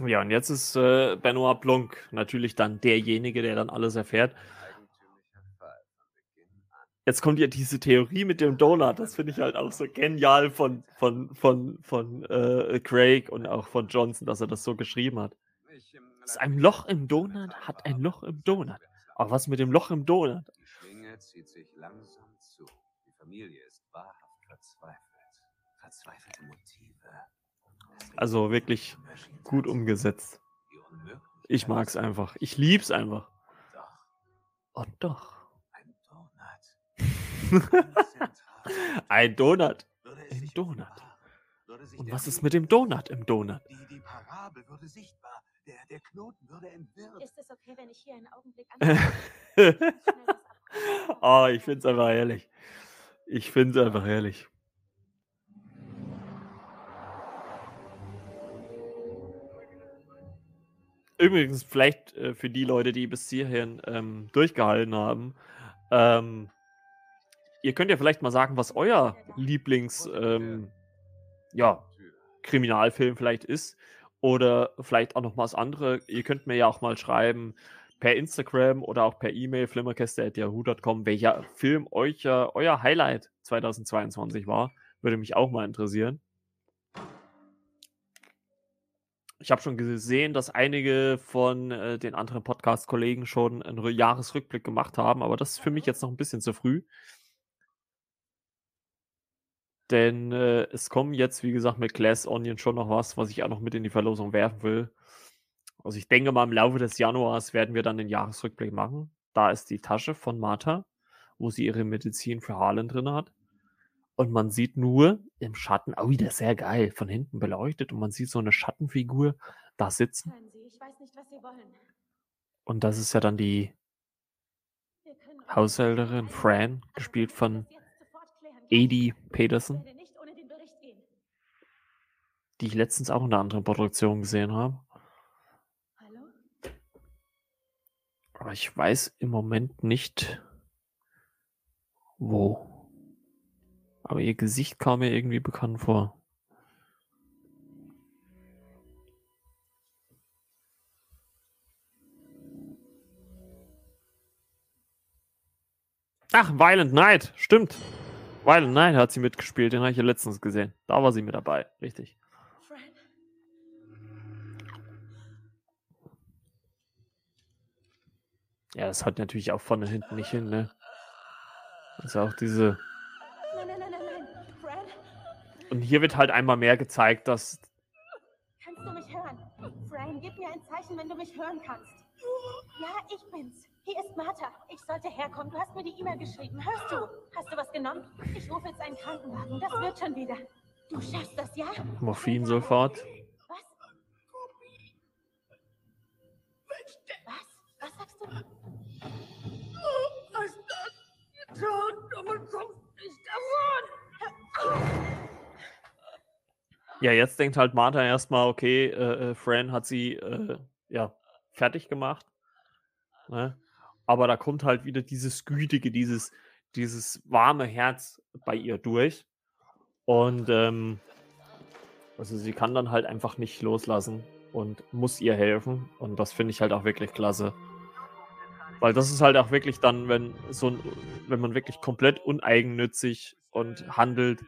Ja, und jetzt ist äh, Benoit Blanc natürlich dann derjenige, der dann alles erfährt. Jetzt kommt ja diese Theorie mit dem Donut. Das finde ich halt auch so genial von, von, von, von äh, Craig und auch von Johnson, dass er das so geschrieben hat. Ich im Das ein Loch im Donut hat ein Loch im Donut. Aber was mit dem Loch im Donut? Die Schlinge zieht sich langsam zu. Die Familie ist wahrhaft verzweifelt. Verzweifelte Motive. Es Also wirklich gut umgesetzt. Ich mag's einfach. Ich lieb's einfach. Doch, Und doch. ein Donut. Ein Donut es sich Donut. Und was ist mit dem Donut im Donut? Die, die Parabel würde sichtbar. Der, der Knoten würde entwirrt. Ist es okay, wenn ich hier einen Augenblick anhalte? oh, ich find's einfach herrlich. Ich find's einfach herrlich. Übrigens, vielleicht äh, für die Leute, die bis hierhin ähm, durchgehalten haben, ähm, ihr könnt ja vielleicht mal sagen, was euer Lieblings ähm, ja, Kriminalfilm vielleicht ist. Oder vielleicht auch noch mal was andere. Ihr könnt mir ja auch mal schreiben per Instagram oder auch per E-Mail flimmerkäste.yahoo.com, welcher Film euch, äh, euer Highlight 2022 war. Würde mich auch mal interessieren. ich habe schon gesehen, dass einige von äh, den anderen Podcast-Kollegen schon einen Rü- Jahresrückblick gemacht haben, aber das ist für mich jetzt noch ein bisschen zu früh. Denn äh, es kommen jetzt, wie gesagt, mit Glass Onion schon noch was, was ich auch noch mit in die Verlosung werfen will. Also ich denke mal, im Laufe des Januars werden wir dann den Jahresrückblick machen. Da ist die Tasche von Martha, wo sie ihre Medizin für Harlan drin hat. Und man sieht nur im Schatten, auch wieder sehr geil, von hinten beleuchtet. Und man sieht so eine Schattenfigur da sitzen. Nicht, was Sie wollen. Und das ist ja dann die Haushälterin Fran, gespielt von Edie Peterson, die ich letztens auch in einer anderen Produktion gesehen habe. Hallo? Aber ich weiß im Moment nicht, wo. Aber ihr Gesicht kam mir irgendwie bekannt vor. Ach, Violent Night, stimmt. Violent Night hat sie mitgespielt, den habe ich ja letztens gesehen. Da war sie mit dabei, richtig. Ja, das hat natürlich auch vorne hinten nicht hin, ne? Also auch diese. Nein, nein, nein, nein, nein. Fran, Und hier wird halt einmal mehr gezeigt, dass. kannst du mich hören? Fran, gib mir ein Zeichen, wenn du mich hören kannst. Ja, ich bin's. Hier ist Martha. Ich sollte herkommen. Du hast mir die E-Mail geschrieben. Hörst du? Hast du was genommen? Ich rufe jetzt einen Krankenwagen. Das wird schon wieder. Du schaffst das, ja? Morphin sofort. Was? Was? Was sagst du? Du hast das getan, aber kommst nicht davon. Ja, jetzt denkt halt Martha erstmal, okay, äh, äh, Fran hat sie äh, ja fertig gemacht. Ne? Aber da kommt halt wieder dieses Gütige, dieses, dieses warme Herz bei ihr durch. Und ähm, also sie kann dann halt einfach nicht loslassen und muss ihr helfen. Und das finde ich halt auch wirklich klasse. Weil das ist halt auch wirklich dann, wenn so ein, wenn man wirklich komplett uneigennützig und handelt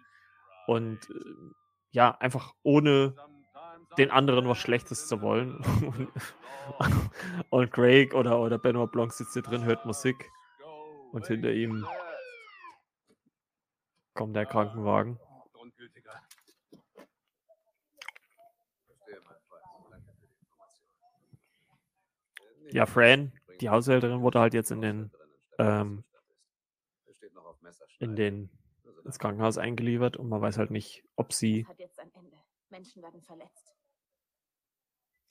und äh, ja, einfach ohne den anderen was Schlechtes zu wollen. und, Craig oder, oder Benoit Blanc sitzt hier drin, hört Musik und hinter ihm kommt der Krankenwagen. Ja, Fran, die Haushälterin, wurde halt jetzt in den ähm, in den ins Krankenhaus eingeliefert und man weiß halt nicht, ob sie. Menschen werden verletzt.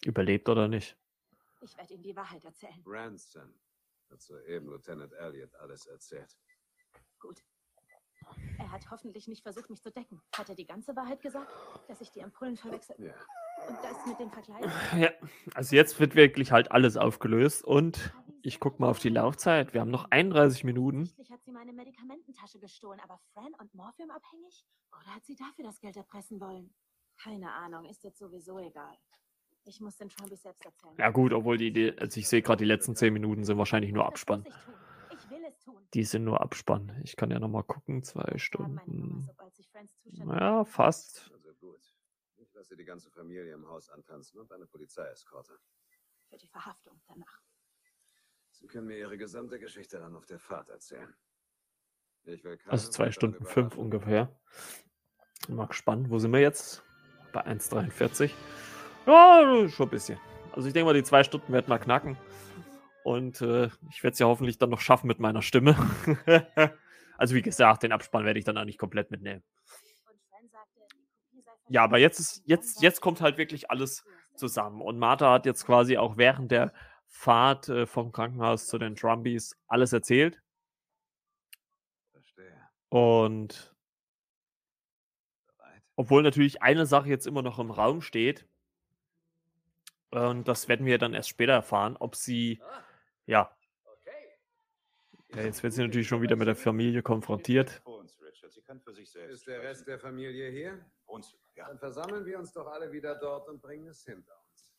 Überlebt oder nicht. Ich werde ihm die Wahrheit erzählen. Branson hat soeben Lieutenant Elliot alles erzählt. Gut. Er hat hoffentlich nicht versucht, mich zu decken. Hat er die ganze Wahrheit gesagt? Dass ich die Ampullen verwechselt? Ja. Und das mit dem Vergleich? Ja, also jetzt wird wirklich halt alles aufgelöst und ich guck mal auf die Laufzeit. Wir haben noch 31 Minuten. Hat sie meine Medikamententasche gestohlen, aber Fran und Morphium abhängig? Oder hat sie dafür das Geld erpressen wollen? Keine Ahnung, ist jetzt sowieso egal. Ich muss den Trumby selbst erzählen. Ja gut, obwohl die, die also ich sehe gerade, die letzten 10 Minuten sind wahrscheinlich nur Abspann. Ich will es tun. Die sind nur Abspann. Ich kann ja noch mal gucken, zwei Stunden. Ja, fast. Also gut. Ich lasse die ganze Familie im Haus antanzen und eine Polizeieskorte. für die Verhaftung danach. Sie können mir Ihre gesamte Geschichte dann auf der Fahrt erzählen. Ich will keine Also zwei Stunden fünf ungefähr. Mal gespannt, wo sind wir jetzt? Bei 1,43. Ja, schon ein bisschen. Also ich denke mal, die zwei Stunden werden wir knacken. Und äh, ich werde es ja hoffentlich dann noch schaffen mit meiner Stimme. also wie gesagt, den Abspann werde ich dann auch nicht komplett mitnehmen. Ja, aber jetzt ist, jetzt, jetzt kommt halt wirklich alles zusammen. Und Martha hat jetzt quasi auch während der Fahrt äh, vom Krankenhaus zu den Trumbies alles erzählt. Verstehe. Und obwohl natürlich eine Sache jetzt immer noch im Raum steht, und das werden wir dann erst später erfahren, ob sie, ja. Ja, jetzt wird sie natürlich schon wieder mit der Familie konfrontiert. Sie kann für sich selbst. Ist der Rest der Familie hier? Wohnzimmer, ja. Dann versammeln wir uns doch alle wieder dort und bringen es hinter uns.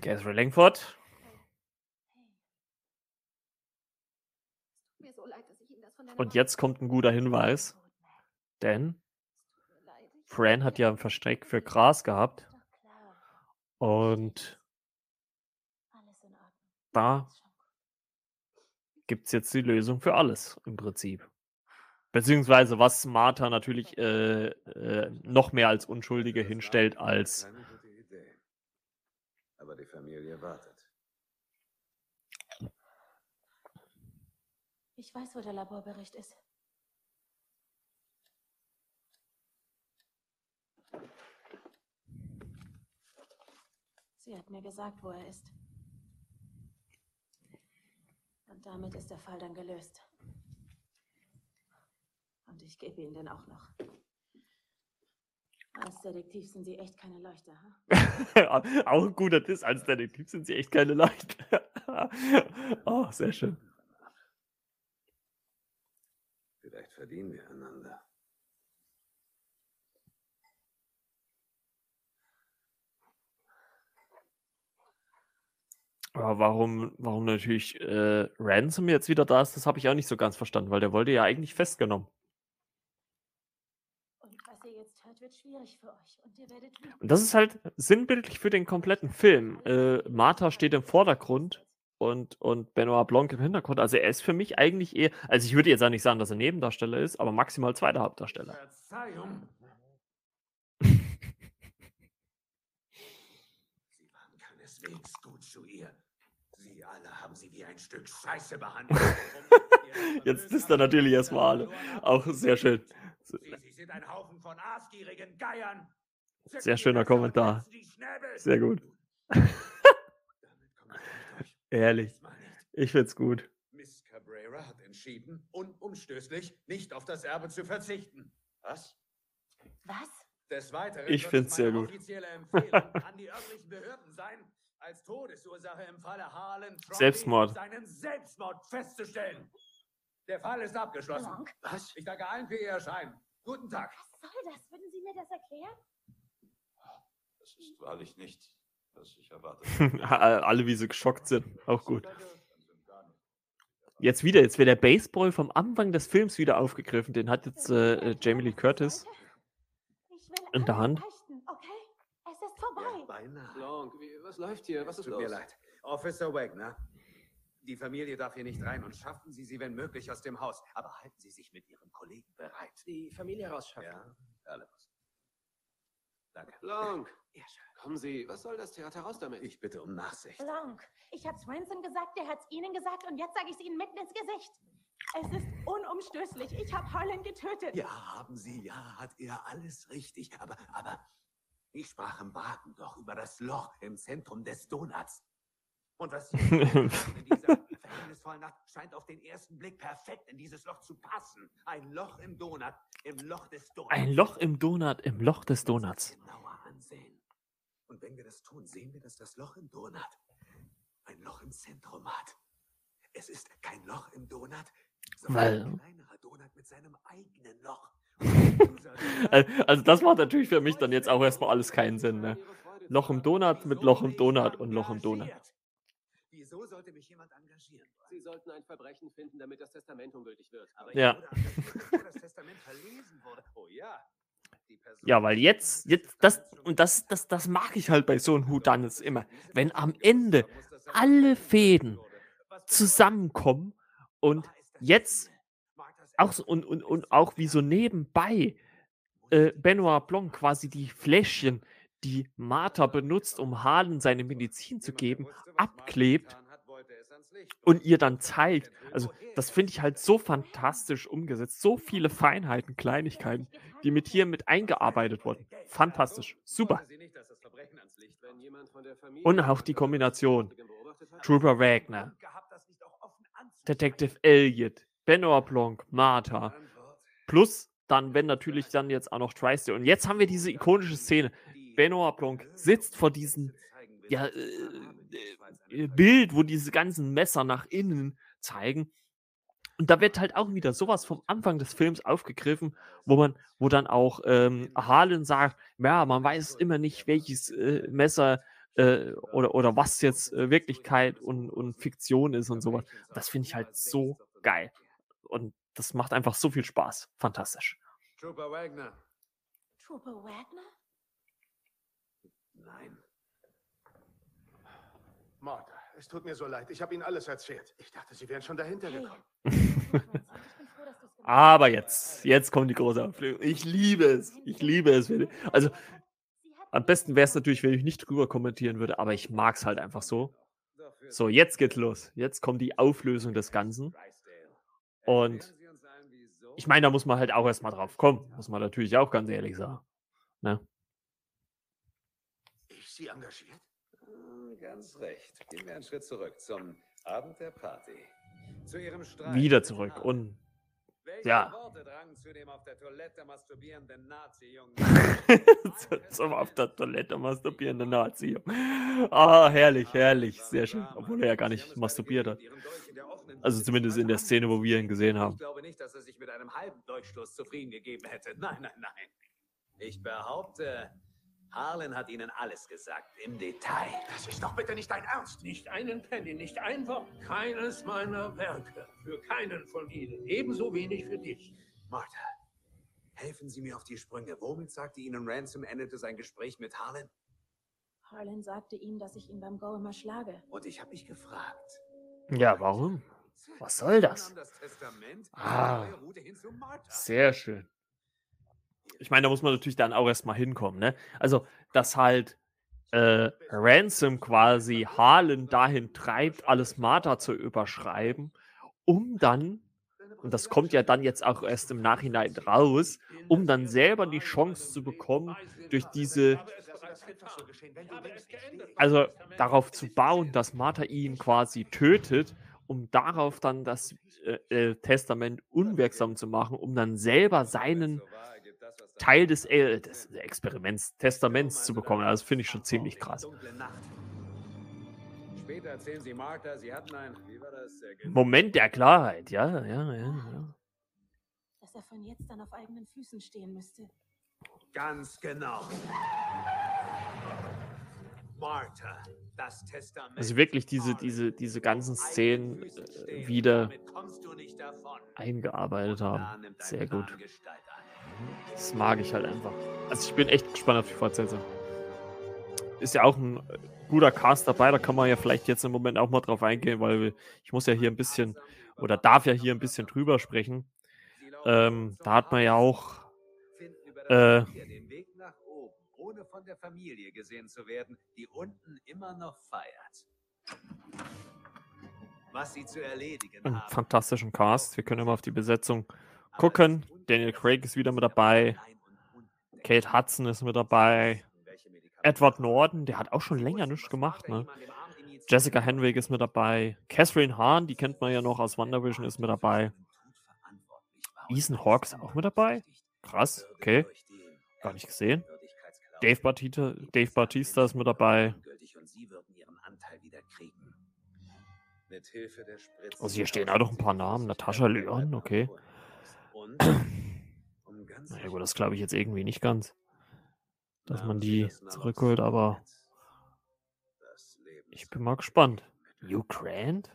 Catherine Langford. Mir so leid, dass ich Ihnen das von deiner Und jetzt kommt ein guter Hinweis, denn Fran hat ja ein Versteck für Gras gehabt. Und da gibt es jetzt die Lösung für alles im Prinzip. Beziehungsweise was Martha natürlich äh, äh, noch mehr als Unschuldige hinstellt als. Aber die Familie wartet. Ich weiß, wo der Laborbericht ist. Sie hat mir gesagt, wo er ist. Und damit ist der Fall dann gelöst. Und ich gebe Ihnen den auch noch. Als Detektiv sind Sie echt keine Leuchter, ha? auch ein guter Diss. Als Detektiv sind sie echt keine Leute. oh, sehr schön. Vielleicht verdienen wir einander. Aber warum, warum natürlich äh, Ransom jetzt wieder da ist, das habe ich auch nicht so ganz verstanden, weil der wollte ja eigentlich festgenommen. Und was ihr jetzt hört, wird schwierig für euch. Und ihr werdet. Und das ist halt sinnbildlich für den kompletten Film. Äh, Martha steht im Vordergrund und, und Benoit Blanc im Hintergrund. Also er ist für mich eigentlich eher, also ich würde jetzt auch nicht sagen, dass er Nebendarsteller ist, aber maximal zweiter Hauptdarsteller. Verzeihung. Sie keineswegs gut zu ihr. Sie alle haben sie wie ein Stück Scheiße behandelt. Jetzt ist er natürlich erstmal alle. Auch sehr schön. Sie, sind ein Haufen von aasgierigen Geiern. Sehr schöner Kommentar. Sehr gut. Ehrlich. Ich find's gut. Miss Cabrera hat entschieden, unumstößlich nicht auf das Erbe zu verzichten. Was? Was? Des Weiteren Ich find's es sehr gut. offizielle Empfehlung an die örtlichen Behörden sein, als Todesursache im Falle Harlan Trombley Selbstmord. seinen Selbstmord festzustellen. Der Fall ist abgeschlossen. Blanc? Was? Ich danke allen für Ihr Erscheinen. Guten Tag. Was soll das? Würden Sie mir das erklären? Das ist wahrlich nicht, was ich erwartet Alle, wie sie geschockt sind. Auch gut. Jetzt wieder, jetzt wird der Baseball vom Anfang des Films wieder aufgegriffen. Den hat jetzt äh, äh, Jamie Lee Curtis in der Hand. Okay? Es ist vorbei. Beinahe. Blanc, wie, was läuft hier? Was ist Tut los? mir leid. Officer Wagner, die Familie darf hier nicht rein und schaffen Sie sie, wenn möglich, aus dem Haus. Aber halten Sie sich mit Ihrem Kollegen bereit. Die Familie rausschaffen. Ja, alle. Danke. Blanc, kommen Sie. Was soll das Theater raus damit? Ich bitte um Nachsicht. Blanc, ich hab's Ransom gesagt, der hat's Ihnen gesagt und jetzt sage ich es Ihnen mitten ins Gesicht. Es ist unumstößlich. Ich habe Harlan getötet. Ja, haben Sie, ja, hat er alles richtig. Aber, aber, ich sprach im Wagen doch über das Loch im Zentrum des Donuts. Und was in dieser verhängnisvollen Nacht scheint auf den ersten Blick perfekt in dieses Loch zu passen. Ein Loch im Donut, im Loch des Donuts. Ein Loch im Donut, im Loch des Donuts. Genauer ansehen. Und wenn wir das tun, sehen wir, dass das Loch im Donut ein Loch im Zentrum hat. Es ist kein Loch im Donut, sondern Weil- ein kleinerer Donut mit seinem eigenen Loch. Al- Also das macht natürlich für mich dann jetzt auch erstmal alles keinen Sinn. Ne? Loch im Donut mit Loch im Donut und Loch im Donut. Wieso sollte mich jemand engagieren? Sie sollten ein Verbrechen finden, damit das Testament ungültig wird. Aber Ja. Oh ja. Ja, weil jetzt, jetzt, das, und das, das, das mag ich halt bei so einem Houdanis immer. Wenn am Ende alle Fäden zusammenkommen und jetzt auch so, und, und, und auch wie so nebenbei äh, Benoit Blanc quasi die Fläschchen, die Martha benutzt, um Harlan seine Medizin zu geben, abklebt und ihr dann zeigt. Also, das finde ich halt so fantastisch umgesetzt. So viele Feinheiten, Kleinigkeiten, die mit hier mit eingearbeitet wurden. Fantastisch. Super. Und auch die Kombination. Trooper Wagner, Detective Elliot, Benoit Blanc, Martha. Plus dann, wenn natürlich dann jetzt auch noch TriStar. Und jetzt haben wir diese ikonische Szene. Benoit Blanc sitzt vor diesem ja, äh, äh, Bild, wo diese ganzen Messer nach innen zeigen. Und da wird halt auch wieder sowas vom Anfang des Films aufgegriffen, wo man, wo dann auch ähm, Harlan sagt, ja, man weiß immer nicht, welches äh, Messer äh, oder, oder was jetzt äh, Wirklichkeit und, und Fiktion ist und sowas. Das finde ich halt so geil. Und das macht einfach so viel Spaß. Fantastisch. Trooper Wagner. Trooper Wagner? Nein. Martha, es tut mir so leid. Ich habe Ihnen alles erzählt. Ich dachte, Sie wären schon dahinter gekommen. Aber jetzt, jetzt kommt die große Auflösung. Ich liebe es. Ich liebe es. Also, am besten wäre es natürlich, wenn ich nicht drüber kommentieren würde, aber ich mag es halt einfach so. So, jetzt geht's los. Jetzt kommt die Auflösung des Ganzen. Und ich meine, da muss man halt auch erstmal drauf kommen. Muss man natürlich auch ganz ehrlich sagen. Ne? Ich Sie engagiert? Hm, Ganz recht. Gehen wir einen Schritt zurück zum Abend der Party. Zu Ihrem Streit. Wieder zurück. Hahn. Und ja, auf der Toilette masturbierenden zum auf der Toilette masturbierende Nazi. Ah, herrlich, herrlich. Sehr schön. Obwohl er ja gar nicht masturbiert hat. Also zumindest in der Szene, wo wir ihn gesehen haben. Ich glaube nicht, dass er sich mit einem halben Durchstoß zufrieden gegeben hätte. Nein, nein, nein. Ich behaupte, Harlan hat Ihnen alles gesagt, im Detail. Das ist doch bitte nicht dein Ernst. Nicht einen Penny, nicht ein Wort. Keines meiner Werke. Für keinen von ihnen. Ebenso wenig für dich. Martha, helfen Sie mir auf die Sprünge. Womit sagte Ihnen Ransom endete sein Gespräch mit Harlan? Harlan sagte ihm, dass ich ihn beim Go immer schlage. Und ich habe mich gefragt. Ja, warum? Was soll das? nahm das Testament Ah. Sehr schön. Ich meine, da muss man natürlich dann auch erstmal hinkommen, ne? Also, dass halt äh, Ransom quasi Harlan dahin treibt, alles Martha zu überschreiben, um dann, und das kommt ja dann jetzt auch erst im Nachhinein raus, um dann selber die Chance zu bekommen, durch diese, also darauf zu bauen, dass Martha ihn quasi tötet, um darauf dann das äh, äh, Testament unwirksam zu machen, um dann selber seinen Teil des, äh, des Experiments, Testaments zu bekommen. Also, Das finde ich schon ziemlich krass. Moment der Klarheit, ja, ja, ja. ja. Dass er von jetzt an auf eigenen Füßen stehen müsste. Ganz genau. Martha, das Testament. Also wirklich diese, diese, diese ganzen Szenen äh, wieder eingearbeitet haben. Sehr gut. Das mag ich halt einfach. Also ich bin echt gespannt auf die Fortsetzung. Ist ja auch ein guter Cast dabei, da kann man ja vielleicht jetzt im Moment auch mal drauf eingehen, weil ich muss ja hier ein bisschen oder darf ja hier ein bisschen drüber sprechen. Ähm, da hat man ja auch äh, ohne von der Familie gesehen zu werden, die unten immer noch feiert. Was sie zu erledigen einen haben. fantastischen Cast. Wir können immer auf die Besetzung gucken. Daniel Craig ist wieder mit dabei. Kate Hudson ist mit dabei. Edward Norton, der hat auch schon länger nichts gemacht, ne? Jessica Henwick ist mit dabei. Catherine Hahn, die kennt man ja noch aus WandaVision, ist mit dabei. Ethan Hawke ist auch mit dabei. Krass, okay. Gar nicht gesehen. Dave Bautista, Dave Bautista ist mit dabei. Also hier stehen auch noch ein paar Namen. Natascha Leon, okay. Um ganz Na ja, gut, das glaube ich jetzt irgendwie nicht ganz, dass man die zurückholt, aber ich bin mal gespannt. Grant?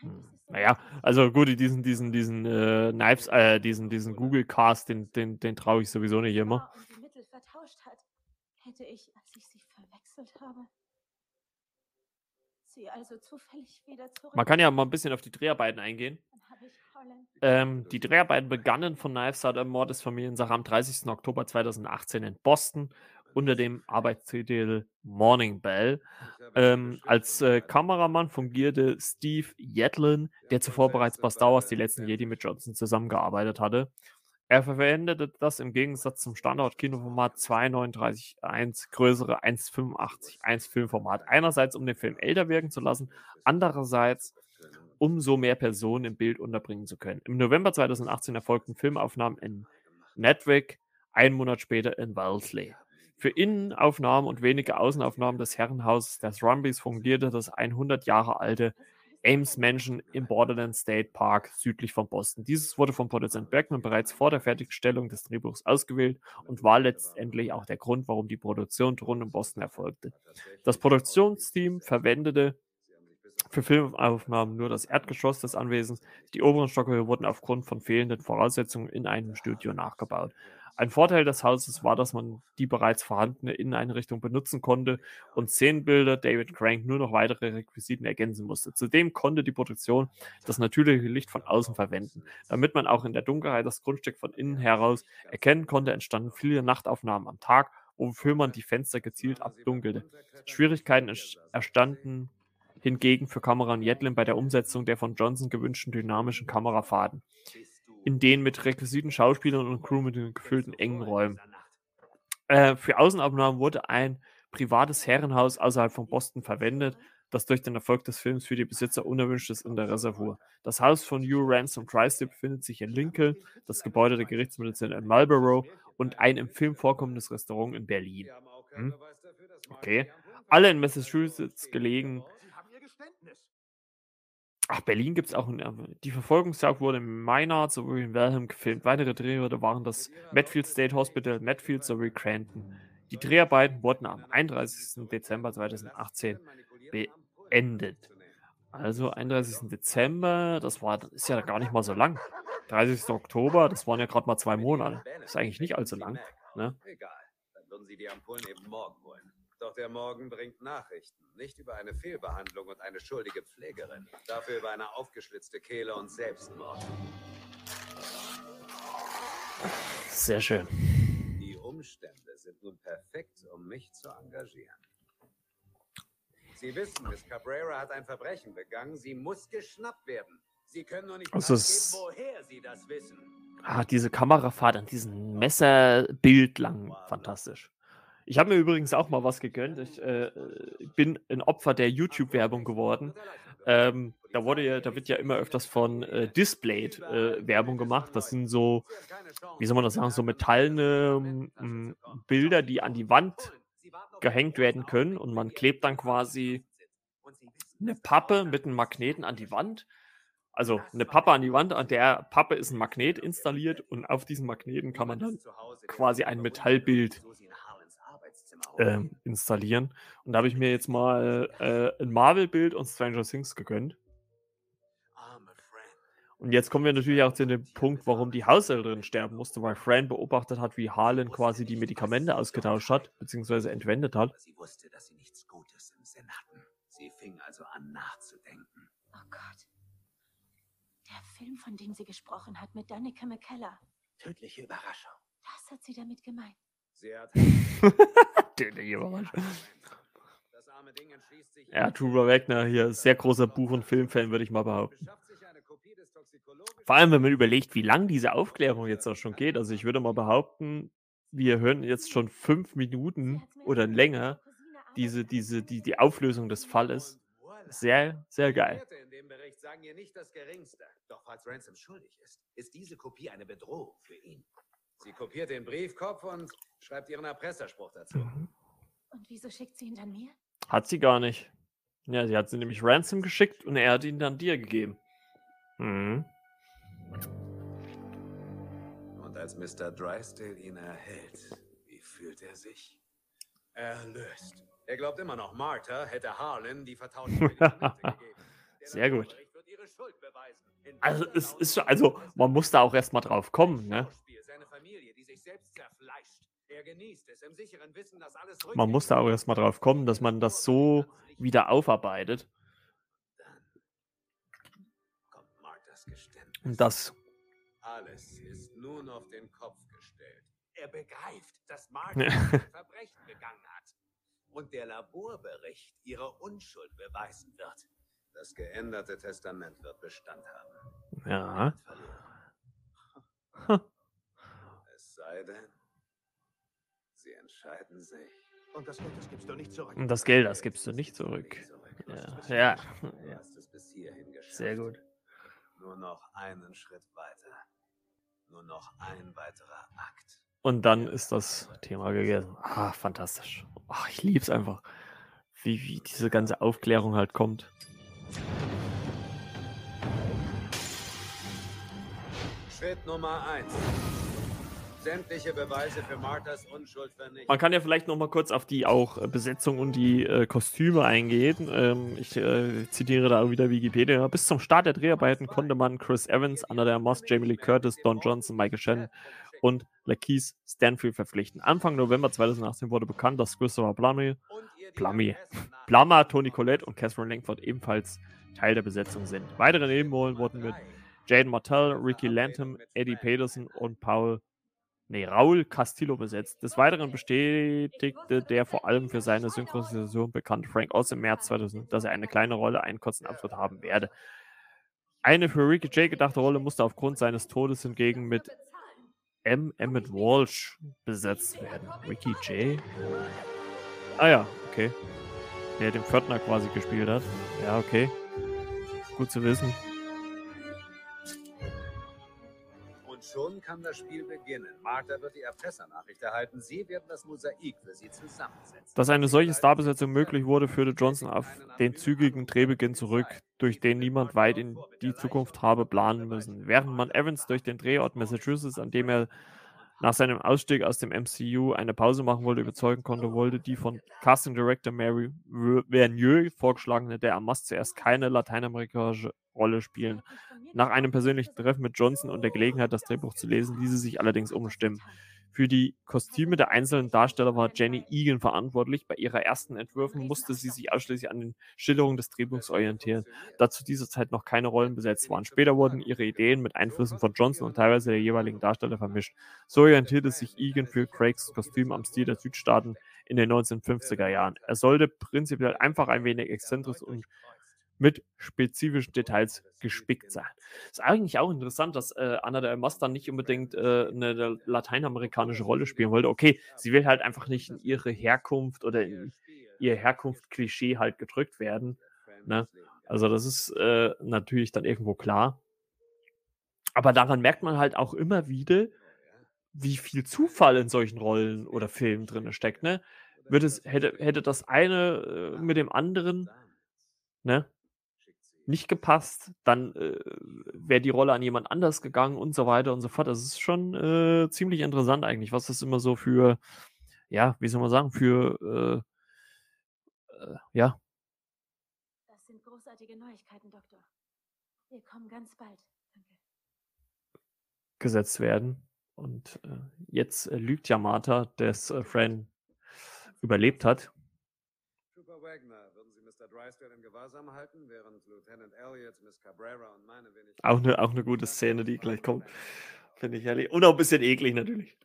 Hm. Naja, also gut, diesen, diesen, diesen äh, Knives, äh, diesen, diesen Google-Cast, den, den, den traue ich sowieso nicht immer. hätte ich, als ich sie verwechselt habe, sie also zufällig wieder zurück. Man kann ja mal ein bisschen auf die Dreharbeiten eingehen. Ähm, die Dreharbeiten begannen von Knives Out, Mord des Familiensache am 30. Oktober 2018 in Boston unter dem Arbeitstitel Morning Bell. Ähm, als äh, Kameramann fungierte Steve Yedlin, der zuvor bereits bei Star Wars die letzten Jedi mit Johnson zusammengearbeitet hatte. Er verwendete das im Gegensatz zum Standard-Kinoformat 239.1 größere 1,85 Filmformat. Einerseits, um den Film älter wirken zu lassen, andererseits, um so mehr Personen im Bild unterbringen zu können. Im November 2018 erfolgten Filmaufnahmen in Netwick, einen Monat später in Wellesley. Für Innenaufnahmen und wenige Außenaufnahmen des Herrenhauses der Thrumbys fungierte das 100 Jahre alte Ames Mansion im Borderland State Park südlich von Boston. Dieses wurde von Produzent Bergman bereits vor der Fertigstellung des Drehbuchs ausgewählt und war letztendlich auch der Grund, warum die Produktion rund um Boston erfolgte. Das Produktionsteam verwendete für Filmaufnahmen nur das Erdgeschoss des Anwesens. Die oberen Stockwerke wurden aufgrund von fehlenden Voraussetzungen in einem Studio nachgebaut. Ein Vorteil des Hauses war, dass man die bereits vorhandene Inneneinrichtung benutzen konnte und Szenenbilder David Crank nur noch weitere Requisiten ergänzen musste. Zudem konnte die Produktion das natürliche Licht von außen verwenden. Damit man auch in der Dunkelheit das Grundstück von innen heraus erkennen konnte, entstanden viele Nachtaufnahmen am Tag, wofür man die Fenster gezielt abdunkelte. Schwierigkeiten entstanden hingegen für Kamera und Jetlin bei der Umsetzung der von Johnson gewünschten dynamischen Kamerafahrten in den mit Requisiten, Schauspielern und Crew mit den gefüllten engen Räumen. Äh, für Außenaufnahmen wurde ein privates Herrenhaus außerhalb von Boston verwendet, das durch den Erfolg des Films für die Besitzer unerwünschtes Interesse fuhr. Das Haus von Hugh Ransom Tristy befindet sich in Lincoln, das Gebäude der Gerichtsmedizin in Marlborough und ein im Film vorkommendes Restaurant in Berlin. Hm? Okay. Alle in Massachusetts gelegen, Ach, Berlin gibt es auch. In, die Verfolgungsjagd wurde in Maynard sowie in Welham gefilmt. Weitere Drehorte waren das Medfield State Hospital, Medfield sowie Cranton. Die Dreharbeiten wurden am 31. Dezember 2018 beendet. Also 31. Dezember, das war das ist ja gar nicht mal so lang. 30. Oktober, das waren ja gerade mal zwei Monate. Das ist eigentlich nicht allzu lang. Ne? Egal, dann würden Sie die Ampullen eben morgen holen. Doch der Morgen bringt Nachrichten. Nicht über eine Fehlbehandlung und eine schuldige Pflegerin. Dafür über eine aufgeschlitzte Kehle und Selbstmord. Sehr schön. Die Umstände sind nun perfekt, um mich zu engagieren. Sie wissen, Miss Cabrera hat ein Verbrechen begangen. Sie muss geschnappt werden. Sie können nur nicht also woher Sie das wissen. Ah, diese Kamerafahrt an diesem Messerbild lang, fantastisch. Ich habe mir übrigens auch mal was gegönnt. Ich äh, bin ein Opfer der YouTube-Werbung geworden. Ähm, da, wurde ja, da wird ja immer öfters von äh, Displayed äh, Werbung gemacht. Das sind so, wie soll man das sagen, so metallene ähm, Bilder, die an die Wand gehängt werden können und man klebt dann quasi eine Pappe mit einem Magneten an die Wand. Also eine Pappe an die Wand, an der Pappe ist ein Magnet installiert und auf diesem Magneten kann man dann quasi ein Metallbild äh, installieren. Und da habe ich mir jetzt mal äh, ein Marvel-Bild und Stranger Things gegönnt. Und jetzt kommen wir natürlich auch zu dem Punkt, warum die Haushälterin sterben musste, weil Fran beobachtet hat, wie Harlan quasi die Medikamente ausgetauscht hat, beziehungsweise entwendet hat. Sie wusste, dass sie nichts Gutes im Sinn hatten. Sie fing also an nachzudenken. Oh Gott. Der Film, von dem sie gesprochen hat, mit Danica McKellar. Tödliche Überraschung. Was hat sie damit gemeint? Ja, Trooper Wagner hier, sehr großer Buch- und Filmfan, würde ich mal behaupten. Vor allem, wenn man überlegt, wie lang diese Aufklärung jetzt auch schon geht. Also ich würde mal behaupten, wir hören jetzt schon fünf Minuten oder länger diese, diese, die, die Auflösung des Falles. Sehr, sehr geil. In dem Bericht sagen ihr nicht das Geringste. Doch falls Ransom schuldig ist, ist diese Kopie eine Bedrohung für ihn. Sie kopiert den Briefkopf und schreibt ihren Erpresserspruch dazu. Und wieso schickt sie ihn dann mir? Hat sie gar nicht. Ja, sie hat sie nämlich Ransom geschickt und er hat ihn dann dir gegeben. Mhm. Und als Mr. Drysdale ihn erhält, wie fühlt er sich? Erlöst. Er glaubt immer noch, Martha hätte Harlan die vertauschten gegeben. Sehr gut. Also es ist schon, also man muss da auch erstmal drauf kommen, ne? Familie, die sich selbst zerfleischt. Er genießt es im sicheren Wissen, dass alles Man muss da auch erstmal drauf kommen, dass man das so wieder aufarbeitet. Und das Alles ist nun auf den Kopf gestellt. Er begreift, dass ein Verbrechen begangen hat. Und der Laborbericht ihre Unschuld beweisen wird. Das geänderte Testament wird Bestand haben. Ja. denn, sie entscheiden sich. Und das Geld, das gibst du nicht zurück. Und das Geld, das gibst du nicht zurück. Ja, ja. Sehr gut. Nur noch einen Schritt weiter. Nur noch ein weiterer Akt. Und dann ist das Thema gegessen. Ah, fantastisch. Ach, ich lieb's einfach, wie, wie diese ganze Aufklärung halt kommt. Schritt Nummer eins. Sämtliche Beweise für Marthas Unschuld vernichtet. Man kann ja vielleicht noch mal kurz auf die auch äh, Besetzung und die äh, Kostüme eingehen. Ähm, ich äh, zitiere da wieder Wikipedia. Bis zum Start der Dreharbeiten konnte man Chris Evans, Anna der Moss, Jamie Lee Curtis, Don Johnson, Michael Shannon und Lakeith Stanfield verpflichten. Anfang November 2018 wurde bekannt, dass Christopher Plummy, Plummy, Plummer, Tony Collette und Catherine Langford ebenfalls Teil der Besetzung sind. Weitere Nebenrollen wurden mit Jaden Martell, Ricky Lantham, Eddie Peterson und Paul nee, Raul Castillo besetzt. Des Weiteren bestätigte der vor allem für seine Synchronisation bekannte Frank Oz im März 2000, dass er eine kleine Rolle, einen kurzen Auftritt haben werde. Eine für Ricky J gedachte Rolle musste aufgrund seines Todes hingegen mit M. Emmett Walsh besetzt werden. Ricky J? Ah ja, okay. Der den Pförtner quasi gespielt hat. Ja, okay. Gut zu wissen. Schon kann das Spiel beginnen. Martha wird die Erpressernachricht erhalten. Sie werden das Mosaik für sie zusammensetzen. Dass eine solche Starbesetzung möglich wurde, führte Johnson auf den zügigen Drehbeginn zurück, durch den niemand weit in die Zukunft habe planen müssen. Während man Evans durch den Drehort Massachusetts, an dem er nach seinem Ausstieg aus dem MCU eine Pause machen wollte, überzeugen konnte, wollte die von Casting Director Mary Vernieu vorgeschlagene Der Amas zuerst keine lateinamerikanische Rolle spielen. Nach einem persönlichen Treffen mit Johnson und der Gelegenheit, das Drehbuch zu lesen, ließ sie sich allerdings umstimmen. Für die Kostüme der einzelnen Darsteller war Jenny Egan verantwortlich. Bei ihrer ersten Entwürfen musste sie sich ausschließlich an den Schilderungen des Drehbuchs orientieren, da zu dieser Zeit noch keine Rollen besetzt waren. Später wurden ihre Ideen mit Einflüssen von Johnson und teilweise der jeweiligen Darsteller vermischt. So orientierte sich Egan für Craigs Kostüm am Stil der Südstaaten in den 1950er Jahren. Er sollte prinzipiell einfach ein wenig exzentrisch und mit spezifischen Details gespickt sein. Ist eigentlich auch interessant, dass äh, Anna de Armas dann nicht unbedingt äh, eine lateinamerikanische Rolle spielen wollte. Okay, sie will halt einfach nicht in ihre Herkunft oder in ihr Herkunft-Klischee halt gedrückt werden. Ne? Also das ist äh, natürlich dann irgendwo klar. Aber daran merkt man halt auch immer wieder, wie viel Zufall in solchen Rollen oder Filmen drin steckt. Ne? Wird es, hätte, hätte das eine äh, mit dem anderen, ne? Nicht gepasst, dann äh, wäre die Rolle an jemand anders gegangen und so weiter und so fort. Das ist schon äh, ziemlich interessant eigentlich, was das immer so für, ja, wie soll man sagen, für, äh, äh, ja. Das sind großartige Neuigkeiten, Doktor. Wir kommen ganz bald. Danke. gesetzt werden. Und äh, jetzt äh, lügt ja Martha, dass Fran überlebt hat. Trooper Wagner, Auch eine, auch eine gute Szene, die gleich kommt. Finde ich herrlich. Und auch ein bisschen eklig natürlich.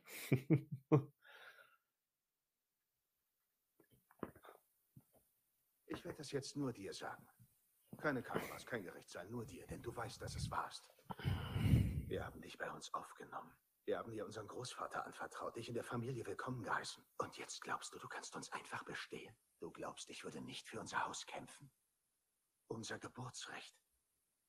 Ich werde das jetzt nur dir sagen. Keine Kameras, kein Gerichtssaal, nur dir, denn du weißt, dass es warst. Wir haben dich bei uns aufgenommen. Wir haben dir unseren Großvater anvertraut, dich in der Familie willkommen geheißen. Und jetzt glaubst du, du kannst uns einfach bestehen. Du glaubst, ich würde nicht für unser Haus kämpfen. Unser Geburtsrecht.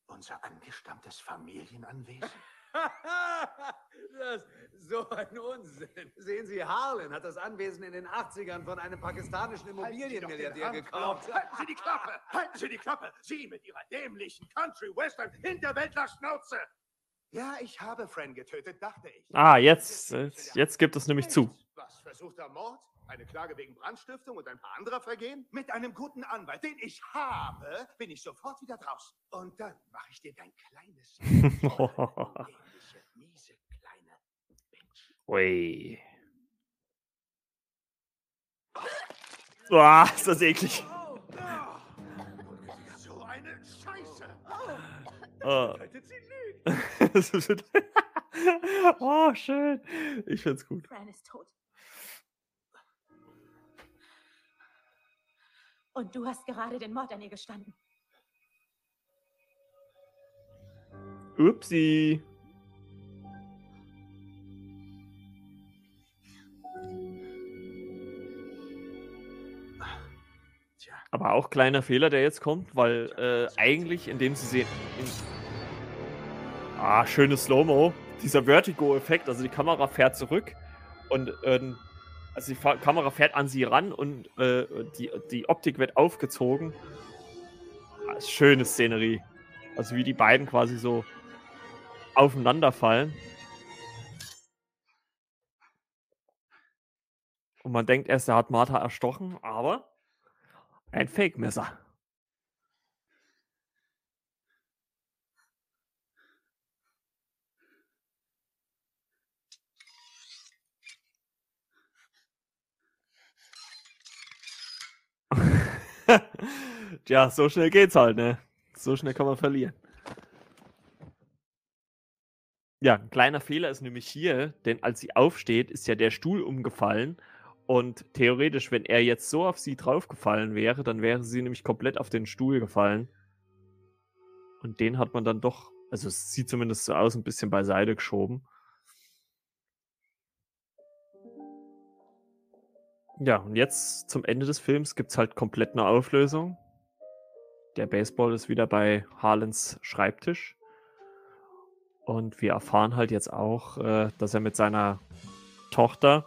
Unser angestammtes Familienanwesen. das ist so ein Unsinn. Sehen Sie, Harlan hat das Anwesen in den 80ern von einem pakistanischen Immobilienmilliardär gekauft. Halten Sie die Klappe! Halten Sie die Klappe! Sie mit Ihrer dämlichen Country-Western Hinterwäldler-Schnauze! Ja, ich habe Fran getötet, dachte ich. ah, jetzt, jetzt, jetzt gibt es nämlich zu. Was, versuchter Mord? Eine Klage wegen Brandstiftung und ein paar anderer Vergehen? Mit einem guten Anwalt, den ich habe, bin ich sofort wieder draußen. Und dann mache ich dir dein kleines... miese, kleine Ui. Boah, ist das eklig. So eine Scheiße! Oh. oh, schön. Ich find's gut. Fran ist tot. Und du hast gerade den Mord an ihr gestanden. Upsi. Aber auch kleiner Fehler, der jetzt kommt, weil äh, eigentlich, indem sie sehen. In ah, schönes Slow-Mo. Dieser Vertigo-Effekt, also die Kamera fährt zurück und ähm, also die Fa Kamera fährt an sie ran und äh, die, die Optik wird aufgezogen. Ah, schöne Szenerie. Also wie die beiden quasi so aufeinander fallen. Und man denkt erst, er hat Martha erstochen, aber ein Fake-Messer. Tja, so schnell geht's halt, ne? So schnell kann man verlieren. Ja, ein kleiner Fehler ist nämlich hier, denn als sie aufsteht, ist ja der Stuhl umgefallen. Und theoretisch, wenn er jetzt so auf sie draufgefallen wäre, dann wäre sie nämlich komplett auf den Stuhl gefallen. Und den hat man dann doch, also es sieht zumindest so aus, ein bisschen beiseite geschoben. Ja, und jetzt zum Ende des Films gibt es halt komplett eine Auflösung. Der Baseball ist wieder bei Harlens Schreibtisch. Und wir erfahren halt jetzt auch, äh, dass er mit seiner Tochter,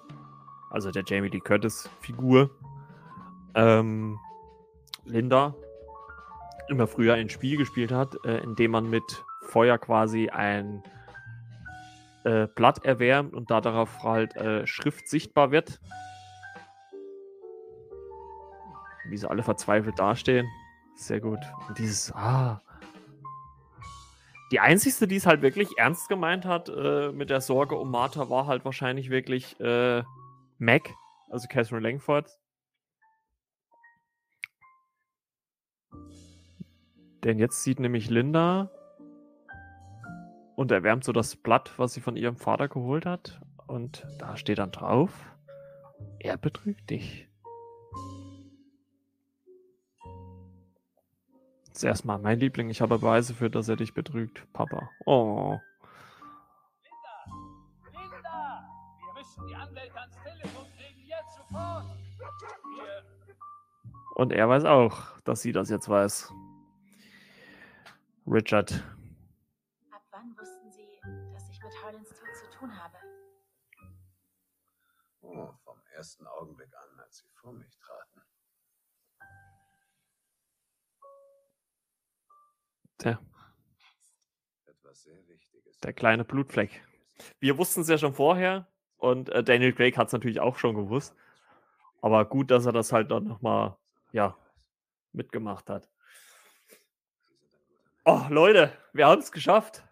also der Jamie Lee Curtis-Figur, ähm, Linda, immer früher ein Spiel gespielt hat, äh, in dem man mit Feuer quasi ein äh, Blatt erwärmt und da darauf halt äh, Schrift sichtbar wird. Wie sie alle verzweifelt dastehen. Sehr gut. Und dieses, ah, die einzigste, die es halt wirklich ernst gemeint hat äh, mit der Sorge um Martha, war halt wahrscheinlich wirklich äh, Mac, also Catherine Langford. Denn jetzt sieht nämlich Linda und erwärmt so das Blatt, was sie von ihrem Vater geholt hat. Und da steht dann drauf, er betrügt dich. Ist erstmal mein Liebling. Ich habe Beweise für, dass er dich betrügt, Papa. Oh. Linda! Wir müssen die Anwälte ans Telefon kriegen, jetzt sofort! Wir Und er weiß auch, dass sie das jetzt weiß. Richard. Ab wann wussten Sie, dass ich mit Harlins Tod zu tun habe? Oh, vom ersten Augenblick an, als Sie vor mich Wichtiges. der kleine Blutfleck. Wir wussten es ja schon vorher und äh, Daniel Craig hat es natürlich auch schon gewusst. Aber gut, dass er das halt dann nochmal, ja, mitgemacht hat. Oh, Leute, wir haben es geschafft.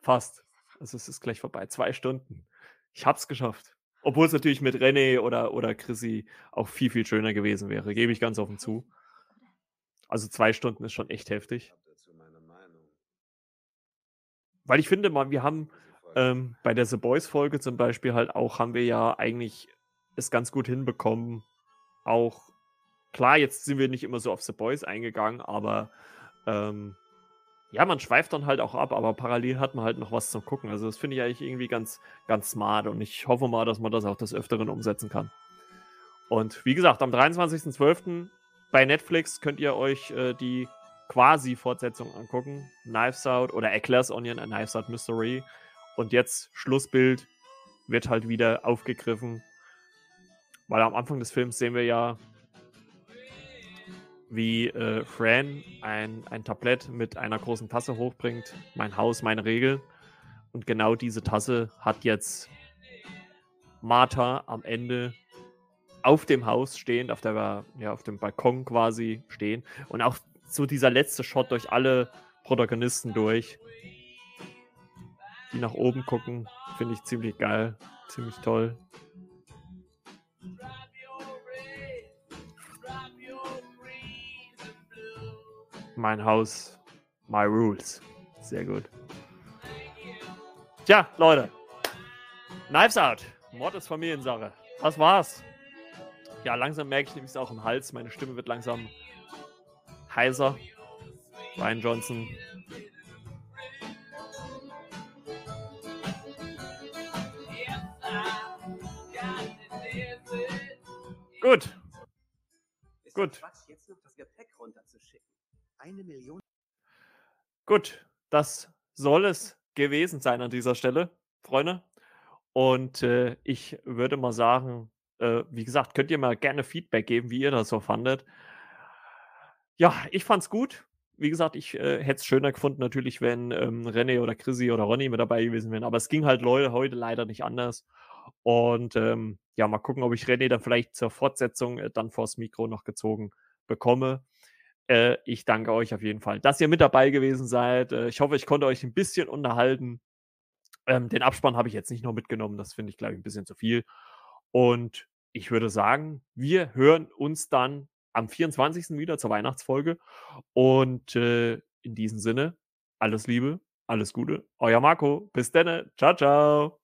Fast. Also es ist gleich vorbei. Zwei Stunden. Ich hab's geschafft. Obwohl es natürlich mit René oder, oder Chrissy auch viel, viel schöner gewesen wäre. Gebe ich ganz offen zu. Also zwei Stunden ist schon echt heftig. Weil ich finde mal, wir haben ähm, bei der The Boys Folge zum Beispiel halt auch, haben wir ja eigentlich es ganz gut hinbekommen. Auch, klar, jetzt sind wir nicht immer so auf The Boys eingegangen, aber ähm, ja, man schweift dann halt auch ab, aber parallel hat man halt noch was zum Gucken. Also das finde ich eigentlich irgendwie ganz, ganz smart und ich hoffe mal, dass man das auch des Öfteren umsetzen kann. Und wie gesagt, am 23.12. bei Netflix könnt ihr euch äh, die quasi-Fortsetzung angucken. Knives Out oder Eclairs Onion, a Knives Out Mystery. Und jetzt Schlussbild wird halt wieder aufgegriffen. Weil am Anfang des Films sehen wir ja, wie äh, Fran ein, ein Tablett mit einer großen Tasse hochbringt. Mein Haus, meine Regeln. Und genau diese Tasse hat jetzt Martha am Ende auf dem Haus stehend, auf, der, ja, auf dem Balkon quasi stehen. Und auch so dieser letzte Shot durch alle Protagonisten durch, die nach oben gucken, finde ich ziemlich geil, ziemlich toll. Mein Haus, my rules. Sehr gut. Tja, Leute. Knives Out. Mord ist Familiensache. Das war's. Ja, langsam merke ich nämlich auch im Hals. Meine Stimme wird langsam heiser. Ryan Johnson. Gut. Gut. Gut, das soll es gewesen sein an dieser Stelle, Freunde. Und äh, ich würde mal sagen, äh, wie gesagt, könnt ihr mal gerne Feedback geben, wie ihr das so fandet. Ja, ich fand's gut. Wie gesagt, ich äh, hätte es schöner gefunden, natürlich, wenn ähm, René oder Chrissy oder Ronny mit dabei gewesen wären. Aber es ging halt Leute heute leider nicht anders. Und ähm, ja, mal gucken, ob ich René dann vielleicht zur Fortsetzung äh, dann vors Mikro noch gezogen bekomme. Äh, ich danke euch auf jeden Fall, dass ihr mit dabei gewesen seid. Äh, ich hoffe, ich konnte euch ein bisschen unterhalten. Ähm, den Abspann habe ich jetzt nicht noch mitgenommen. Das finde ich, glaube ich, ein bisschen zu viel. Und ich würde sagen, wir hören uns dann am 24. wieder zur Weihnachtsfolge. Und äh, in diesem Sinne, alles Liebe, alles Gute. Euer Marco. Bis dann. Ciao, ciao.